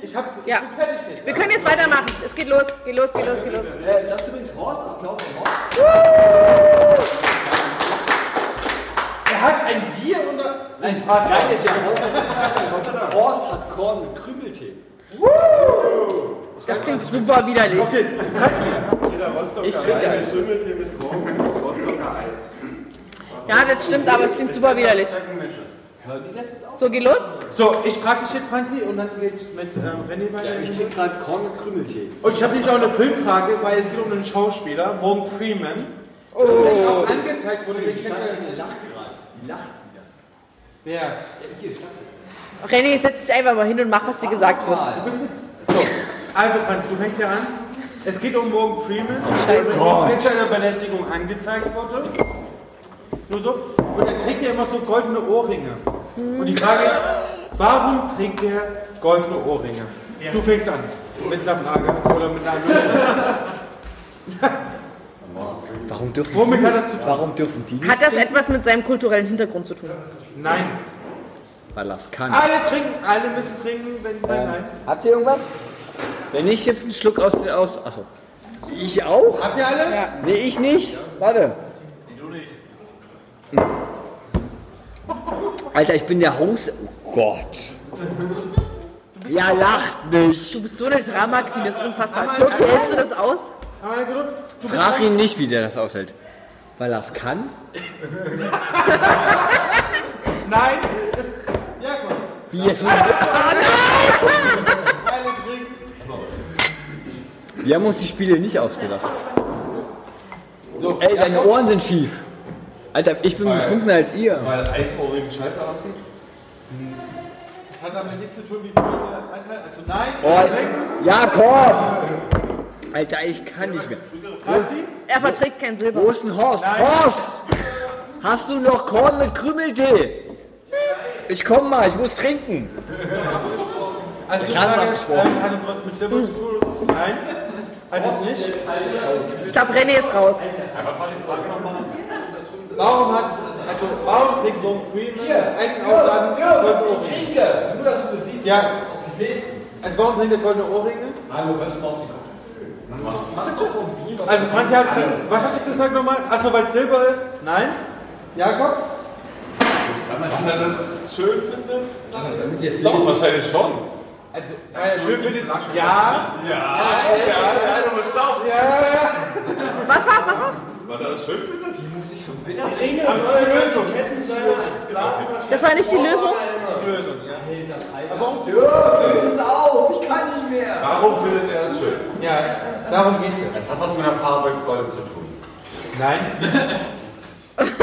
Ich hab's Ja. fertig jetzt. Wir können jetzt weitermachen. Es geht los, geht los, geht los, geht los. Äh, das ist übrigens Horst. Applaus für Horst. Er hat ein Bier unter. Nein, das Geile ist ja, Horst, Horst hat Korn mit Krümeltee. Das klingt super widerlich. Okay. Ich trinke das. Krümelt hier mit Korn und Rostocker Eis. Ja, das stimmt, aber es klingt super widerlich. So, geht los. So, ich frage dich jetzt, Franzi, und dann geht's mit ähm, René weiter. Ich trinke gerade Korn mit Krümeltee. Und ich habe nämlich auch eine Filmfrage, weil es geht um einen Schauspieler, Morgan Freeman. Oh. Der auch angezeigt wurde, lacht gerade. Die lacht wieder. Wer? Ja, hier, Staffel. René, setz dich einfach mal hin und mach, was dir gesagt wird. Du bist jetzt. So, also Franzi, du fängst ja an. Es geht um Morgan Freeman, Scheiße. der wegen sexueller Belästigung angezeigt wurde. Nur so. Und er trägt ja immer so goldene Ohrringe. Und die Frage ist, warum trägt er goldene Ohrringe? Du fängst an. Mit einer Frage oder mit einer Lösung. *laughs* Warum dürfen Womit die, hat das zu tun? Warum dürfen die nicht? Hat das etwas mit seinem kulturellen Hintergrund zu tun? Nein. Weil das kann. Alle trinken, alle müssen trinken, wenn nein, nein. Habt ihr irgendwas? Wenn nicht, gibt einen Schluck aus den aus. Achso. Ich auch? Habt ihr alle? Ja. Nee, ich nicht. Warte. Alter, ich bin der Haus. Oh Gott. Ja, lacht nicht. Du bist so eine Drama Queen, das ist unfassbar. Turki, hältst du das aus? Du bist Frag ihn nicht, wie der das aushält. Weil er es kann? Nein. Ja, komm. Wie jetzt? Alle trinken. Wir haben uns die Spiele nicht ausgedacht. So, Ey, deine Ohren sind schief. Alter, ich bin betrunkener als ihr. Weil Einohrigen scheiße aussieht. Das hat damit nichts zu tun, wie viele Also nein, Oh. Jakob! Alter, ich kann nicht mehr. Franzi? Er verträgt kein Silber. Wo ist denn Horst? Horst! Hast du noch Korn mit Krümeltee? Ich komm mal, ich muss trinken. Also die Ich Frage das ist, hat es was mit Silber zu tun? so? Nein. Hat es nicht? Ich glaube, René ist raus. Warum hat, also warum trägt Long Freeman einen Aussagen Ohrringe? trinke, nur dass du das siehst. Ja, also warum trägt er goldene Ohrringe? Hallo, hörst du mal auf die Kopf. Also Franzi hat, was hast du gesagt nochmal? Achso, weil es Silber ist? Nein? Jakob? Wenn er das schön findet, dann doch, wahrscheinlich schon. Also, er schön findet, ja. Ja, ja, ja, du musst auch. Ja, ja, ja. Was war, was war's? Weil er das schön findet. Ringe, das ist die Lösung. Das war nicht die Lösung? Lösung, ja. Aber warum? Das ist auf, ich kann nicht mehr. Warum findet er es schön? Ja, darum geht's ja. Es hat was mit der Farbe Gold zu tun. Nein. *laughs*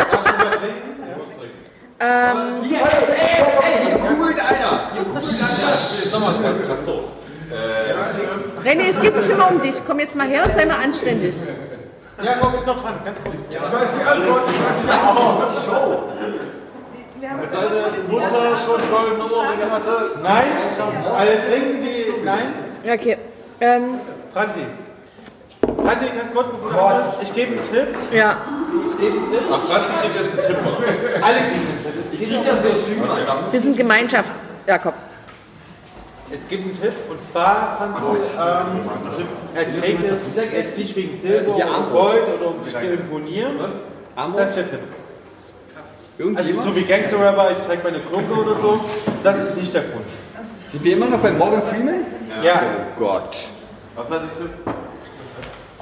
Ähm, Hier, ey, ey, ey, hier kugelt einer. Hier kugelt einer. Achso. Äh, René, es geht nicht immer um dich. Komm jetzt mal her und sei mal anständig. *laughs* Jakob ist noch dran, ganz kurz. Ich weiß die Antwort, ich weiß die Antwort. seine Mutter schon goldene Ohrringe hatte. Nein? Also trinken Sie. Nein? Okay. Ähm, Franzi. Franzi, ganz kurz bevor du. Ich gebe einen Tipp. ja. Ich gebe einen Tipp. Ach, Franzi kriegt jetzt einen Tipp? Alle kriegen einen Tipp. Es gibt- Das Kostüm. Wir sind Gemeinschaft, Jakob. Es gibt einen Tipp und zwar, Franzi, ähm, er trägt es, es nicht wegen Silber oder Gold oder um sich zu imponieren. Das ist der Tipp. Also so wie Gangster-Rapper, ich zeig meine Klunke oder so, das ist nicht der Grund. Sind wir immer noch bei Morgan Freeman? Ja, Oh Gott. Was war der Tipp?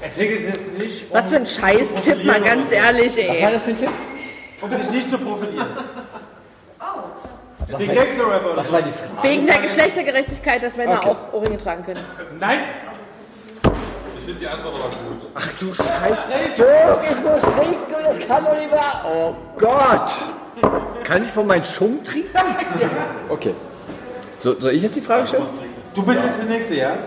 er trägt es jetzt nicht, um, Was für ein Scheiß-Tipp, mal ganz ehrlich, Was war ey. das für ein Tipp? um sich nicht zu profilieren. Gangster-Rapper oder Was war die Frage? Wegen der Geschlechtergerechtigkeit, dass Männer Okay. auch Ohrringe tragen können. Nein, Ich finde die Antwort aber gut. Ach du Scheiße. Dirk, ich muss trinken, das kann doch nicht wahr. Oh Gott. Kann ich von meinem Schum trinken? *laughs* Okay. So, soll ich jetzt die Frage stellen? du bist jetzt der Nächste, ja?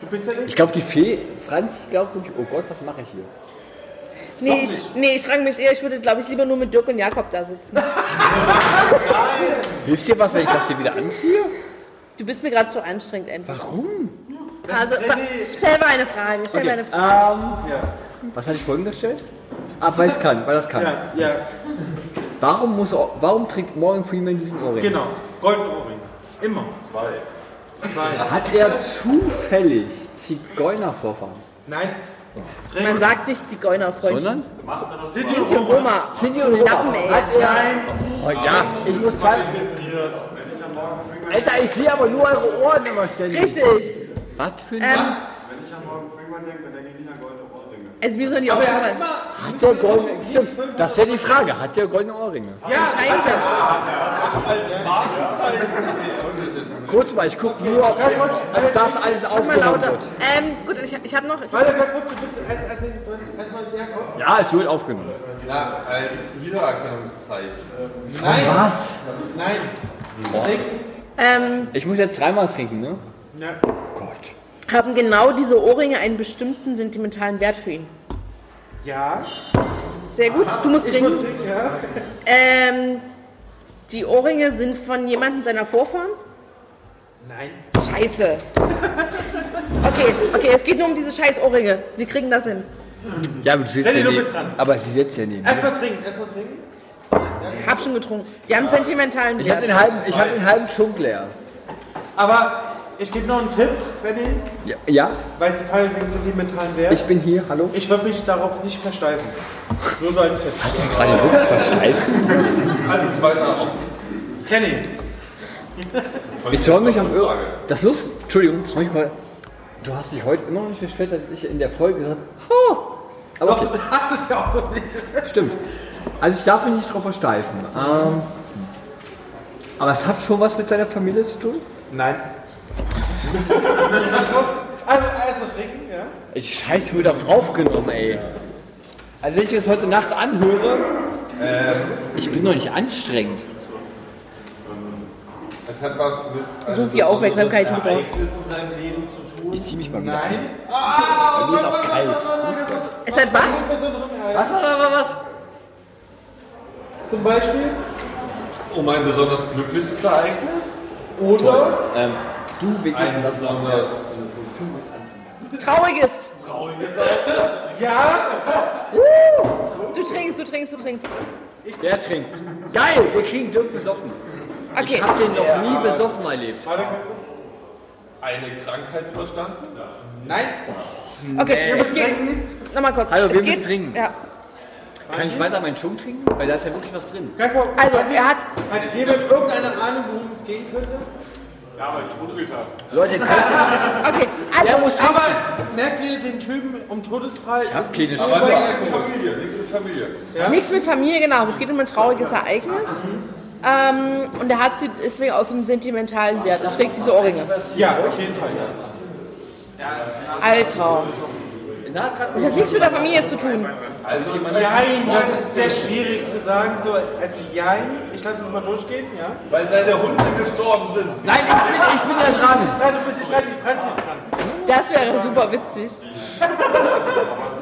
Du bist der Ich Nächste? glaube, die Fee, Franz, glaubt wirklich, oh Gott, was mache ich hier? Nee, ich, nee, ich frage mich eher, ich würde, glaube ich, lieber nur mit Dirk und Jakob da sitzen. Hilft dir was, wenn ich das hier wieder anziehe? Du bist mir gerade zu anstrengend, einfach. Warum? Also, wa- stell mal eine Frage, stell mal Okay. eine Frage. Ähm, Ja, was hatte ich vorhin gestellt? Ah, weil es kann, weil das kann. ja, ja, Warum, muss, warum trägt Morgan Freeman diesen Ohrring? genau. Goldene Ohrringe. Immer. Zwei. Hat er zufällig Zigeunervorfahren? Nein. Man sagt nicht Zigeunerfreundchen. Sondern? Sinti und Roma. Sinti und Lappen, ey. Hat er, oh, ja, ich muss sagen. Alter, ich sehe aber nur eure Ohren immer ständig. Richtig. Was für ein... Ähm, Wenn ich an Morgan Freeman denke, dann denke ich nicht an goldene Ohrringe. also mir soll die aufgefallen. Hat der goldene... Stimmt, das wäre die Frage. Hat der goldene Ohrringe? Anscheinend. Als Markenzeichen. Kurz mal, ich gucke nur, ob, ob das alles Mal aufgenommen lauter. wird. Ähm, gut, ich, ich habe noch. Ich Warte, ganz kurz, du bist als, als, als, als. Ja, es wird aufgenommen. Ja, als Wiedererkennungszeichen. Nein. Was? Nein. ähm, Ich muss jetzt dreimal trinken, ne? Ja. Gott. haben genau diese Ohrringe einen bestimmten sentimentalen Wert für ihn. Ja. Sehr gut, du musst Ich trinken. muss trinken, ja. Ähm, die Ohrringe sind von jemandem seiner Vorfahren? Nein. Scheiße. Okay, okay, es geht nur um diese scheiß Ohrringe. Wir kriegen das hin. Ja, aber du sitzt Sandy, ja du bist dran. Aber sie sitzt ja mir. Erstmal trinken, erstmal trinken. Hab schon getrunken. Die haben sentimentalen Ich habe Wert. den halben, ich hab den halben Schunk leer. Aber ich gebe noch einen Tipp, René. Ja, ja, Weil sie fallen wegen sentimentalen Wert. ich bin hier, hallo. Ich würde mich darauf nicht versteifen. Nur so als Tipp. Hat der gerade wirklich versteifen? Also es ist weiter offen. René. Ich soll mich am Öl. Das Lust. Entschuldigung, das muss ich mal. Du hast dich heute immer noch nicht beschwert, dass ich in der Folge gesagt habe. Oh. Aber okay, Doch, du hast es ja auch noch nicht. stimmt. Also ich darf mich nicht drauf versteifen. Ähm, aber es hat schon was mit deiner Familie zu tun? Nein. *laughs* also erstmal trinken, ja. Ich scheiße, wird auch aufgenommen, ey. Also wenn ich das heute Nacht anhöre, ich bin doch nicht anstrengend. Es hat was mit einem So viel Aufmerksamkeit, du brauchst. In seinem Leben zu tun. Ich zieh mich mal wieder Nein. Ah, Bei mir ist auch kalt. Es hat was? Was, was, was, was? Zum Beispiel. Um ein besonders glückliches Ereignis. Oder Ähm, du wegen Ein das besonders Trauriges. Trauriges Ereignis. Ja? Du trinkst, du trinkst, du trinkst. Wer trinkt? Geil, wir kriegen Dirk besoffen. Okay. Ich hab den noch nie besoffen erlebt. Eine Krankheit überstanden? Nein. Okay, Nee. es geht. Nochmal kurz. Hallo, es wir geht, müssen trinken. Ja. Kann ich weiter meinen Schunk trinken? Weil da ist ja wirklich was drin. Keiko, Also, hat, er hat. hat jemand irgendeine Ahnung, worum es gehen könnte? Ja, aber ich googelt habe. Leute, *laughs* könnt, Okay, der also. muss trinken. Aber merkt ihr den Typen um Todesfall? Ich hab keine Aber nichts mit Familie, nichts mit Familie. Nichts mit Familie, genau. Es geht um ein trauriges Ereignis. Ähm, und er hat sie deswegen aus dem sentimentalen Wert und trägt diese Ohrringe. Ja, auf jeden Fall. Alter. Das hat nichts mit der Familie zu tun. Also Jein, das ist sehr schwierig zu sagen. So, also Jein, ich lasse es mal durchgehen, ja? Weil seine Hunde gestorben sind. Nein, ich bin, ich bin ja dran. Nein, du bist nicht fertig, Franz ist dran. Das wäre super witzig. *laughs*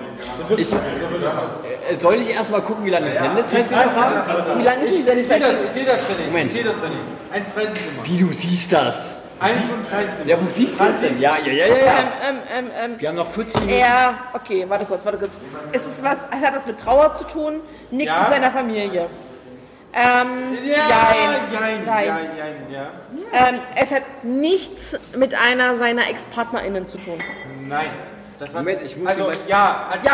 Ich, äh, soll ich erstmal gucken, wie lange Sendezeit wir noch haben? Wie lange ist die Ich sehe Sendezeit? das, ich sehe das, René. Moment. Ich sehe das, René. 1,30 sind wir. Wie du siehst das? 31 sind Ja, wir. wo siehst du das denn? Ja, ja, ja, ja. ja. Ähm, ähm, ähm, ähm, Wir haben noch 14 Minuten. er, okay, warte kurz, warte kurz. Es, ist was, es hat was mit Trauer zu tun, nichts Ja. mit seiner Familie. Ähm, Ja, jein. jein, Nein. jein, jein, ja. Ähm, es hat nichts mit einer seiner Ex-PartnerInnen zu tun. Nein. Das Moment, ich muss also, jemand- ja, hat Ja.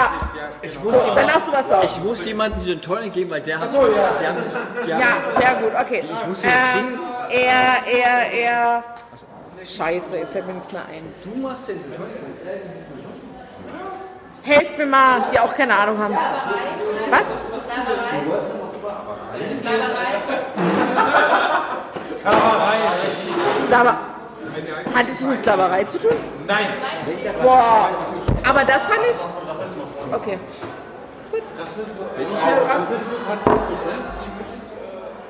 nicht, ja. genau. So, dann darfst du was sagen. Ich muss jemandem Gin Tonic geben, weil der hat... so, ja. Die haben, die haben, Ja, sehr gut, okay. Ich muss ähm, er, er, er. Scheiße, jetzt fällt mir nichts mehr ein. Du machst den Gin Tonic? Helft mir mal, die auch keine Ahnung haben. Was? Sklaverei. Sklaver Hat es mit Sklaverei zu tun? Nein. Boah. Aber das fand ich. Okay. Rassismus hat es zu tun.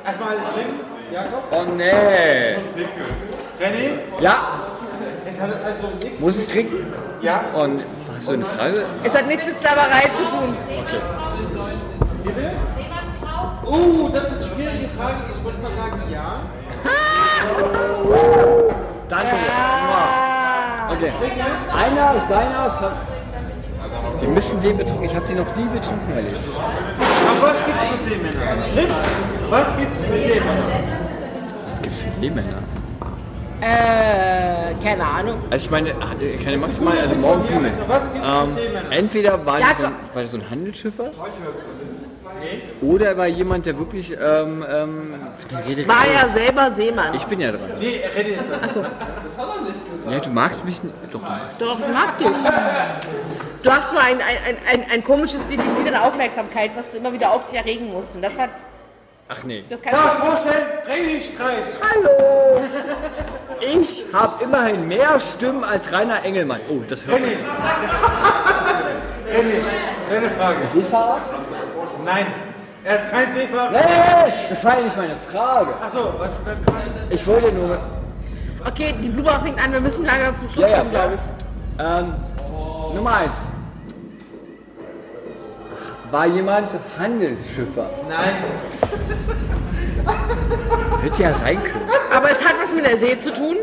Erstmal alles drin. Jakob? Oh nee. René? Ja, Es hat also nichts. muss ich trinken? Ja. Und hast du eine Frage? Es hat nichts mit Sklaverei zu tun. Oh, das ist eine schwierige Frage. Ich würde mal sagen, ja. *laughs* Danke. Okay. Einer seiner... Ver wir müssen den betrunken... Ich habe den noch nie betrunken erlebt. Aber was gibt es für Seemänner? Tim, was gibt es für Seemänner? Was gibt's für Seemänner? Äh, keine Ahnung. Also ich meine, hatte keine maximal, also morgen früh. Was gibt es für Ähm, Seemänner? entweder war, Ja, das so, so- ein- war das so ein Handelsschiffer oder er war jemand, der wirklich ähm, ähm. War ja selber Seemann. Ich bin ja dran. Nee, René ist das. Achso. Ja, du magst mich nicht. Doch, du magst. Doch, ich mag dich. Du hast nur ein, ein, ein, ein, ein komisches Defizit an Aufmerksamkeit, was du immer wieder auf dich erregen musst. Und das hat. Ach nee. Das kannst Darf du. ich vorstellen? René Streich. Hallo! *laughs* Ich habe immerhin mehr Stimmen als Rainer Engelmann. Oh, das hört man. *laughs* René. René, deine Frage. Seefahrer? Nein. Er ist kein Seefahrer. Nee, das war ja nicht meine Frage. Achso, was ist deine Frage? Ich wollte nur. Okay, die Blume fängt an, wir müssen langsam zum Schluss Ja, ja. kommen, glaube ich. Ähm, Nummer eins. War jemand Handelsschiffer? Nein. Hätte ja sein können. Aber es hat was mit der See zu tun.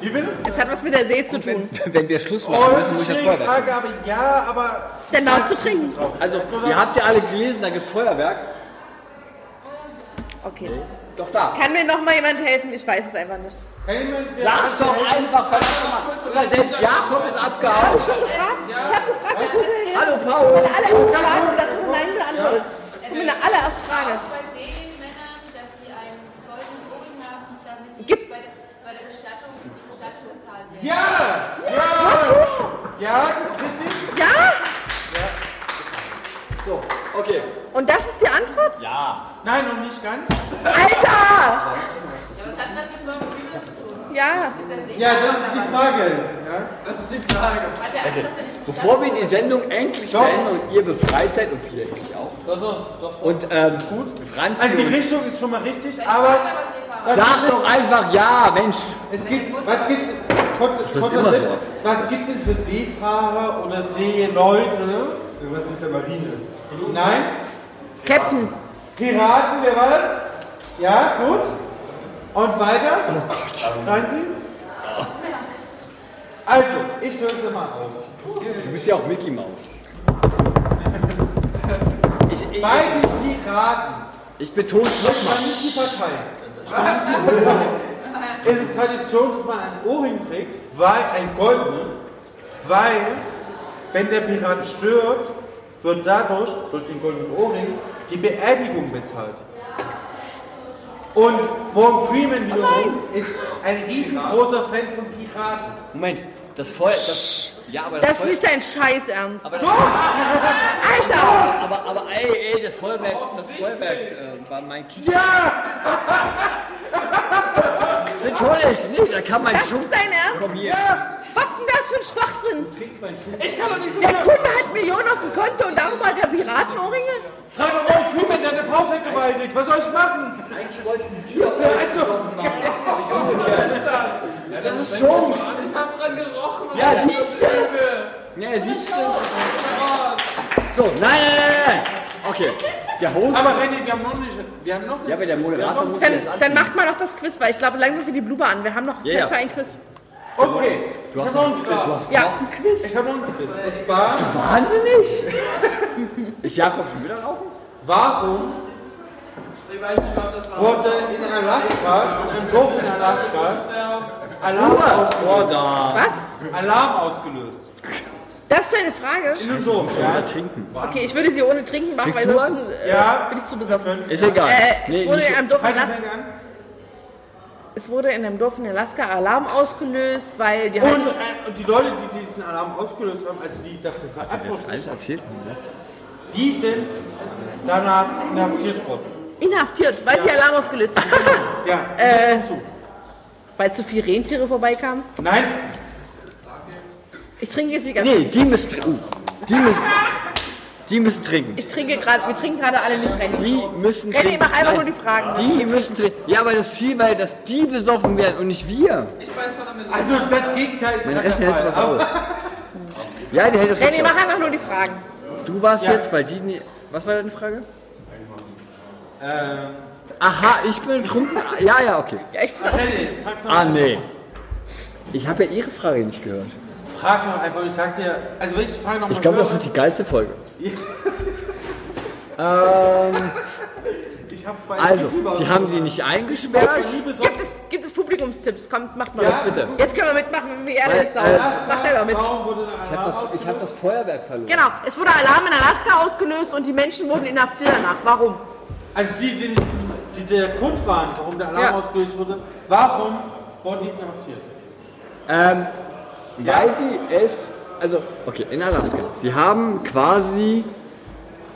Wie bitte? Es hat was mit der See zu tun. *laughs* Wenn wir Schluss Oh, machen das müssen, ist muss ich das Feuerwerk. Frage, aber ja, aber... Dann darfst du trinken. Also, ihr habt ja alle gelesen, da gibt es Feuerwerk. Okay. Doch da. Kann mir noch mal jemand helfen? Ich weiß es einfach nicht. Jemand... Sag's doch einfach, verdammt nochmal. Oder selbst Jakob ist abgehauen. Ich habe gefragt, wer tut mir hilft. Hallo Paul. Meine allererste Frage und dazu Nein beantwortet. Das ist meine allererste Frage. bei Seemännern, dass sie einen goldenen Ohrring haben, damit die Gib- bei der, bei der Bestattung Stadt bezahlt werden. Ja! Ja! Ja, das ist richtig. Ja? So, okay. Und das ist die Antwort? Ja. Nein, noch nicht ganz. Alter! Ja, was hat das mit Morgan Freeman zu tun? Ja. Ist? Ja, das ist die Frage. Ja? Der Angst, dass er nicht Bevor wir die Sendung endlich Doch. beenden und ihr befreit seid und wir ich auch. Doch, doch, doch. Und ähm, gut. Franz, Also die Richtung ist schon mal richtig, aber sag doch einfach ja, Mensch. es gibt, was gibt's, kurz, kurz so. was gibt's denn für Seefahrer oder Seeleute? Irgendwas mit der Marine. Nein? Captain. Piraten, wer war das? Ja, gut. Und weiter? Oh Gott. Franzi? Also, ich löse mal auf. Du bist ja auch Mickey Mouse. *laughs* Ich, ich, Bei den Piraten ich betone es nochmal. nicht die Partei. Ich war nicht die Partei. Es ist Tradition, dass man einen Ohrring trägt, weil ein goldenen, weil wenn der Pirat stirbt, wird dadurch, durch den goldenen Ohrring, die Beerdigung bezahlt. Und Morgan Freeman wiederum ist ein riesengroßer Fan von Piraten. Moment, das Feuer. Das, ja, aber Das ist Feuer, nicht dein Scheiß ernst. aber, Alter! aber, aber ey, ey, das Feuerwerk, das Feuerwerk äh, war mein Kino. Ja! Natürlich, nee, da kann man Das schon. ist dein Ernst? Komm hier. Was ist denn das für ein Schwachsinn? Ich kann doch nicht so Der. Kunde hat Millionen auf dem Konto und darum hat er Piratenohrringe? Frag doch Morgan Freeman, der eine Frau vergewaltigt. Was soll ich machen? Eigentlich wollten wir. Also, Das ist schon. Ich hab dran gerochen. und Ja, das ist siehst du. Ja, siehst du. So, nein, nein, nein. Okay, der Host. aber René, wir haben noch nicht. Wir haben noch Ja, aber der Moderator muss Dann, jetzt dann macht mal noch das Quiz, weil ich glaube, langsam für die Blume an. Wir haben noch Zeit Ja, ja. für ein Quiz. Okay, ich habe noch ein Quiz. Ja, Ich habe noch ein Quiz. Und zwar, Wahnsinnig! *laughs* Ist Jakob schon wieder rauchen? warum wurde in Alaska, in einem Dorf in Alaska, Alarm, ausgelöst? was? Alarm ausgelöst? Das ist eine Frage. In einem Dorf, ja? Trinken. Okay, ich würde sie ohne Trinken machen, weil Trinkst du sonst äh, Ja. bin ich zu besoffen. Ist egal. Äh, Nee, es, wurde nicht in so- einem Dorf in Alaska. Es wurde in einem Dorf in Alaska Alarm ausgelöst, weil die Und, Heizung... äh, und die Leute, die diesen Alarm ausgelöst haben, also die dafür verantwortlich Alles erzählt. die sind danach inhaftiert worden. Inhaftiert, weil sie Alarm ausgelöst haben. *laughs* Ja, Äh. weil zu viele Rentiere vorbeikamen. Nein, Ich trinke jetzt die ganze Nee, die müssen trinken. Die müssen, die müssen trinken. Ich trinke gerade, wir trinken gerade alle nicht René. Die müssen René, trinken. mach einfach Nein, nur die Fragen. Die müssen trinken. Ja, aber das Ziel war, dass die besoffen werden und nicht wir. Ich weiß, was damit also das Gegenteil ist Mein Rechner hält was aus. Ja, der hält das René, wirklich mach einfach nur die Fragen. Du warst Ja. jetzt, weil die nie, Was war deine Frage? Ähm, Aha, ich bin betrunken. Ja, ja, okay. Ja, ich René, frag doch, Ah, nee. Ich habe ja Ihre Frage nicht gehört. Frag doch einfach, ich sag dir, also wenn ich die Frage nochmal Ich glaube, das wird die geilste Folge. *laughs* ähm, *laughs* ich hab bei also, YouTuber- die haben die nicht eingesperrt. Gibt es, gibt es Publikumstipps? Kommt, macht mal Ja, mit. bitte. Jetzt können wir mitmachen, wir ehrlich sind. äh, Macht selber mit. Ich habe das, ich hab das Feuerwerk verloren. Genau, es wurde Alarm in Alaska ausgelöst und die Menschen wurden inhaftiert danach. Warum? Also die, die, die der Grund waren, warum der Alarm Ja. ausgelöst wurde, warum wurden die inhaftiert? Ähm, weil sie es, also, okay, in Alaska. Sie haben quasi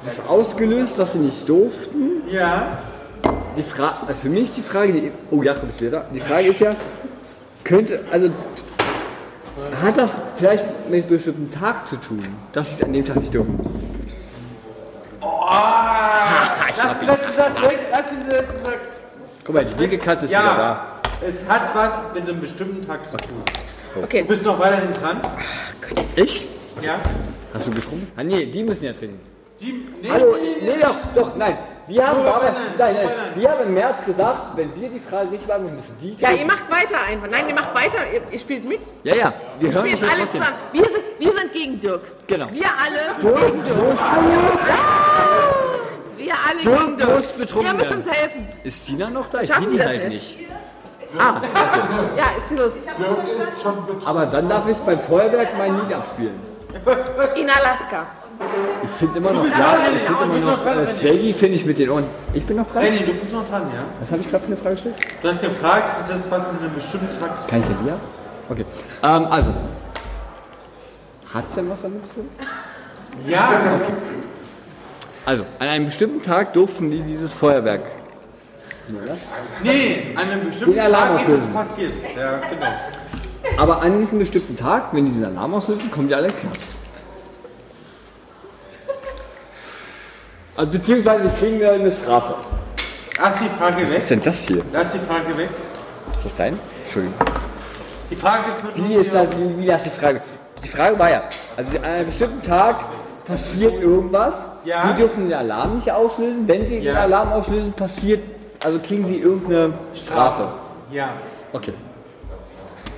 was ausgelöst, was sie nicht durften. Ja. Die Frage, also für mich die Frage, die, oh Jakob ist wieder da. Die Frage ist ja, könnte, also, hat das vielleicht mit einem bestimmten Tag zu tun, dass sie es an dem Tag nicht dürfen? Oh, lass den letzten Satz weg, lass den letzten Satz. Guck mal, die linke Katze ist wieder da. Es hat was mit einem bestimmten Tag zu tun. Okay. Du bist noch weiterhin dran. Ich? Ja. Hast du getrunken? Ah nee, die müssen ja trinken. Die, nee, Hallo, nee, nee, doch, doch, nein. Wir haben, aber, nein, Nein, wir haben im März gesagt, wenn wir die Frage richtig beantworten, müssen die Ja, ihr macht weiter einfach. Nein, ihr macht weiter. Ihr, ihr spielt mit. Ja, ja, wir hören Wir spielen alle trotzdem. zusammen. Wir sind, wir sind gegen Dirk. Genau. Wir alle sind Dirk gegen Dirk. muss, Wir alle Dirk gegen Dirk. muss betrunken Ihr müsst werden. uns helfen. Ist Tina noch da? Ich Schaffen sehe die wir das halt nicht? nicht. Ah, Ja, jetzt los. aber dann darf ich beim Feuerwerk mein Lied abspielen. In Alaska. Ich finde immer noch, ja, ich finde immer noch, äh, finde ich mit den Ohren. Ich bin noch dran? René, du bist noch dran, ja? Was habe ich gerade für eine Frage gestellt? Du hast gefragt, ob das was mit einem bestimmten Tag zu tun Kann ich denn die haben? Okay. Ähm, also. Hat es denn was damit zu tun? Ja, Also, an einem bestimmten Tag durften die dieses Feuerwerk. Nee, an einem bestimmten Den Tag ist es passiert. Ja, genau. Aber an diesem bestimmten Tag, wenn die diesen Alarm auslösen, kommen die alle in den Knast. Also, beziehungsweise kriegen wir eine Strafe. Lass die Frage Was weg. ist denn das hier? Lass die Frage weg. Ist das dein? Entschuldigung. Die Frage Wie ist das, wie, wie das die Frage? Die Frage war ja, also an einem bestimmten Tag passiert irgendwas. Ja. Die dürfen den Alarm nicht auslösen. Wenn sie den Ja. Alarm auslösen, passiert, also kriegen sie irgendeine Strafe. Ja. Okay.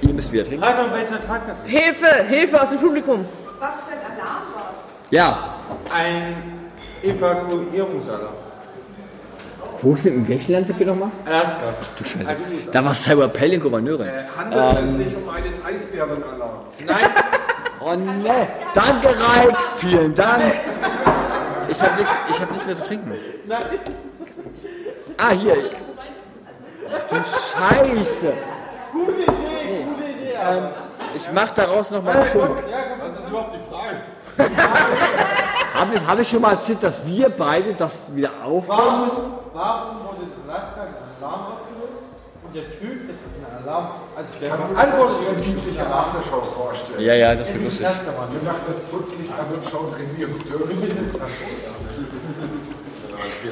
Ihr müsst wieder trinken. Frag doch, welcher Tag das ist. Hilfe, Hilfe aus dem Publikum. Was für ein Alarm war's? Ja. Ein Evakuierungsalarm. Wo sind, in welchem Land sind wir nochmal? Alaska. Du Scheiße. Also. Da war Cyber Pelling Gouverneurin. Handelt es Ähm, sich um einen Eisbärenalarm? Nein, *laughs* Oh ne, danke Raik, vielen Dank. Ich habe nicht, ich hab nichts mehr zu trinken. Ah, hier. Ach du Scheiße. gute Idee, gute Idee. Ähm, ich mach daraus noch mal einen Schund. Was ist überhaupt die Frage? *laughs* Habe ich, hab ich schon mal erzählt, dass wir beide das wieder aufbauen müssen? Warum wurde in Alaska ein Alarm ausgelöst? Und der Typ, das ist ein Alarm, also der verantwortliche Aftershow vorstellen. Ja, ja, das wird ist lustig. Wir machen das an und schauen René und Dörren.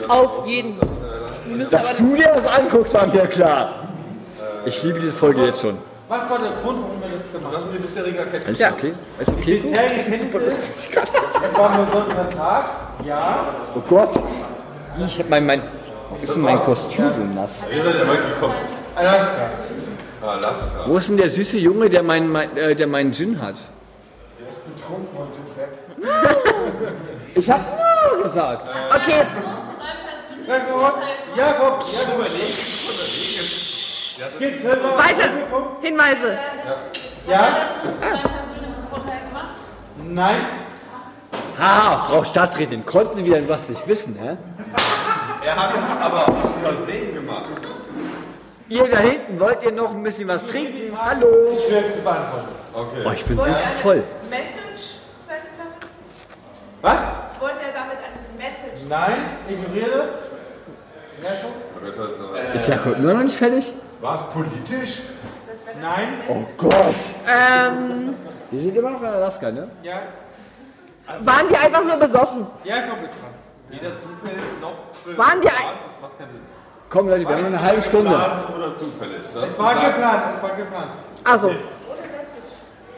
Auf jeden. Müssen Dass du dir das anguckst, war mir klar. Ich liebe diese Folge jetzt schon. Was war der Grund, warum wir das gemacht haben? Das sind die bisherigen Erkenntnisse. Ist okay? Ist okay so? Bisherige Kenntnisse, es war ein besonderer Tag, ja. Oh Gott. Ich hab mein, mein, ist denn mein Kostüm so nass? Ihr seid ja mal gekommen. Alaska. Alaska. Wo ist denn der süße Junge, der meinen mein, äh, der meinen Gin hat? Der ist betrunken und im Bett. *laughs* Ich hab nur gesagt. Okay, Jakob, Jakob, Jakob. Gibt's Hörer? weiter. Hinweise. Ja? Nein? Haha, Frau Stadträtin, konnten Sie wieder was nicht wissen, hä? Er hat es aber aus Versehen gemacht. Ihr da hinten, wollt ihr noch ein bisschen was trinken? Hallo. Schwer zu beantworten. Okay. Oh, ich bin so voll. Message? Ihr damit? Was? Wollte er damit eine Message? Nein, ignoriere das. Jakob? Das heißt, äh, Ist Jakob nur noch nicht fertig? War es politisch? Nein? Oh Gott. Ähm, Wir sind immer noch in Alaska, ne? Ja? waren wir einfach nur besoffen? Jakob ist dran. weder zufällig noch Waren wir ein- das macht keinen Sinn. Komm Leute, wir haben noch eine halbe Stunde. Geplant oder zufällig. Du hast Es war gesagt, geplant, es war geplant. Also,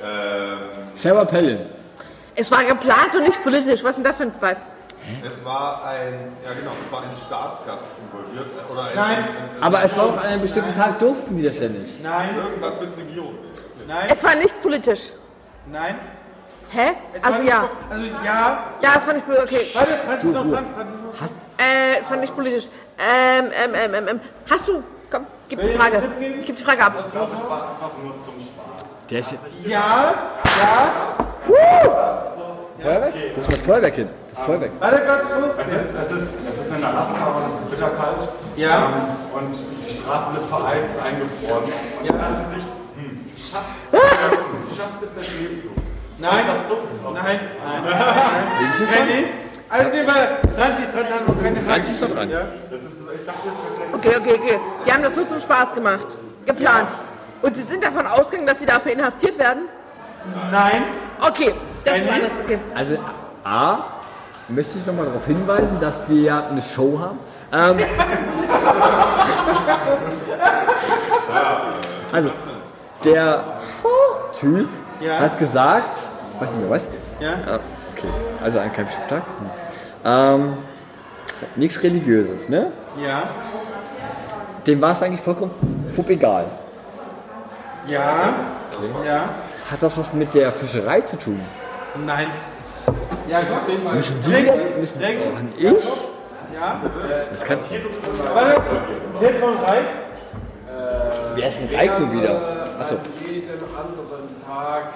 Ähm, Sarah Palin. es war geplant und nicht politisch. Was ist denn das für ein Fall? Es war ein, ja genau, es war ein Staatsgast involviert. Oder ein, Nein. Ein, ein, Aber es war auch an einem bestimmten Tag durften die das ja nicht. Nein, Irgendwas mit Regierung. nein, Es war nicht politisch. nein. Hä? Es Also nicht ja. Also ja. Ja, es war nicht politisch. Okay. Warte, noch dran, Franz ist noch dran. Äh, es war nicht politisch. Ähm, ähm, ähm, ähm, ähm. Hast du. Komm, gib die Frage. Ich gebe die Frage ab. Ich glaube, es war einfach nur zum Spaß. Der ist jetzt. Ja, ja. Feuerwerk? Wo ist das Feuerwerk hin? Warte ganz kurz. Es ist, es, ist, es ist in Alaska und es ist bitterkalt. Ja. Ähm, und die Straßen sind vereist und eingefroren. Und Ja. er dachte sich, hm, schafft es *laughs* der, schafft es der Schneepflug? Nein, so viel. nein, nein, nein. René? Also, nee. Franzi, Franzi hat noch keine Frage. Franzi ist doch dran. Ja. Das ist, ich dachte, das Okay, okay, okay. Die haben das nur zum Spaß gemacht. Geplant. Und sie sind davon ausgegangen, dass sie dafür inhaftiert werden? Nein. Okay, das ist René? anders. Okay. Also A, möchte ich nochmal darauf hinweisen, dass wir ja eine Show haben. Ähm, also, der Typ hat gesagt, weiß nicht mehr was. Ja. Ah, okay, also ein kein Tag. Hm. Ähm, nichts Religiöses, ne? Ja. Dem war es eigentlich vollkommen fupp egal. Ja. Ja. Hat das was mit der Fischerei zu tun? Nein. Ja, ich hab den mal. Müssen die jetzt? Müssen, oh, und ich? Ja. Das kann, Warte. Telefon rein. wir essen Reik nur wieder. Achso. An jedem anderen Tag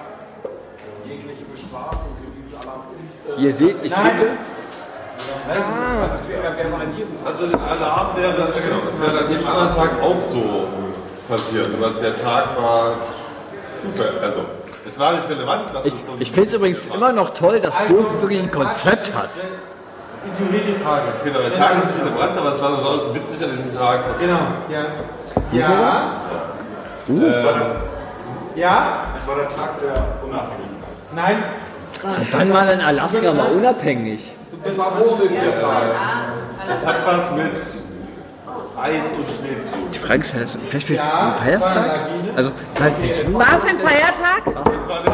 jegliche Bestrafung für diesen Alarm. Ihr seht, ich Nein. trinke. Also, also es wäre, an jedem Tag. Also der Alarm wäre, genau, es wäre an jedem anderen Tag auch so passiert. Aber der Tag war Zufall. Also es war nicht relevant, dass Ich, es so ich finde es übrigens immer noch toll, dass Dirk wirklich ein Konzept hat. Die Frage. Genau, der Tag ist nicht relevant, aber es war besonders witzig an diesem Tag. Genau. Ja. Ja. Es war, der, Ja. es war der Tag der Unabhängigkeit. Nein. Seit wann war denn Alaska mal unabhängig? Es war Mogelbierfrage. Es hat was mit Eis und Schnee zu tun. Die Frage ist, halt, vielleicht für Ja, einen Feiertag? Also, vielleicht nicht. War es ein Feiertag? Es war eine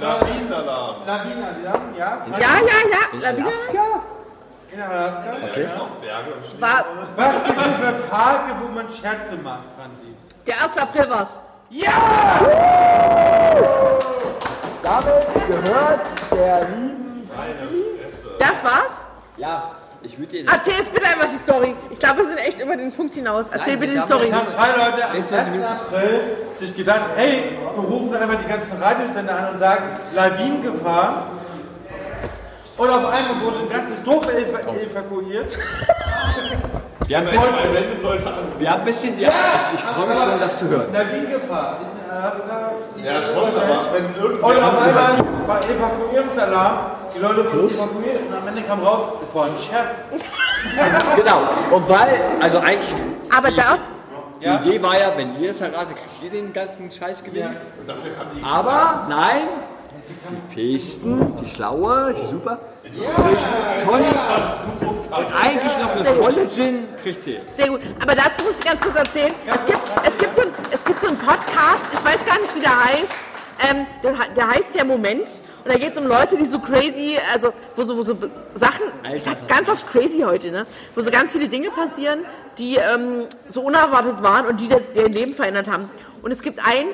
Lawine, Lawinenalarm. Lawinenalarm. Ja. Ja, ja, ja. Lawine? In Alaska. Okay. Auch Berge und Schnee. War, Was gibt es für Tage, wo man Scherze macht, Franzi? der 1. April war's. Damit gehört der lieben Das war's? Ja, ich würde dir Erzähl jetzt bitte einfach die Story. Ich glaube, wir sind echt über den Punkt hinaus. Erzähl Nein, bitte die Story. Es haben zwei Leute am 1. 26 Minuten. April sich gedacht, hey, wir rufen einfach die ganzen Radiosender an und sagen, Lawinengefahr. Und auf einmal wurde ein ganzes Dorf ev evakuiert. Wir haben ein bisschen, wir haben ein bisschen ja, ich, ich freue mich schon, das zu hören. Lawinengefahr ist in Alaska. Ja, schon, aber wenn Und irgendwer... auf einmal war Evakuierungsalarm, die Leute wurden evakuiert und am Ende kam raus, es war ein Scherz. *laughs* Genau. Und weil, also eigentlich, Aber da, die Idee war ja, wenn ihr das erratet, kriegt ihr den ganzen Scheiß gewinnen. Die... Aber nein, die Festen, die Schlaue, die Super, kriegt Tony und eigentlich noch eine volle Gin kriegt sie. sehr gut. Aber dazu muss ich ganz kurz erzählen. Es gibt, es gibt, so, ein, es gibt so einen Podcast, ich weiß gar nicht, wie der heißt. Ähm, der, der heißt Der Moment. Und da geht es um Leute, die so crazy, also wo so, wo so Sachen, ich sag ganz oft crazy heute, ne? wo so ganz viele Dinge passieren, die ähm, so unerwartet waren und die der Leben verändert haben. Und es gibt einen,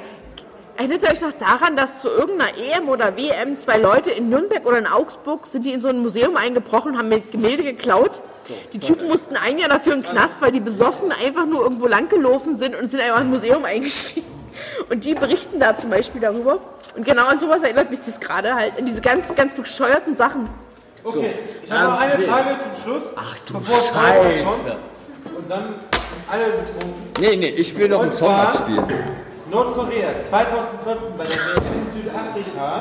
Erinnert ihr euch noch daran, dass zu irgendeiner EM oder WM zwei Leute in Nürnberg oder in Augsburg sind die in so ein Museum eingebrochen und haben mir Gemälde geklaut? Die Typen mussten ein Jahr dafür in den Knast, weil die besoffen einfach nur irgendwo langgelaufen sind und sind einfach im Museum eingestiegen. Und die berichten da zum Beispiel darüber. Und genau an sowas erinnert mich das gerade halt, an diese ganz, ganz bescheuerten Sachen. Okay, ich habe noch eine. Frage zum Schluss. Ach du bevor Scheiße. kommt. Und dann alle betrunken. Nee, nee, ich will noch einen Song abspielen. Nordkorea 2014 bei der WM in Südafrika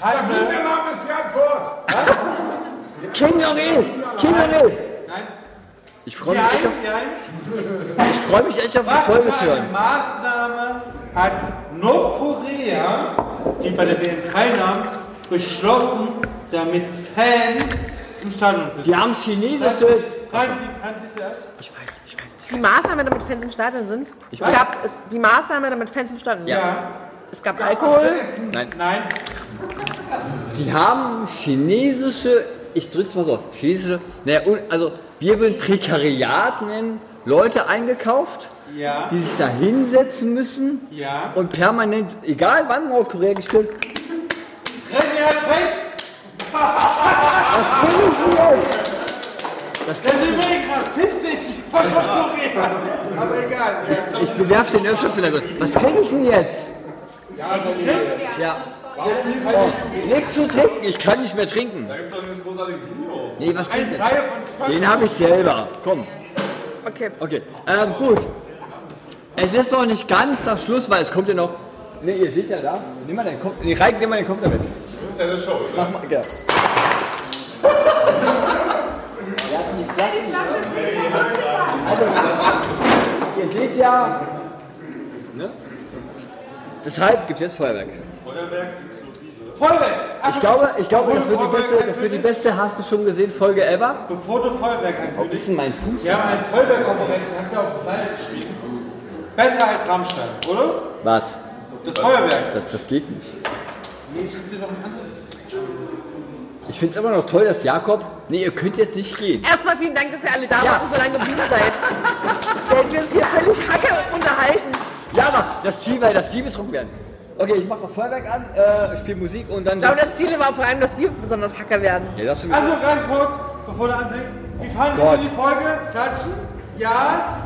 hatte. Der Name ist die Antwort. Kim Jong-il! Kim Jong-il! Nein, Ich freue mich, echt auf- ich freu mich echt auf die Was Folge zu eine hören. Maßnahme hat Nordkorea, die bei der WM teilnahm, beschlossen, damit Fans im Stadion sind? Die haben chinesische. Franzi, Franzi ist erst. Ich weiß. Die Maßnahme, damit Fans im Stadion sind. Es weiß. gab es, die Maßnahme, damit Fans im Stadion sind. Ja. Es gab Alkohol. Nein. Nein. Sie haben chinesische, ich drück's mal so, chinesische, naja, also wir würden Prekariat nennen, Leute eingekauft, Ja. die sich da hinsetzen müssen Ja. und permanent, egal wann Nordkorea hat recht. was können Sie jetzt? Das ist übrigens rassistisch von Nordkorea. Aber egal. ich, ich bewerf den öfters in der Sonne. Was kriegen Sie denn jetzt? Ja. Oh, nichts zu trinken, ich kann nicht mehr trinken. Da gibt es doch dieses großartige Video. Nee, was Ein Flyer von Den habe ich selber. Komm. Okay. Okay, ähm, gut. Es ist noch nicht ganz das Schluss, weil es kommt ja noch. Ne, ihr seht ja da. Nimm mal den Kopf. Nee, Reik, nimm mal den Kopf damit. Das ist ja eine Show, ne? Mach mal, genau. *laughs* Wir hatten die Flaschen. Also, ihr seht ja. Ne? Deshalb gibt es jetzt Feuerwerk. Feuerwerk. Feuerwerk. Ich glaube, ich glaube das, wird die beste, das wird die beste, hast du schon gesehen, Folge ever. Bevor du Feuerwerk Wo ist ankündigst. denn mein Fuß? Wir haben einen Feuerwehrkonkurrenten, haben sie auch live gespielt. Besser als Rammstein, oder? Was? Das Feuerwerk. Das, das geht nicht. Nee, ich doch ein anderes. Ich finde es immer noch toll, dass Jakob. Nee, ihr könnt jetzt nicht gehen. Erstmal vielen Dank, dass ihr alle da wart und so lange geblieben seid. Während wir uns hier völlig hacke unterhalten. Ja, aber das Ziel war, dass sie betrunken werden. Okay, ich mach das Feuerwerk an, äh, spiele Musik und dann. Ich glaube, das Ziel war vor allem, dass wir besonders Hacker werden. ja, das Also ganz kurz, bevor du anfängst. Wie fanden Gott. wir die Folge? Klatschen? Ja.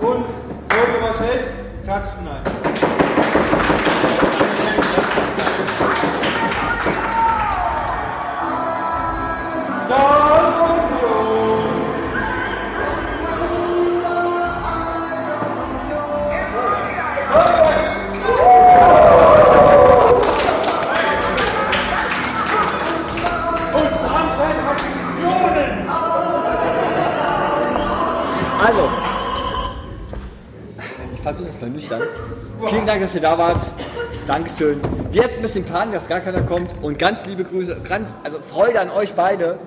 Und Folge war schlecht? Klatschen? Nein. Das vernüchtern. Vielen Dank, dass ihr da wart. Dankeschön. Wir hatten ein bisschen Panik, dass gar keiner kommt. Und ganz liebe Grüße, ganz, also Freude an euch beide.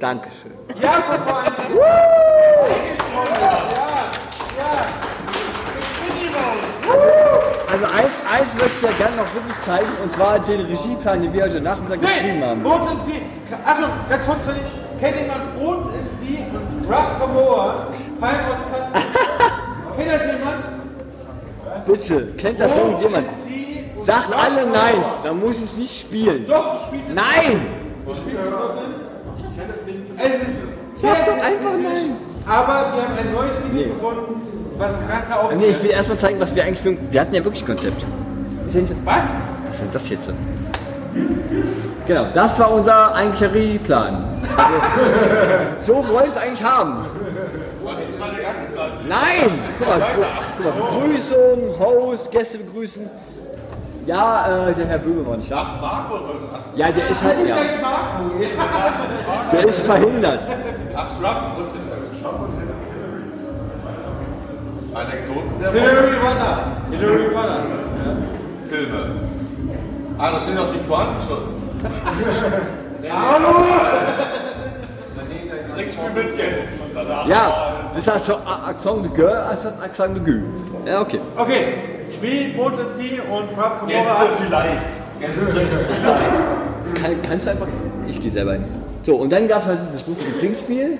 Dankeschön. Ja, vor allem. Also eins, eins möchte ich ja gerne noch wirklich zeigen, und zwar den Regieplan, den wir heute Nachmittag geschrieben Nee, haben. Bones in Sea. Achtung, ganz kurz. Kennt jemand Bones in Sea und Rough Caboa? Palm aus Plastik. Kennt das jemand? Bitte, kennt das irgendjemand? Sagt alle nein, dann muss ich es nicht spielen. Doch, du spielst es. Nein! Du spielst es trotzdem? Ich kenne es nicht. Es ist sehr Sag doch einfach nein. Aber wir haben ein neues Video gefunden, was das Ganze aufklärt. Nee, ich will erstmal zeigen, was wir eigentlich für. Wir hatten ja wirklich Konzept. Wir sind, Was? was ist denn das jetzt? Genau, das war unser eigentlicher Regieplan. *laughs* So wollte ich es eigentlich haben. Was ist mal der ganze Plan? Nein! Guck mal, mal, Begrüßung, Host, Gäste begrüßen. Ja, äh, der Herr Böhme war nicht da. Ach, Marco sollte. Ach, Ja, der ist halt. Ja, *laughs* der ist verhindert. ach Trump und Hillary. Anekdoten der. Hillary Waller. Hillary Waller. Filme. Ah, da stehen auch die Pointen schon. *laughs* Trickspiel mit Gästen und danach. Ja, das heißt schon Accent de Gueule anstatt Accent de Gueule. Ja, okay. Okay, Spiel Mozart C und Ralph Kamora Gäste vielleicht. Gäste vielleicht. Kann, kannst du einfach. Ich gehe selber hin. So, und dann gab es halt dieses lustige Trinkspiel.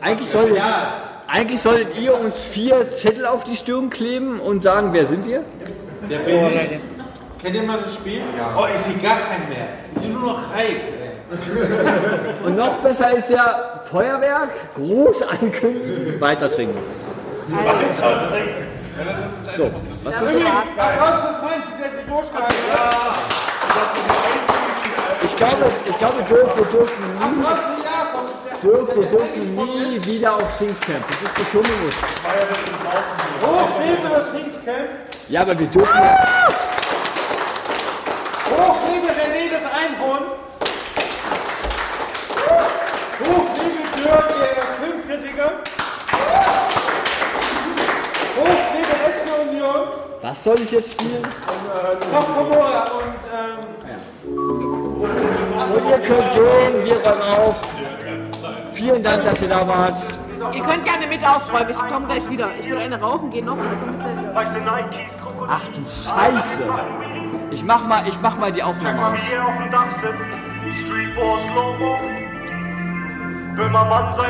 Eigentlich solltet, eigentlich solltet ihr uns vier Zettel auf die Stirn kleben und sagen, wer sind wir? Der bin ich. Kennt ihr mal das Spiel? Ja. Oh, ich sehe gar keinen mehr. Ich sehe nur noch Reik. *laughs* Und noch besser ist ja Feuerwerk, groß ankündigen, weiter trinken. Weiter trinken. Ja, das ist So, was ist Übrigens, Applaus für Freund, der sich durchgehalten hat. Das Ich glaube, ich glaube, wir dürfen, wir dürfen nie, dürfen, wir dürfen nie wieder auf Pfingstcamp. Das ist ins Saufen. Hoch lebe das Pfingstcamp. Ja, aber wir dürfen. Hoch lebe René das Einhorn. Hoch Dirk, der Filmkritiker. Hoch lebe Elze Union. Was soll ich jetzt spielen? Ralph Kamora und ähm, Und ihr könnt gehen, wir räumen auf. Vielen Dank, dass ihr da wart. Ihr könnt gerne mit aufräumen, ich komme gleich wieder. Ich will eine rauchen gehen noch und dann komme ich gleich wieder. Weißt du, Nikes, Krokodil. Ach du Scheiße. Ich mach mal, ich mach mal die Aufnahme Mal, aus. wie er auf dem Dach sitzt. Streetball Slow-Mo. Böhmermann sein